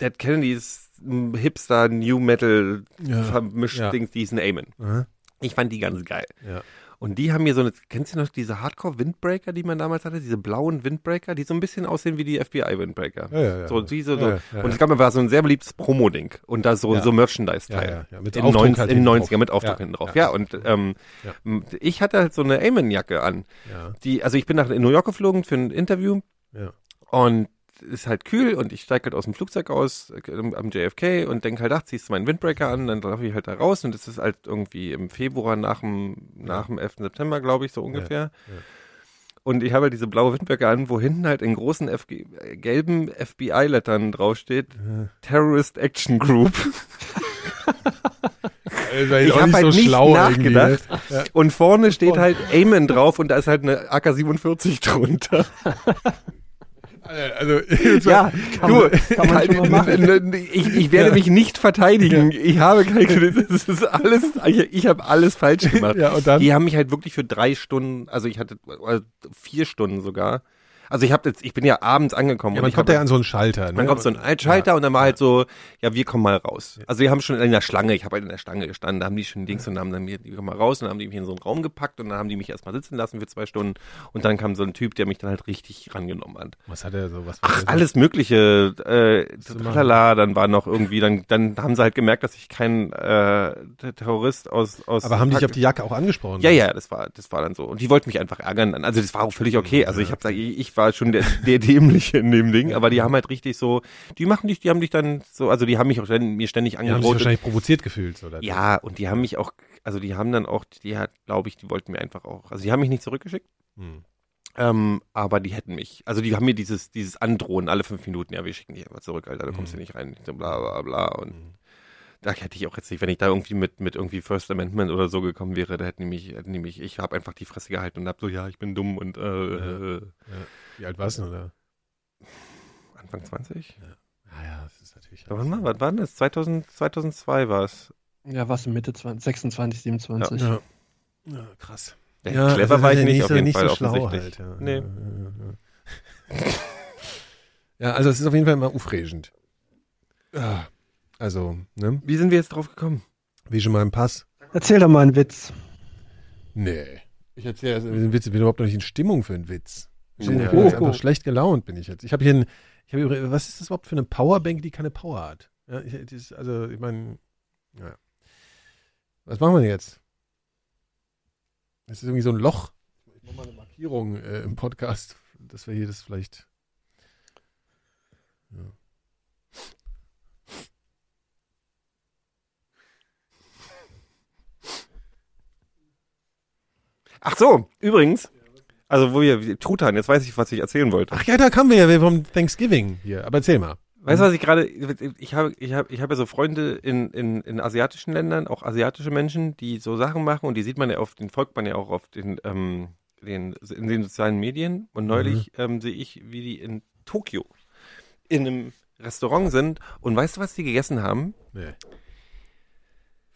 Dead Kennedys Hipster New Metal Ja. vermischt Ja. Dings, die ist ein Amen. Aha. Ich fand die ganz geil. Ja. Und die haben mir so eine, kennst du noch diese Hardcore Windbreaker, die man damals hatte? Diese blauen Windbreaker, die so ein bisschen aussehen wie die FBI Windbreaker. Ja, ja, ja. So, die so, so. Und es gab war so ein sehr beliebtes Promo-Ding. Und da so, so Merchandise-Teil. Ja, ja, mit in, Aufdruck 90, halt in hinten 90er drauf. mit Aufdruck hinten drauf. ja. Und ähm, ich hatte halt so eine Amen-Jacke an. Ja. Die, also ich bin nach in New York geflogen für ein Interview Ja. und ist halt kühl und ich steige halt aus dem Flugzeug aus äh, am JFK und denke halt, ach, ziehst du meinen Windbreaker an, dann laufe ich halt da raus und es ist halt irgendwie im Februar nach dem, nach dem 11. September, glaube ich, so ungefähr. Und ich habe halt diese blaue Windbreaker an, wo hinten halt in großen FG, äh, gelben FBI-Lettern draufsteht, Terrorist Action Group. Ich habe halt nicht nachgedacht. ne? Und vorne steht halt Amen drauf und da ist halt eine AK-47 drunter. Also, Ja, du, kann man schon mal machen. ich, ich werde mich nicht verteidigen. Ich habe keine, das ist alles, ich, ich habe alles falsch gemacht. Ja, und dann? Die haben mich halt wirklich für drei Stunden, also ich hatte äh, vier Stunden sogar. Also ich habe jetzt, ich bin ja abends angekommen. ja, und man ich kommt ja an so einen Schalter. Ne? man kommt so einen Altschalter und dann war halt so, ja, wir kommen mal raus. Also wir haben schon in der Schlange, ich habe halt in der Schlange gestanden, da haben die schon Dings und haben dann mir, die kommen mal raus und dann haben die mich in so einen Raum gepackt und dann haben die mich erstmal sitzen lassen für zwei Stunden und dann kam so ein Typ, der mich dann halt richtig rangenommen hat. Was hat er so? Was Ach, alles mögliche, äh, tralala, dann war noch irgendwie, dann, dann haben sie halt gemerkt, dass ich kein äh, Terrorist aus, aus Aber haben dich Pak- auf die Jacke auch angesprochen? ja, ja, das war, das war dann so. Und die wollten mich einfach ärgern. Also das war auch völlig okay. Also ich habe ich, ich war schon der, der Dämliche in dem Ding, aber die haben halt richtig so, die machen dich, die haben dich dann so, also die haben mich auch ständig, mir ständig Die haben sich wahrscheinlich provoziert gefühlt. Oder? ja, und die haben mich auch, also die haben dann auch, die hat, glaube ich, die wollten mir einfach auch, also die haben mich nicht zurückgeschickt. Hm. Ähm, aber die hätten mich, also die haben mir dieses, dieses Androhen alle fünf Minuten, ja, wir schicken dich einfach zurück, Alter, da kommst du nicht rein, bla bla bla und da hätte ich auch jetzt nicht, wenn ich da irgendwie mit, mit irgendwie First Amendment oder so gekommen wäre, da hätten die mich, hätten die mich, ich habe einfach die Fresse gehalten und hab so, ja, ich bin dumm und äh, äh, Wie alt warst du denn, oder? Anfang 20? Ah ja, das ist natürlich. Da wann mal, was war denn das? 2000, 2002 war es. Ja, was Mitte 20, 26, 27. Ja. ja, krass. Ja, Ja, clever also war ich nicht nicht, so- auf jeden nicht Fall, so schlau halt, ja. Nee. Ja, ja, ja. ja, also es ist auf jeden Fall immer aufregend. Ja, Also, ne? Wie sind wir jetzt drauf gekommen? Wie schon mal im Pass. Erzähl doch mal einen Witz. Nee. Ich erzähle also einen Witz, ich bin überhaupt noch nicht in Stimmung für einen Witz. Ich bin Ja. Oh. einfach schlecht gelaunt bin ich jetzt. Ich habe hier ein, ich übrigens- was ist das überhaupt für eine Powerbank, die keine Power hat? Ja, ich, das also, ich meine, ja. Was machen wir denn jetzt? Das ist irgendwie so ein Loch. Ich mache mal eine Markierung äh, im Podcast, dass wir hier das vielleicht. Ja. Ach so, übrigens, also wo wir, Truthahn, jetzt weiß ich, was ich erzählen wollte. Ach ja, da kamen wir ja vom Thanksgiving hier. Aber erzähl mal. Weißt du, was ich gerade, ich habe, ich habe, ich habe ja so Freunde in, in, in asiatischen Ländern, auch asiatische Menschen, die so Sachen machen und die sieht man ja auf, den folgt man ja auch auf den, ähm, den, in den sozialen Medien und neulich ähm, sehe ich, wie die in Tokio in einem Restaurant sind und weißt du, was die gegessen haben? Nee.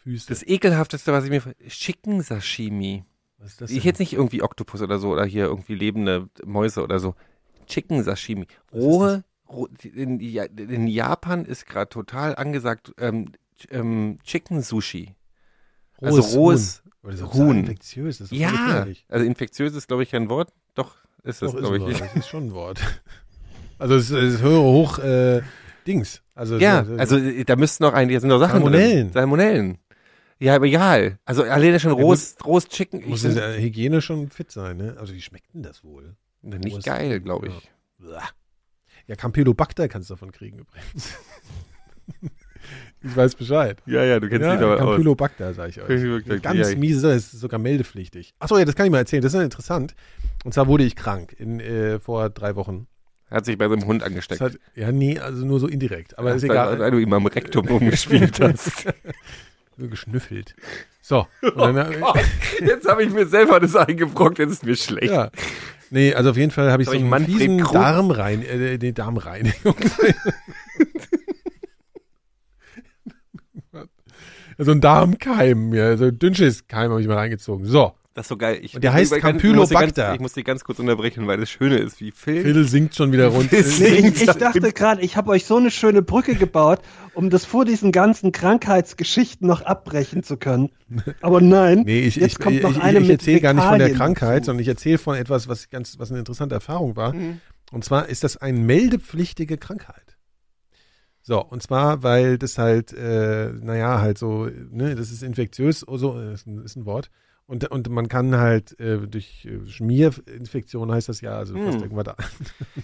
Füße. Das ekelhafteste, was ich mir, Chicken Sashimi. Was ist das Ich denn? jetzt nicht irgendwie Oktopus oder so oder hier irgendwie lebende Mäuse oder so. Chicken Sashimi. Rohe, roh, in, in Japan ist gerade total angesagt ähm, ähm, Chicken Sushi. also rohes Huhn. Das Huhn. infektiös. Das ist Ja, gefährlich. also infektiös ist glaube ich kein Wort. Doch, ist es ist glaube ich. Das ist schon ein Wort. Also es ist, es höhere hoch äh, Dings. Also Ja, ist, also äh, da müssten noch ein, hier sind noch Sachen Salmonellen. drin. Salmonellen. Ja, aber egal. Also alleine schon Ja, rohes, rohes Chicken. Ich muss der Hygiene schon fit sein, ne? Also wie schmeckt denn das wohl? nicht rohes- geil, glaube ich. Ja. Ja, Campylobacter kannst du davon kriegen übrigens. ich weiß Bescheid. Ja, ja, du kennst Ja, dich aber. Campylobacter, sage ich euch. Ganz ja. miese, Sache, ist sogar meldepflichtig. Achso, ja, das kann ich mal erzählen. Das ist ja interessant. Und zwar wurde ich krank in, äh, vor drei Wochen. Hat sich bei so einem Hund angesteckt. hat, ja, nee, also nur so indirekt. Aber ist egal. Weil du ihm am Rektum rumgespielt hast. Geschnüffelt. So. Und dann, Oh jetzt habe ich mir selber das eingebrockt, jetzt ist mir schlecht. ja. Nee, also auf jeden Fall habe ich so einen Manfred fiesen Krug- Darmrein, äh, nee, Darmreinigung. so ein Darmkeim, ja, so ein Dünnschiss-Keim habe ich mal reingezogen. So. Das ist so geil. Ich, Und der ich- heißt ich- ich- Campylobacter. Ich muss, ganz, ich muss die ganz kurz unterbrechen, weil das Schöne ist, wie Phil. Phil singt schon wieder singt. ich, ich dachte gerade, ich habe euch so eine schöne Brücke gebaut, um das vor diesen ganzen Krankheitsgeschichten noch abbrechen zu können. Aber nein, Nee, ich, jetzt ich, kommt ich, noch ich, eine ich erzähle gar nicht von der Krankheit, sondern ich erzähle von etwas, was ganz, was eine interessante Erfahrung war. Mhm. Und zwar ist das eine meldepflichtige Krankheit. So, und zwar, weil das halt, äh, naja, halt so, ne, das ist infektiös, oh, so, äh, ist ein, ist ein Wort. Und, und man kann halt äh, durch äh, Schmierinfektion heißt das ja, also fast Hm. irgendwas da.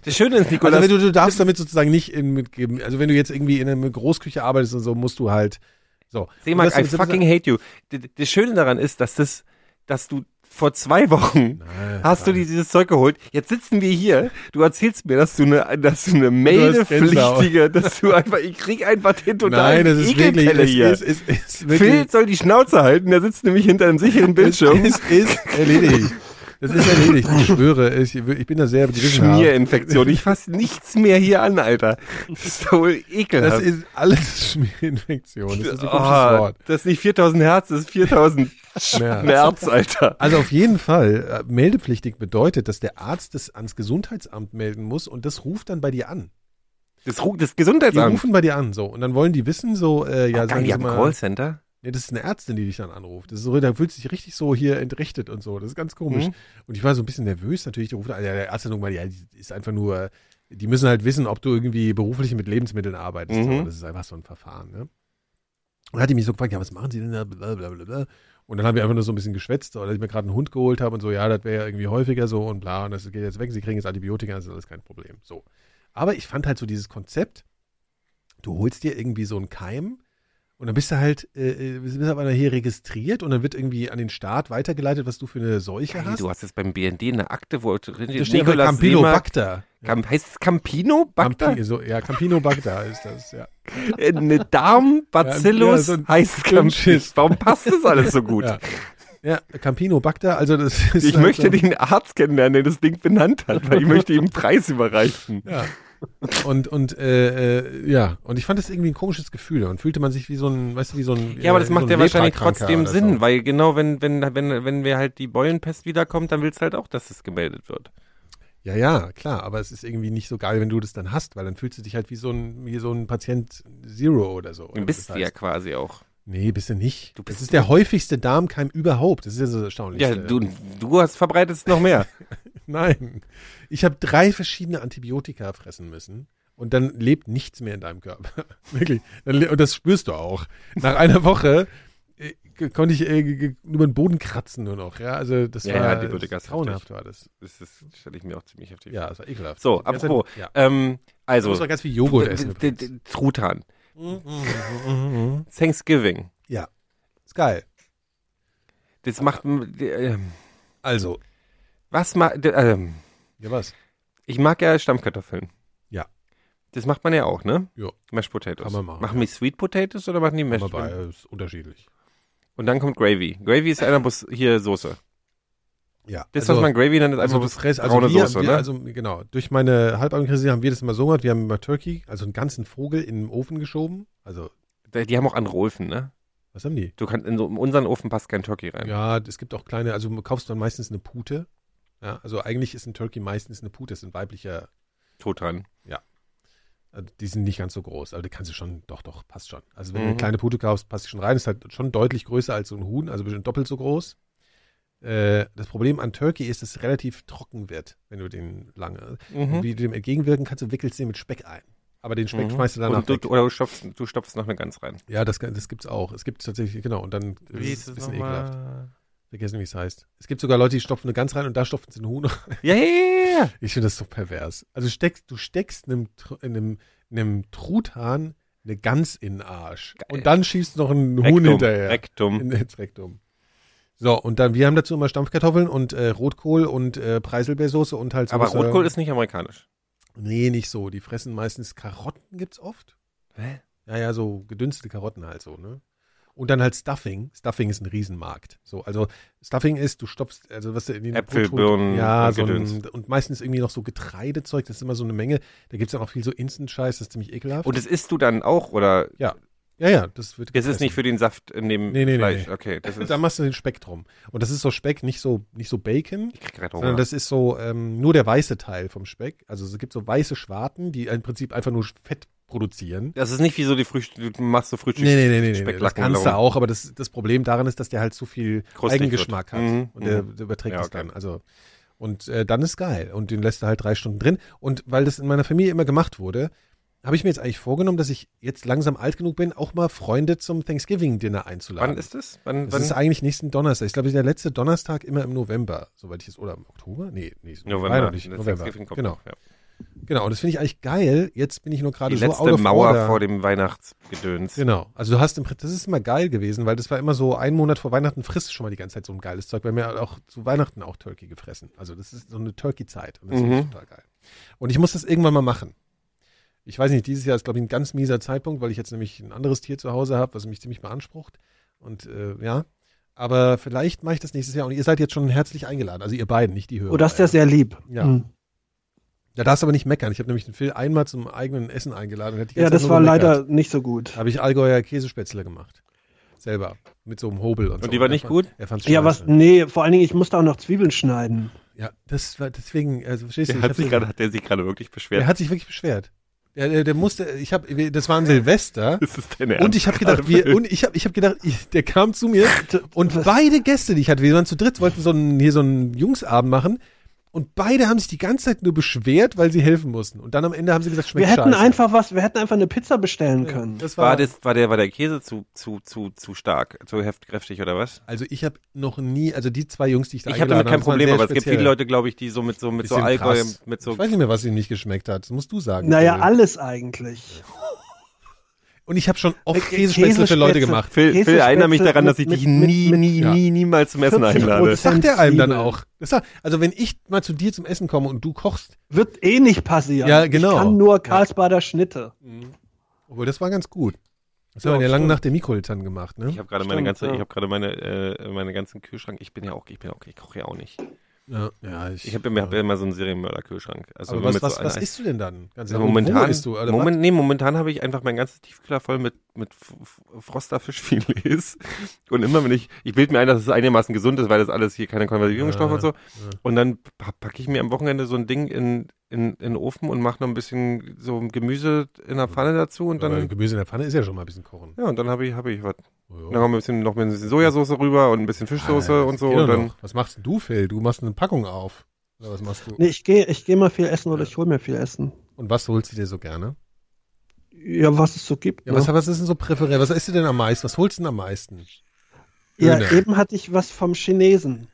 Das Schöne ist, Nikolas, Also wenn du, du darfst damit sozusagen nicht in, mitgeben, also wenn du jetzt irgendwie in einer Großküche arbeitest und so, musst du halt, so. Seemark, I fucking hate you. Das Schöne daran ist, dass das, dass du vor zwei Wochen Nein, hast du dir dieses Zeug geholt. Jetzt sitzen wir hier. Du erzählst mir, dass du eine, dass du eine meldepflichtige, dass du einfach, ich krieg einfach den totalen Nein, das ist wirklich, es hier. ist, es ist wirklich, Phil soll die Schnauze halten, der sitzt nämlich hinter einem sicheren Bildschirm. Es ist erledigt. Das ist erledigt, ich schwöre. Ich, ich bin da sehr. Schmierinfektion. Ich fass nichts mehr hier an, Alter. Das ist so ekelhaft. Das ist alles Schmierinfektion. Das ist ein oh, Wort. das ist nicht 4000 Hertz, das ist 4000 Schmerz. Alter. Also auf jeden Fall, äh, meldepflichtig bedeutet, dass der Arzt das ans Gesundheitsamt melden muss und das ruft dann bei dir an. Das, das Die Gesundheitsamt. rufen bei dir an, so. Und dann wollen die wissen, so, äh, ja, Ja, sagen die haben mal. Callcenter. Nee, das ist eine Ärztin, die dich dann anruft. Das ist so, da fühlt sich richtig so hier entrichtet und so. Das ist ganz komisch. Mhm. Und ich war so ein bisschen nervös natürlich. Die ruft an, ja, der hat irgendwann, ja, die ist einfach nur, die müssen halt wissen, ob du irgendwie beruflich mit Lebensmitteln arbeitest. Mhm. Das ist einfach so ein Verfahren, ne? Und dann hat die mich so gefragt, ja, was machen Sie denn da? Blablabla. Und dann haben wir einfach nur so ein bisschen geschwätzt, oder dass ich mir gerade einen Hund geholt habe und so, ja, das wäre ja irgendwie häufiger so und bla, und das geht jetzt weg, Sie kriegen jetzt Antibiotika, das ist alles kein Problem. So. Aber ich fand halt so dieses Konzept, du holst dir irgendwie so einen Keim und dann bist du halt, äh, äh, bist du aber hier registriert und dann wird irgendwie an den Staat weitergeleitet, was du für eine Seuche Hey, hast. du hast jetzt beim BND eine Akte, wo drin steht aber Campylobacter. Camp, heißt es Campinobacter? Campi, so, ja, Campinobacter ist das, ja. Äh, Eine Darmbacillus Ja, so heißt. Campis. Warum passt das alles so gut? Ja. Ja, Campinobacter, also das ist Ich halt möchte so, den Arzt kennenlernen, der das Ding benannt hat, weil ich möchte ihm einen Preis überreichen. Ja. Und, und äh, äh, ja, und ich fand das irgendwie ein komisches Gefühl. Und fühlte man sich wie so ein, weißt du, wie so ein. Ja, aber das äh, macht so ja ein wahrscheinlich trotzdem Sinn, so. weil genau wenn, wenn, wenn, wenn wir halt die Beulenpest wiederkommt, dann willst du halt auch, dass es gemeldet wird. Ja, ja, klar, aber es ist irgendwie nicht so geil, wenn du das dann hast, weil dann fühlst du dich halt wie so ein, wie so ein Patient Zero oder so. Du oder bist du das ja heißt. quasi auch. Nee, bist du nicht. Du das bist- ist der häufigste Darmkeim überhaupt. Das ist ja so erstaunlich. Ja, du, du hast verbreitest noch mehr. Nein. Ich habe drei verschiedene Antibiotika fressen müssen. Und dann lebt nichts mehr in deinem Körper. Wirklich. Und das spürst du auch. Nach einer Woche äh, konnte ich äh, über den Boden kratzen nur noch. Ja, also das Ja, war ja, Antibiotika grauenhaft war das. Das, das stelle ich mir auch ziemlich heftig Ja, das war ekelhaft. So, apropos, Ja. Ähm, also, Du musst ganz viel Joghurt essen. Truthahn. Thanksgiving. Ja. Ist geil. Das macht, ähm, Also, was macht, ähm, ja was? ich mag ja Stammkartoffeln. Ja. Das macht man ja auch, ne? Ja. Mashed Potatoes. Kann man machen, Machen ja. die Sweet Potatoes oder machen die Mashed Potatoes? ist unterschiedlich. Und dann kommt Gravy. Gravy ist einer Bus hier Soße. Ja. Das, was man Gravy nennt, ist Also, einfach bloß fress, also, braune wir, Soße, wir, ne? also genau, durch meine Halbabendkrise haben wir das immer so gemacht, wir haben immer Turkey, also einen ganzen Vogel in den Ofen geschoben. Also, die haben auch andere Öfen, ne? was haben die? Du kannst, in, so, in unseren Ofen passt kein Turkey rein. Ja, es gibt auch kleine, also du kaufst dann meistens eine Pute. Ja, also eigentlich ist ein Turkey meistens eine Pute, das ist ein weiblicher, Truthahn. also die sind nicht ganz so groß, aber die kannst du schon, doch, doch, passt schon. Also wenn du Mhm. eine kleine Pute kaufst, passt die schon rein, ist halt schon deutlich größer als so ein Huhn, also bestimmt doppelt so groß. Äh, das Problem an Turkey ist, dass es relativ trocken wird, wenn du den lange. Mhm. Wie du dem entgegenwirken kannst, du wickelst den mit Speck ein. Aber den Speck Mhm. schmeißt du danach du, weg. oder du stopfst, du stopfst noch eine Gans rein. Ja, das, das gibt's auch. Es gibt tatsächlich, genau, und dann Wie ist es ein bisschen ekelhaft. Vergessen, wie es heißt. Es gibt sogar Leute, die stopfen eine Gans rein und da stopfen sie ein Huhn. Ja, ja, ja, ja. Ich finde das so pervers. Also steckst, du steckst einem, einem, einem Truthahn eine Gans in den Arsch. Geil. Und dann schießt noch ein Huhn Rektum, hinterher. Rektum. In, ins Rektum. So, und dann, wir haben dazu immer Stampfkartoffeln und äh, Rotkohl und äh, Preiselbeersoße und halt so. Aber Rotkohl ist nicht amerikanisch. Nee, nicht so. Die fressen meistens Karotten, gibt's oft. Hä? Ja, ja, so gedünstete Karotten halt so, ne? Und dann halt Stuffing. Stuffing ist ein Riesenmarkt. So, also Stuffing ist, du stopfst, also was du in den Äpfel, Birnen ja, und so ein, und meistens irgendwie noch so Getreidezeug, das ist immer so eine Menge. Da gibt's dann auch viel so Instant-Scheiß, das ist ziemlich ekelhaft. Und das isst du dann auch, oder? Ja. Ja, ja, das wird Das ist nicht für den Saft in dem Nee, nee, nee, Fleisch. nee. Okay, das ist. Da machst du den Speck drum. Und das ist so Speck, nicht so, nicht so Bacon, ich krieg gerade sondern Hunger. das ist so ähm, nur der weiße Teil vom Speck. Also es gibt so weiße Schwarten, die im Prinzip einfach nur Fett produzieren. Das ist nicht wie so die Frühstück, du machst so Frühstück. Nee, nee, nee, nee, nee, das kannst du auch, aber das, das Problem daran ist, dass der halt zu viel Krustig Eigengeschmack wird. hat. Mhm, Und der, mhm. der überträgt Ja, das okay. dann. Also, und äh, dann ist geil. Und den lässt er halt drei Stunden drin. Und weil das in meiner Familie immer gemacht wurde, habe ich mir jetzt eigentlich vorgenommen, dass ich jetzt langsam alt genug bin, auch mal Freunde zum Thanksgiving-Dinner einzuladen. Wann ist das? Wann, das wann? ist eigentlich nächsten Donnerstag. Ich glaube, der letzte Donnerstag immer im November, soweit ich es, oder im Oktober? Nee, nee, November. November. Nicht. November. Thanksgiving kommt Genau, noch, ja. Genau. Und das finde ich eigentlich geil. Jetzt bin ich nur gerade Die so letzte out of Mauer order. vor dem Weihnachtsgedöns. Genau. Also du hast im Prinzip, das ist immer geil gewesen, weil das war immer so, einen Monat vor Weihnachten frisst du schon mal die ganze Zeit so ein geiles Zeug. Wir haben ja auch zu Weihnachten auch Turkey gefressen. Also das ist so eine Turkey-Zeit. Und das finde ich Mhm. total geil. Und ich muss das irgendwann mal machen. Ich weiß nicht, dieses Jahr ist, glaube ich, ein ganz mieser Zeitpunkt, weil ich jetzt nämlich ein anderes Tier zu Hause habe, was mich ziemlich beansprucht. Und äh, ja. Aber vielleicht mache ich das nächstes Jahr. Und ihr seid jetzt schon herzlich eingeladen. Also ihr beiden, nicht die Hörer. Oh, das ist ja sehr lieb. Ja. Hm. Ja, darfst aber nicht meckern. Ich habe nämlich den Phil einmal zum eigenen Essen eingeladen. und hat die Ja, das war gemeckert. leider nicht so gut. Da habe ich Allgäuer Käsespätzle gemacht. Selber. Mit so einem Hobel und, so. Und die war nicht Er gut? Er fand's Ja, was, nee, vor allen Dingen, ich musste auch noch Zwiebeln schneiden. Ja, das war deswegen, also verstehst du, Der hat sich gerade, hat der sich gerade wirklich der beschwert. hat sich wirklich beschwert. Der, der, der musste, ich habe, das war ein Silvester. Das ist deine Und ich habe gedacht, wir, und ich habe, ich habe gedacht, ich, der kam zu mir und beide Gäste, die ich hatte, wir waren zu dritt, wollten so einen, hier so einen Jungsabend machen und beide haben sich die ganze Zeit nur beschwert, weil sie helfen mussten. Und dann am Ende haben sie gesagt, schmeckt Wir hätten scheiße. einfach was, wir hätten einfach eine Pizza bestellen Ja, können. Das war, war, das, war, der, war der Käse zu, zu, zu, zu stark, zu heft, kräftig oder was? also ich habe noch nie, also die zwei Jungs, die ich da Ich habe damit kein Problem, aber es gibt viele Leute, glaube ich, die so mit so, mit so Bisschen krass. mit so Ich weiß nicht mehr, was ihnen nicht geschmeckt hat. Das musst du sagen. Naja, alles eigentlich. Und ich habe schon oft Äh, Käsespätzle für Leute gemacht. Phil, Phil erinnere mich daran, dass ich dich mit- nie, mit- nie, ja. nie, niemals zum Essen 40 einlade. Das sagt er einem dann auch. Das sagt, also wenn ich mal zu dir zum Essen komme und du kochst, Wird eh nicht passieren. Ja, genau. Ich kann nur Karlsbader Schnitte. obwohl das war ganz gut. Das Ja, haben wir ja lange nach der Mikroltan gemacht, ne? Ich habe gerade meine ganze, ja. ich habe gerade meine, äh, meine ganzen Kühlschrank. Ich bin ja auch, ich bin ja auch, ich koche ja auch nicht. Ja, ja ich, Ich habe ja. hab ja immer so einen Serienmörder-Kühlschrank. Also aber was, mit was, so was isst du denn dann? Ganz Also ehrlich, momentan, isst du? Oder Moment, nee, momentan habe ich einfach mein ganzes Tiefkühler voll mit, mit Froster-Fischfilets. Und immer wenn ich, ich bilde mir ein, dass es einigermaßen gesund ist, weil das alles hier keine Konservierungsstoffe Ja, und so. ja. Und dann pa- packe ich mir am Wochenende so ein Ding in, in, in den Ofen und mache noch ein bisschen so Gemüse in der Pfanne dazu und dann, Gemüse in der Pfanne ist ja schon mal ein bisschen kochen. ja, und dann habe ich, habe ich was. Oh, Dann ja. haben wir ein bisschen, noch ein bisschen Sojasauce rüber und ein bisschen Fischsoße Ah, und so. Und dann, noch. Was machst du, Phil? Du machst eine Packung auf. Oder was machst du? Nee, ich gehe ich geh mal viel essen oder ich hole mir viel essen. Und was holst du dir so gerne? Ja, was es so gibt. Ja, ne? was, was ist denn so präferiert? Was isst du denn am meisten? Was holst du denn am meisten? ja Döner. eben hatte ich was vom Chinesen.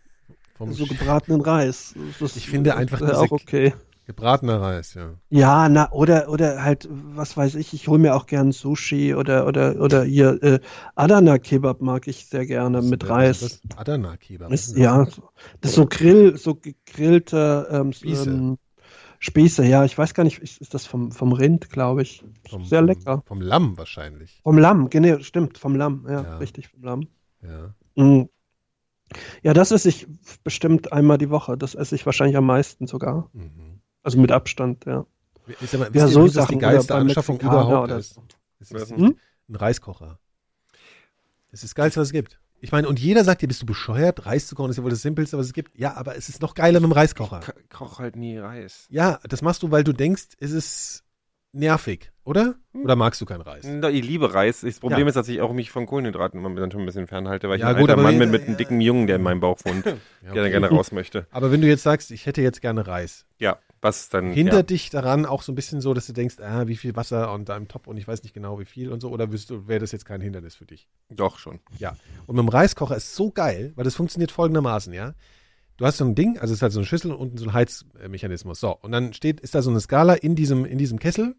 Vom so gebratenen Reis. Das Ich finde einfach diese- auch okay. Gebratener Reis, ja. Ja, na, oder, oder halt, was weiß ich, ich hole mir auch gern Sushi oder, oder, oder hier, äh, Adana Kebab mag ich sehr gerne mit Reis. Das? Adana Kebab. was Ist, ist das? ja, so- das ist so Grill, so gegrillte ähm, Spieße. ähm, Spieße, ja, ich weiß gar nicht, ist, das vom, vom Rind, glaube ich. Vom, sehr vom, lecker. Vom Lamm wahrscheinlich. Vom Lamm, genau, stimmt, vom Lamm, ja, Ja. richtig, vom Lamm. Ja. Mm. Ja, das esse ich bestimmt einmal die Woche. Das esse ich wahrscheinlich am meisten sogar. Mhm. Also mit Abstand, ja. Ist aber, wisst Ja, ihr, so was Sachen. die geilste Anschaffung Mexikaner überhaupt oder ist. so. Es ist Hm? ein Reiskocher. Das ist das Geilste, was es gibt. Ich meine, und jeder sagt dir, bist du bescheuert? Reis zu kochen ist ja wohl das Simpelste, was es gibt. Ja, aber es ist noch geiler mit dem Reiskocher. Ko- koch halt nie Reis. Ja, das machst du, weil du denkst, es ist nervig, oder? Hm. Oder magst du keinen Reis? Na, Ich liebe Reis. Das Problem Ja. ist, dass ich auch mich von Kohlenhydraten immer dann schon ein bisschen fernhalte, weil ich Ja, ein gut, alter Mann bin mit einem ja. dicken Jungen, der in meinem Bauch wohnt, Ja, der okay. dann gerne raus möchte. Aber wenn du jetzt sagst, ich hätte jetzt gerne Reis, Ja, was dann. hindert ja. dich daran auch so ein bisschen so, dass du denkst, ah, wie viel Wasser und da im Topf und ich weiß nicht genau wie viel und so, oder wirst du, wäre das jetzt kein Hindernis für dich? Doch schon. Ja. Und mit dem Reiskocher ist so geil, weil das funktioniert folgendermaßen, ja. Du hast so ein Ding, also es ist halt so eine Schüssel und unten so ein Heizmechanismus. So, und dann steht, ist da so eine Skala in diesem, in diesem Kessel.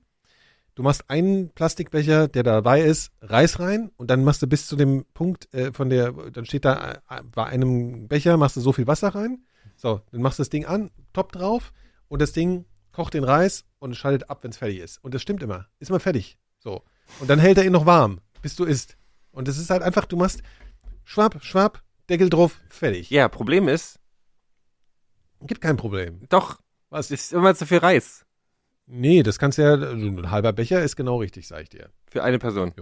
Du machst einen Plastikbecher, der dabei ist, Reis rein und dann machst du bis zu dem Punkt äh, von der, dann steht da äh, bei einem Becher machst du so viel Wasser rein. So, dann machst du das Ding an, Top drauf und das Ding kocht den Reis und schaltet ab, wenn es fertig ist. Und das stimmt immer. Ist immer fertig. So. Und dann hält er ihn noch warm, bis du isst. Und das ist halt einfach, du machst schwapp, schwapp, Deckel drauf, fertig. Ja, Problem ist, Gibt kein Problem. doch, Was? ist immer zu viel Reis Nee, das kannst du ja, ein halber Becher ist genau richtig, sag ich dir. für eine Person.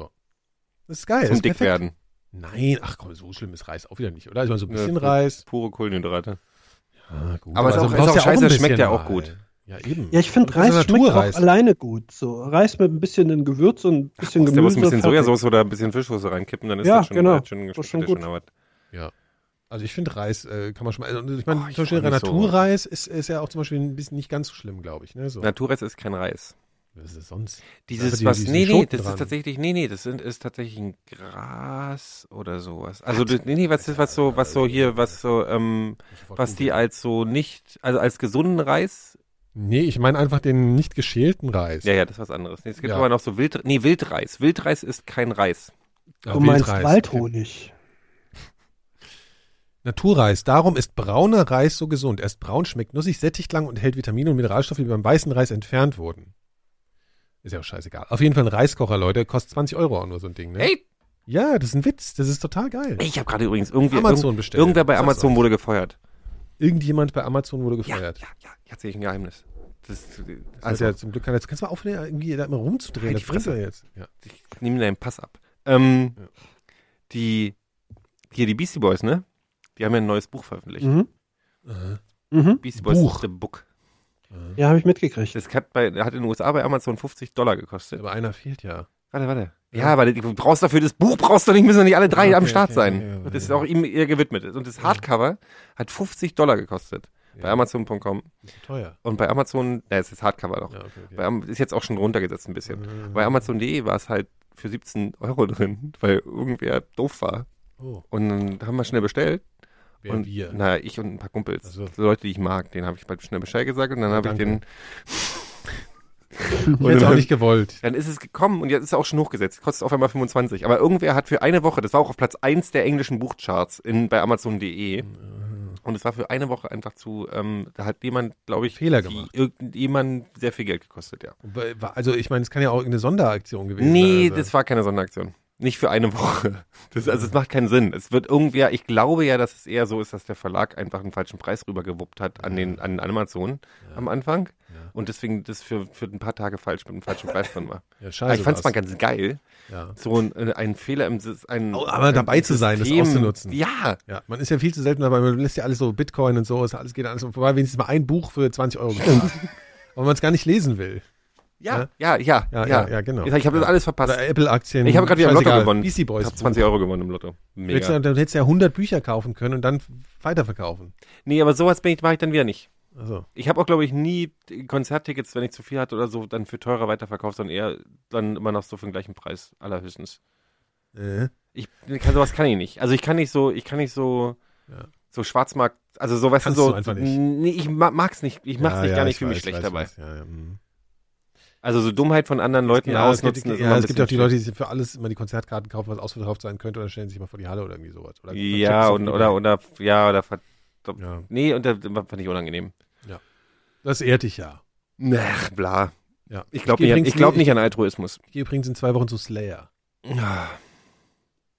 Das ist geil. zum ist dick perfekt. werden. Nein, ach komm, so schlimm ist Reis auch wieder nicht, oder? Also mal so ein bisschen Ja, Reis. Pure Kohlenhydrate. Ja, gut. Aber ist also auch- ist auch ja scheiße, schmeckt ja auch mal. gut. Ja, eben. Ja, ich finde Reis schmeckt auch Naturreis. alleine gut. So Reis mit ein bisschen in Gewürz und ein bisschen Musst du Gemüse. ein bisschen. Sojasauce oder ein bisschen Fischsoße reinkippen, dann ist Ja, das schon, genau. schon, Das schon gut. aber- Ja. Also ich finde Reis äh, kann man schon mal. Also ich meine, Oh, zum Beispiel mich so. Naturreis ist, ist ja auch zum Beispiel ein bisschen nicht ganz so schlimm, glaube ich. Ne? So. Naturreis ist kein Reis. Was ist das sonst? Dieses, die- was, nee, nee, das dran. ist tatsächlich, nee, nee, das sind, ist tatsächlich ein Gras oder sowas. Also, das, nee, nee, was ist, was so, was so hier, was so, ähm, was die als so nicht, also als gesunden Reis, Nee, ich meine einfach den nicht geschälten Reis. ja, ja, das ist was anderes. Nee, es gibt Ja. aber noch so Wild, nee, Wildreis. Wildreis ist kein Reis. Ja, Du meinst Wildreis. Waldhonig. Naturreis. Darum ist brauner Reis so gesund. Er ist braun, schmeckt nussig, sättigt lang und enthält Vitamine und Mineralstoffe, die beim weißen Reis entfernt wurden. Ist ja auch scheißegal. Auf jeden Fall ein Reiskocher, Leute. Kostet 20 Euro auch nur so ein Ding, ne? Hey, Ja, das ist ein Witz. Das ist total geil. ich habe gerade übrigens irgendwie, Amazon bestellt. irgendwer bei Amazon wurde gefeuert. Irgendjemand bei Amazon wurde Ja, gefeuert. ja, ja, jetzt sehe ich ein Geheimnis. Das, Also also, ja, zum Glück kann jetzt kannst du mal aufhören, irgendwie da immer rumzudrehen. Halt Das die Fresse. jetzt. Ja. ich nehme deinen Pass ab. Ähm, Ja. die, hier die Beastie Boys, ne? Die haben ja ein neues Buch veröffentlicht. Mhm. Mhm. Beastie Boys Buch. The Book. Aha. Ja, habe ich mitgekriegt. Das hat, bei, hat in den USA bei Amazon 50 Dollar gekostet. Aber einer fehlt ja. Warte, warte. Ja, weil du brauchst dafür das Buch, brauchst du nicht, müssen doch nicht alle drei Okay, am Start okay, sein. okay, Und das ist auch ihm eher gewidmet. Und das Hardcover hat 50 Dollar gekostet. Bei Ja. Amazon.com. Ist so teuer. Und bei Amazon, na, es ist Hardcover noch. Ja, okay, okay. Bei, ist jetzt auch schon runtergesetzt ein bisschen. Mhm. Bei Amazon.de war es halt für 17 Euro drin, weil irgendwer doof war. Oh, Und dann haben wir schnell bestellt. Wer und wir. Na, ich und ein paar Kumpels. Ach so. So Leute, die ich mag, denen habe ich bald schnell Bescheid gesagt und dann habe ich den. Hätte es auch nicht gewollt. Dann ist es gekommen und jetzt ist er auch schon hochgesetzt. Kostet auf einmal 25. Aber irgendwer hat für eine Woche, das war auch auf Platz 1 der englischen Buchcharts in, bei Amazon.de. Und es war für eine Woche einfach zu, ähm, da hat jemand, glaube ich, Fehler gemacht. Irgendjemand sehr viel Geld gekostet, ja. Also ich meine, es kann ja auch irgendeine Sonderaktion gewesen Nee, sein. also. das war keine Sonderaktion. Nicht für eine Woche. Das, also es macht keinen Sinn. Es wird irgendwer, ich glaube ja, dass es eher so ist, dass der Verlag einfach einen falschen Preis rübergewuppt hat an den an Amazon am Anfang Ja. und deswegen das für, für ein paar Tage falsch mit einem falschen Preis drin war. Ja, Aber scheiße. ich fand es mal ganz geil, ja. so ein, äh, ein Fehler im ein, Oh, aber ein dabei zu sein, das auszunutzen. Ja, ja, man ist ja viel zu selten dabei, man lässt ja alles so Bitcoin und so, alles geht alles vorbei, wenigstens mal ein Buch für 20 Euro. Aber man es gar nicht lesen will. Ja, ja, ja, Ja, ja, ja, genau. Ich, habe das alles verpasst. Apple-Aktien. Ich habe gerade wieder im Lotto gewonnen. Boys. Ich habe 20 Euro gewonnen im Lotto. Mega. du, dann hättest du ja 100 Bücher kaufen können und dann weiterverkaufen. Nee, aber sowas bin ich, mache ich dann wieder nicht. Also, Ich habe auch, glaube ich, nie Konzerttickets, wenn ich zu viel hatte oder so, dann für teurer weiterverkauft, sondern eher dann immer noch so für den gleichen Preis, allerhöchstens. äh, Ich kann, sowas kann ich nicht. Also ich kann nicht so, ich kann nicht so, Ja. so Schwarzmarkt, also so, weißt Kannst du, so, du einfach nicht. Nee, ich ma- mag's nicht, ich mach's ja, nicht ja, gar nicht, ich fühle mich schlecht weiß, dabei. weiß, ja, ja, mhm. Also so Dummheit von anderen Leuten ja, es ausnutzen. gibt, ist ja, es gibt ja auch die Leute, die sich für alles immer die Konzertkarten kaufen, was ausverkauft sein könnte, oder stellen sich mal vor die Halle oder irgendwie sowas. Oder. Ja, und, so oder, oder, ja, oder, Ja, nee, und das fand ich unangenehm. das ehrt dich ja. Ach, bla. ja. Ich glaube nicht, an- übrigens ich glaub nicht an Altruismus. Ich gehe übrigens in zwei Wochen zu Slayer.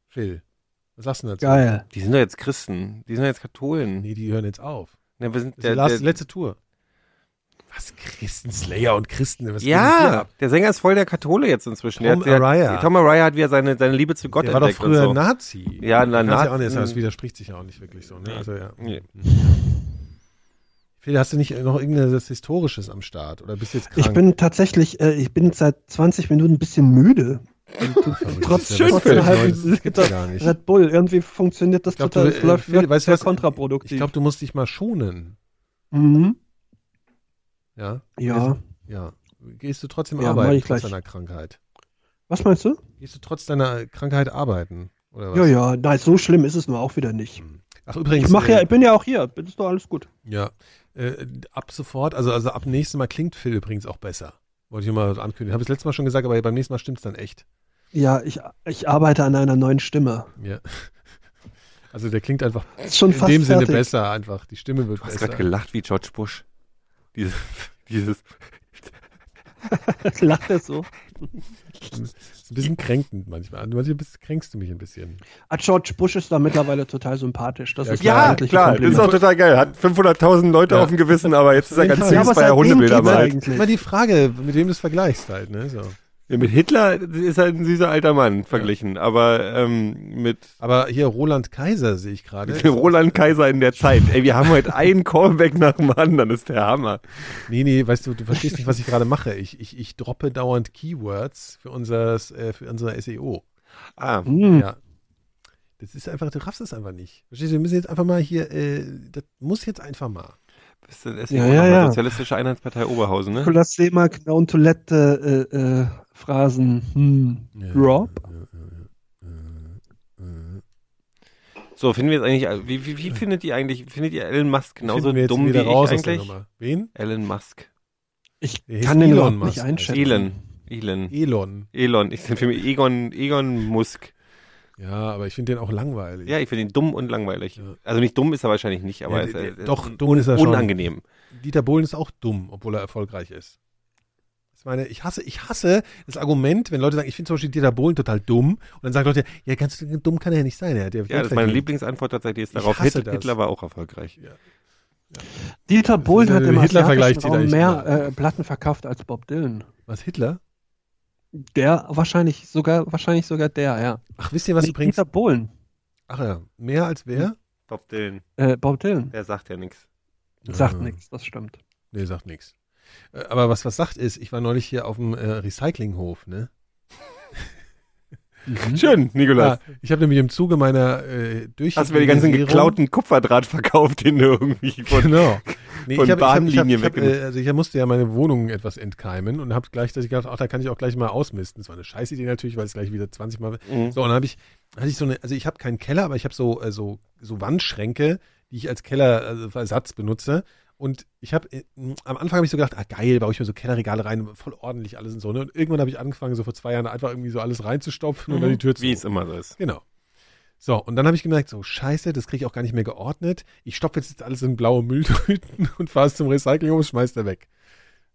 Phil, was sagst du denn dazu? Geil. Die sind doch jetzt Christen, die sind doch jetzt Katholen. Nee, die hören jetzt auf. Ne, wir sind Das ist der, die der, letzte Tour. Was? Christen, Slayer und Christen? Was Ja, der Sänger ist voll der Kathole jetzt inzwischen. Tom der, hat- der, Araya. Tom Araya hat wieder seine, seine Liebe zu Gott Der war doch entdeckt früher so. Nazi. Ja, na, Kannst ja auch nicht das mm. widerspricht sich ja auch nicht wirklich so. Ne? Nee. Also, ja. Nee. Phil, hast du nicht noch irgendwas Historisches am Start? Oder bist jetzt krank? Ich bin tatsächlich, äh, ich bin seit 20 Minuten ein bisschen müde. Trotz, ja trotz Liter gar nicht. Red Bull. Irgendwie funktioniert das glaub, total. du, Es äh, läuft Phil, wirklich weißt sehr was? kontraproduktiv. Ich glaube, du musst dich mal schonen. mhm. Ja? Ja. Ja. Gehst du trotzdem Ja, mach arbeiten ich trotz gleich. deiner Krankheit? Was meinst du? Gehst du trotz deiner Krankheit arbeiten? Oder was? Ja, ja. Nein, so schlimm ist es nur auch wieder nicht. Ach, übrigens. Ich mache äh, ja, ich bin ja auch hier. Ist doch alles gut. Ja, äh, ab sofort, also, also ab nächstem Mal klingt Phil übrigens auch besser. Wollte ich mal ankündigen. Habe ich das letzte Mal schon gesagt, aber beim nächsten Mal stimmt es dann echt. Ja, ich, ich arbeite an einer neuen Stimme. Ja. Also der klingt einfach schon in dem Sinne fertig. besser einfach. Die Stimme wird Du hast besser. gerade gelacht wie George Bush. Dieses, dieses, Lacht er so. Das ist ein bisschen kränkend manchmal. Manchmal kränkst du mich ein bisschen. Ah, George Bush ist da mittlerweile total sympathisch. Das Ja, ist ja, wirkliches klar, das ist auch total geil. Hat 500.000 Leute Ja. auf dem Gewissen, aber jetzt ist er ganz süß, Ja, aber weil er seitdem Hundebilder geht's malt. eigentlich. Immer die Frage, mit wem du es vergleichst halt, ne? So. Ja, mit Hitler ist er ein süßer alter Mann verglichen, aber ähm, mit Aber hier Roland Kaiser sehe ich gerade. Roland Kaiser in der Zeit. Ey, wir haben heute einen Callback nach dem anderen, das ist der Hammer. Nee, nee, weißt du, du verstehst nicht, was ich gerade mache. Ich, ich, ich droppe dauernd Keywords für unser, äh, für unser SEO. Ah, Hm. Ja. Das ist einfach, du raffst es einfach nicht. Verstehst du, wir müssen jetzt einfach mal hier, äh, das muss jetzt einfach mal. bist du das Ja, ja, ja. Sozialistische Einheitspartei Oberhausen, ne? Seemark und Toilette äh, äh, Phrasen. Hm. Rob? So, finden wir jetzt eigentlich, wie, wie, wie findet ihr eigentlich, findet ihr Elon Musk genauso dumm wie ich raus aus der eigentlich? Wen? Elon Musk. Ich Der kann den Elon Musk. nicht einschätzen. Elon. Elon. Elon. Elon. Ich finde mich Egon, Egon Musk. Ja, aber ich finde den auch langweilig. Ja, ich finde ihn dumm und langweilig. Ja. Also nicht dumm ist er wahrscheinlich nicht, aber Ja, er ist, ist doch, dumm ist er schon. unangenehm. Dieter Bohlen ist auch dumm, obwohl er erfolgreich ist. Ich meine, ich hasse, ich hasse das Argument, wenn Leute sagen, ich finde zum Beispiel Dieter Bohlen total dumm, und dann sagen Leute, ja, ganz dumm kann er ja nicht sein. Er hat ja, Ja, das ist meine. Lieblingsantwort tatsächlich ist darauf. hasse Hit, das. Hitler war auch erfolgreich. Dieter Bohlen hat im asiatischen Raum mehr äh, Platten verkauft als Bob Dylan. Was, Hitler? Der wahrscheinlich sogar, wahrscheinlich sogar der, ja. Ach, wisst ihr, was Nee, übrigens? Dieter Bohlen. Ach ja, mehr als wer? Bob Dylan, Äh, Bob Dylan. der sagt ja nichts. Sagt Ah. nichts, das stimmt. Nee, sagt nichts. Äh, Aber was was sagt ist, ich war neulich hier auf dem äh, Recyclinghof, ne? Schön, Nikolas. Ja, ich habe nämlich im Zuge meiner äh, durch Hast du mir die ganzen geklauten Kupferdraht verkauft, den du irgendwie von. Genau. Nee, von ich hab, ich hab, ich hab, ich äh, also ich musste ja meine Wohnung etwas entkeimen und habe gleich, dass ich gedacht, ach, da kann ich auch gleich mal ausmisten. Das war eine scheiß Idee natürlich, weil es gleich wieder 20 Mal. Mhm. So, und dann habe ich, hatte ich so eine, also ich habe keinen Keller, aber ich habe so, äh, so, so Wandschränke, die ich als Kellerersatz benutze. Und ich habe, äh, am Anfang habe ich so gedacht, ah geil, baue ich mir so Kellerregale rein, voll ordentlich alles und so. Ne? Und irgendwann habe ich angefangen, so vor zwei Jahren einfach irgendwie so alles reinzustopfen und dann die Tür zu. Wie es immer so ist. Genau. So, und dann habe ich gemerkt, so scheiße, das kriege ich auch gar nicht mehr geordnet. Ich stopfe jetzt alles in blaue Mülltüten und fahre es zum Recycling und schmeiß da weg.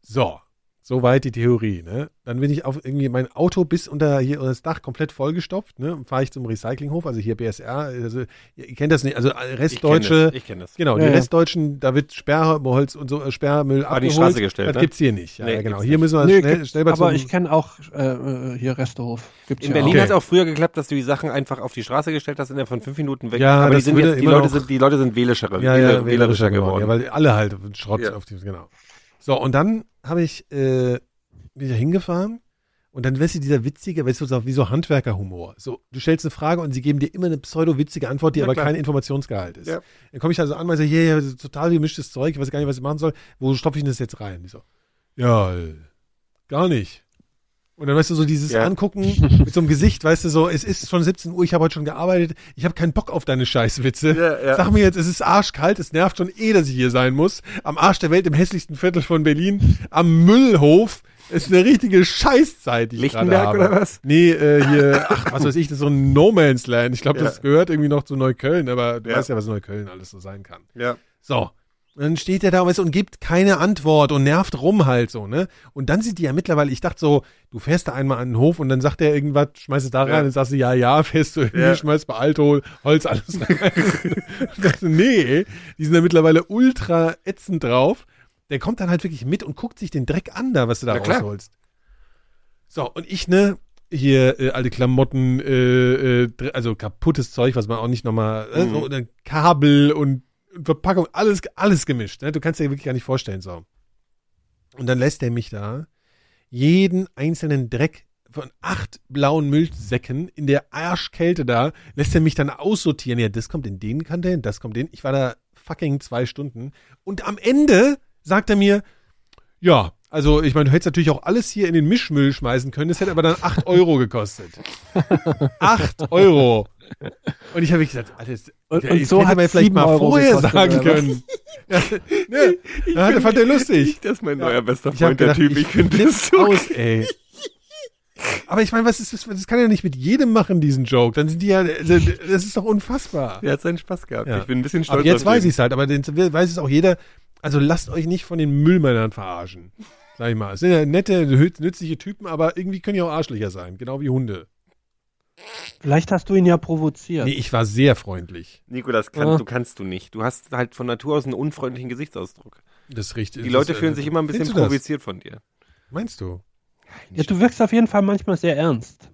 So, soweit die Theorie. Ne? Dann bin ich auf irgendwie mein Auto bis unter hier unter das Dach komplett vollgestopft. Ne? Fahre ich zum Recyclinghof, also hier BSR. Also, ihr kennt das nicht, also Restdeutsche. Ich kenne das. Genau, Ja, die ja. Restdeutschen, da wird Sperrholz und so äh, Sperrmüll die abgeholt. Straße gestellt, Das ne? gibt's hier nicht. Ja, Nee, ja, genau. Hier müssen wir Nee, schnell, schnell mal aber zum, ich kenne auch äh, äh, hier Restehof. Gibt's In Berlin Okay. hat es auch früher geklappt, dass du die Sachen einfach auf die Straße gestellt hast, innerhalb von fünf Minuten weg. Ja, aber die sind jetzt, die Leute noch- sind, die Leute sind wählerischer, ja, wähler- ja, wählerischer geworden. Ja, weil alle halt Schrott Ja. auf die, genau. So, und dann habe ich, äh, bin ich da hingefahren und dann weißt du, dieser witzige, weißt du, so, wie so Handwerkerhumor. So, du stellst eine Frage und sie geben dir immer eine pseudo-witzige Antwort, die Ja, aber klar. kein Informationsgehalt ist. Ja. Dann komme ich also an und sage, yeah, yeah, total gemischtes Zeug, ich weiß gar nicht, was ich machen soll. Wo stopfe ich denn das jetzt rein? Die so, ja, äh, gar nicht. Und dann weißt du so dieses Ja. Angucken mit so einem Gesicht, weißt du so, es ist schon 17 Uhr, ich habe heute schon gearbeitet, ich habe keinen Bock auf deine Scheißwitze. Ja, ja. Sag mir jetzt, es ist arschkalt, es nervt schon eh, dass ich hier sein muss. Am Arsch der Welt, im hässlichsten Viertel von Berlin, am Müllhof. Ist eine richtige Scheißzeit, die ich Lichtenberg habe. oder was? Nee, äh, hier, ach, was weiß ich, das ist so ein No Man's Land. Ich glaube, das gehört irgendwie noch zu Neukölln, aber du weißt ja, was Neukölln alles so sein kann. Ja. So. Und dann steht er da und gibt keine Antwort und nervt rum halt so, ne? Und dann sind die ja mittlerweile, ich dachte so, du fährst da einmal an den Hof und dann sagt er irgendwas, schmeißt es da rein Ja. und sagst du, ja, ja, fährst du irgendwie, Ja. schmeißt bei Alto Holz alles rein. ich dachte, nee, die sind da mittlerweile ultra ätzend drauf. Der kommt dann halt wirklich mit und guckt sich den Dreck an da, was du da rausholst. So, und ich, ne, hier äh, alte Klamotten, äh, äh, also kaputtes Zeug, was man auch nicht nochmal, äh, Mhm. so, und dann Kabel und Verpackung, alles, alles gemischt. Ne? Du kannst dir wirklich gar nicht vorstellen, so. Und dann lässt er mich da jeden einzelnen Dreck von acht blauen Müllsäcken in der Arschkälte da, lässt er mich dann aussortieren. Ja, das kommt in den Container, das kommt in. Ich war da fucking zwei Stunden. Und am Ende sagt er mir, ja, also ich meine, du hättest natürlich auch alles hier in den Mischmüll schmeißen können, das hätte aber dann acht Euro gekostet. acht Euro. Und ich habe gesagt, Alter, das, Und- ja, und so hätte hat man vielleicht mal Euro vorher sagen können. Ja, ne, hat er, fand er lustig. Das ist mein neuer bester Ich Freund, der gedacht, Typ. ich Ich finde das so. aus, ey. Aber ich meine, was ist das? Das kann er nicht mit jedem machen, diesen Joke. Dann sind die ja, das ist doch unfassbar. Der hat seinen Spaß gehabt. Ja. Ich bin ein bisschen stolz Aber jetzt weiß ich es halt, aber den weiß es auch jeder. Also lasst euch nicht von den Müllmännern verarschen. Sag ich mal. Es sind ja nette, nü- nützliche Typen, aber irgendwie können die auch Arschlöcher sein. Genau wie Hunde. Vielleicht hast du ihn ja provoziert. Nee, ich war sehr freundlich. Nico, das kannst, Ah. du kannst du nicht. Du hast halt von Natur aus einen unfreundlichen Gesichtsausdruck. Das ist richtig. Die das, Leute äh, fühlen sich immer ein bisschen das? provoziert von dir. Meinst du? Ja, du wirkst auf jeden Fall manchmal sehr ernst.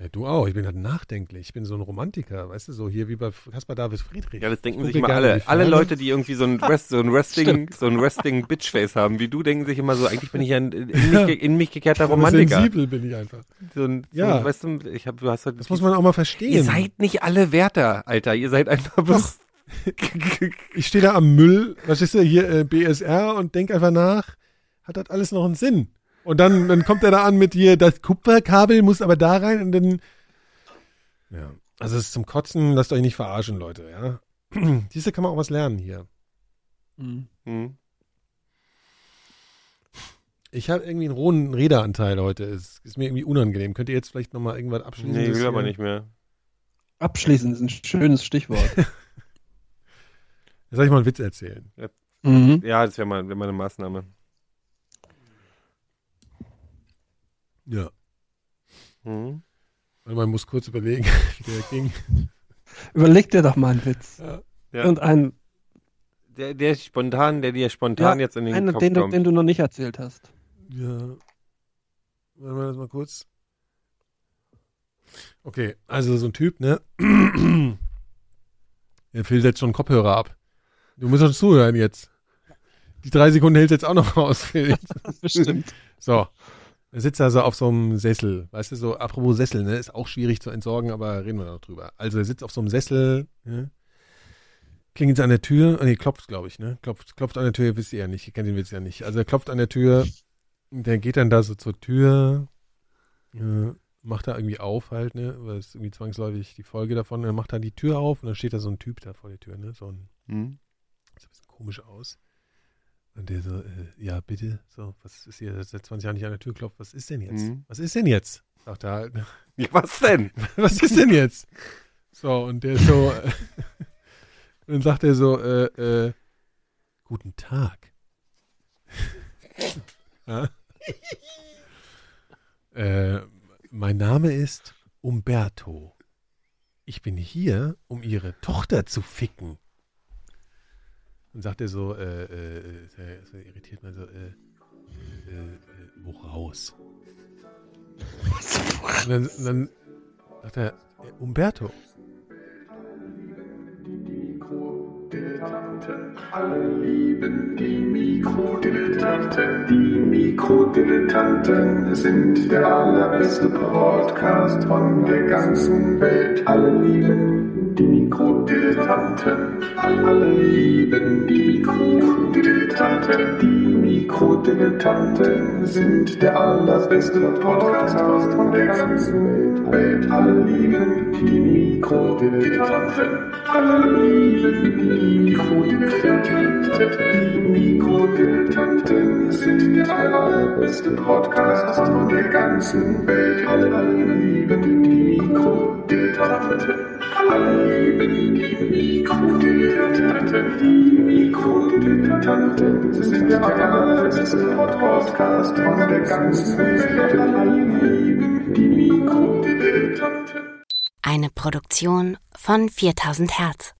Ja, du auch. Ich bin halt nachdenklich. Ich bin so ein Romantiker, weißt du, so hier wie bei Caspar David Friedrich. Ja, das denken Ich sich immer alle. Alle. Leute, die irgendwie so ein, Rest, so ein Wrestling, so ein Wrestling Bitchface haben, wie du, denken sich immer so, eigentlich bin ich ja ein in mich, in mich gekehrter Romantiker. Sensibel bin ich einfach. So ein, so Ja. ein, weißt du, ich hab, du hast halt, Das muss man auch mal verstehen. Ihr seid nicht alle Wärter, Alter. Ihr seid einfach bloß. ich stehe da am Müll, was ist du, hier äh, BSR und denk einfach nach, hat das alles noch einen Sinn? Und dann, dann kommt er da an mit hier, das Kupferkabel muss aber da rein und dann. Ja, also es ist zum Kotzen, lasst euch nicht verarschen, Leute, ja. Diese kann man auch was lernen hier. Mhm. Hm. Ich habe irgendwie einen rohen Redeanteil heute. Es ist mir irgendwie unangenehm. Könnt ihr jetzt vielleicht nochmal irgendwas abschließen? Nee, will aber nicht mehr. Abschließend ist ein schönes Stichwort. Soll ich mal einen Witz erzählen? mhm. Ja, das wäre mal, wär mal eine Maßnahme. Ja. Hm. Weil man muss kurz überlegen, wie der ging. Überleg dir doch mal einen Witz. Ja. Ja. Und einen, Der, der spontan, der dir spontan Ja, jetzt in den einen Kopf den, du, kommt. den du noch nicht erzählt hast. Ja. Wollen wir das mal kurz? Okay, also so ein Typ, ne? Der Phil setzt schon Kopfhörer ab. Du musst schon zuhören jetzt. Die drei Sekunden hält jetzt auch noch aus, Phil. Bestimmt. So. Er sitzt also auf so einem Sessel. Weißt du, so, apropos Sessel, ne? Ist auch schwierig zu entsorgen, aber reden wir noch drüber. Also er sitzt auf so einem Sessel, ne? Klingelt an der Tür, nee, klopft, glaube ich, ne? Klopft, klopft an der Tür, wisst ihr ja nicht, ihr kennt den Witz ja nicht. Also er klopft an der Tür, der geht dann da so zur Tür, äh, macht da irgendwie auf halt, ne? Weil ist irgendwie zwangsläufig die Folge davon. Er macht da die Tür auf und dann steht da so ein Typ da vor der Tür, ne? So ein Hm. sieht ein bisschen komisch aus. Und der so, äh, ja, bitte, so, was ist hier, seit 20 Jahren nicht an der Tür klopft, was ist denn jetzt? Mhm. Was ist denn jetzt? Sagt er halt? Ja, was denn? was ist denn jetzt? So, und der so, äh, dann sagt er so, äh, äh, guten Tag. ja? äh, mein Name ist Umberto. Ich bin hier, um ihre Tochter zu ficken. Und sagt er so, äh, äh, ist er- ist er irritiert mal so, äh, äh, äh, woraus? Und dann, und dann sagt er, äh, Umberto. Mikrodilettanten, alle lieben die Mikrodilettanten. Die Mikrodilettanten sind der allerbeste Podcast von der ganzen Welt. Alle lieben die Mikrodilettanten, alle lieben die Mikrodilettanten. Die Mikrodilettanten sind der allerbeste Podcast von der ganzen Welt. Alle lieben die Mikrodilettanten, alle lieben die Mikrodilettanten. Die Mikrodilettanten sind der allerbeste Podcast von der ganzen Welt. Alle lieben die Mikrodilettanten. Die Mikrodilettanten. Die Mikrodilettanten sind der allerbeste Podcast von der ganzen Welt. Die Mikrodilettanten. Eine Produktion von 4000 Hertz.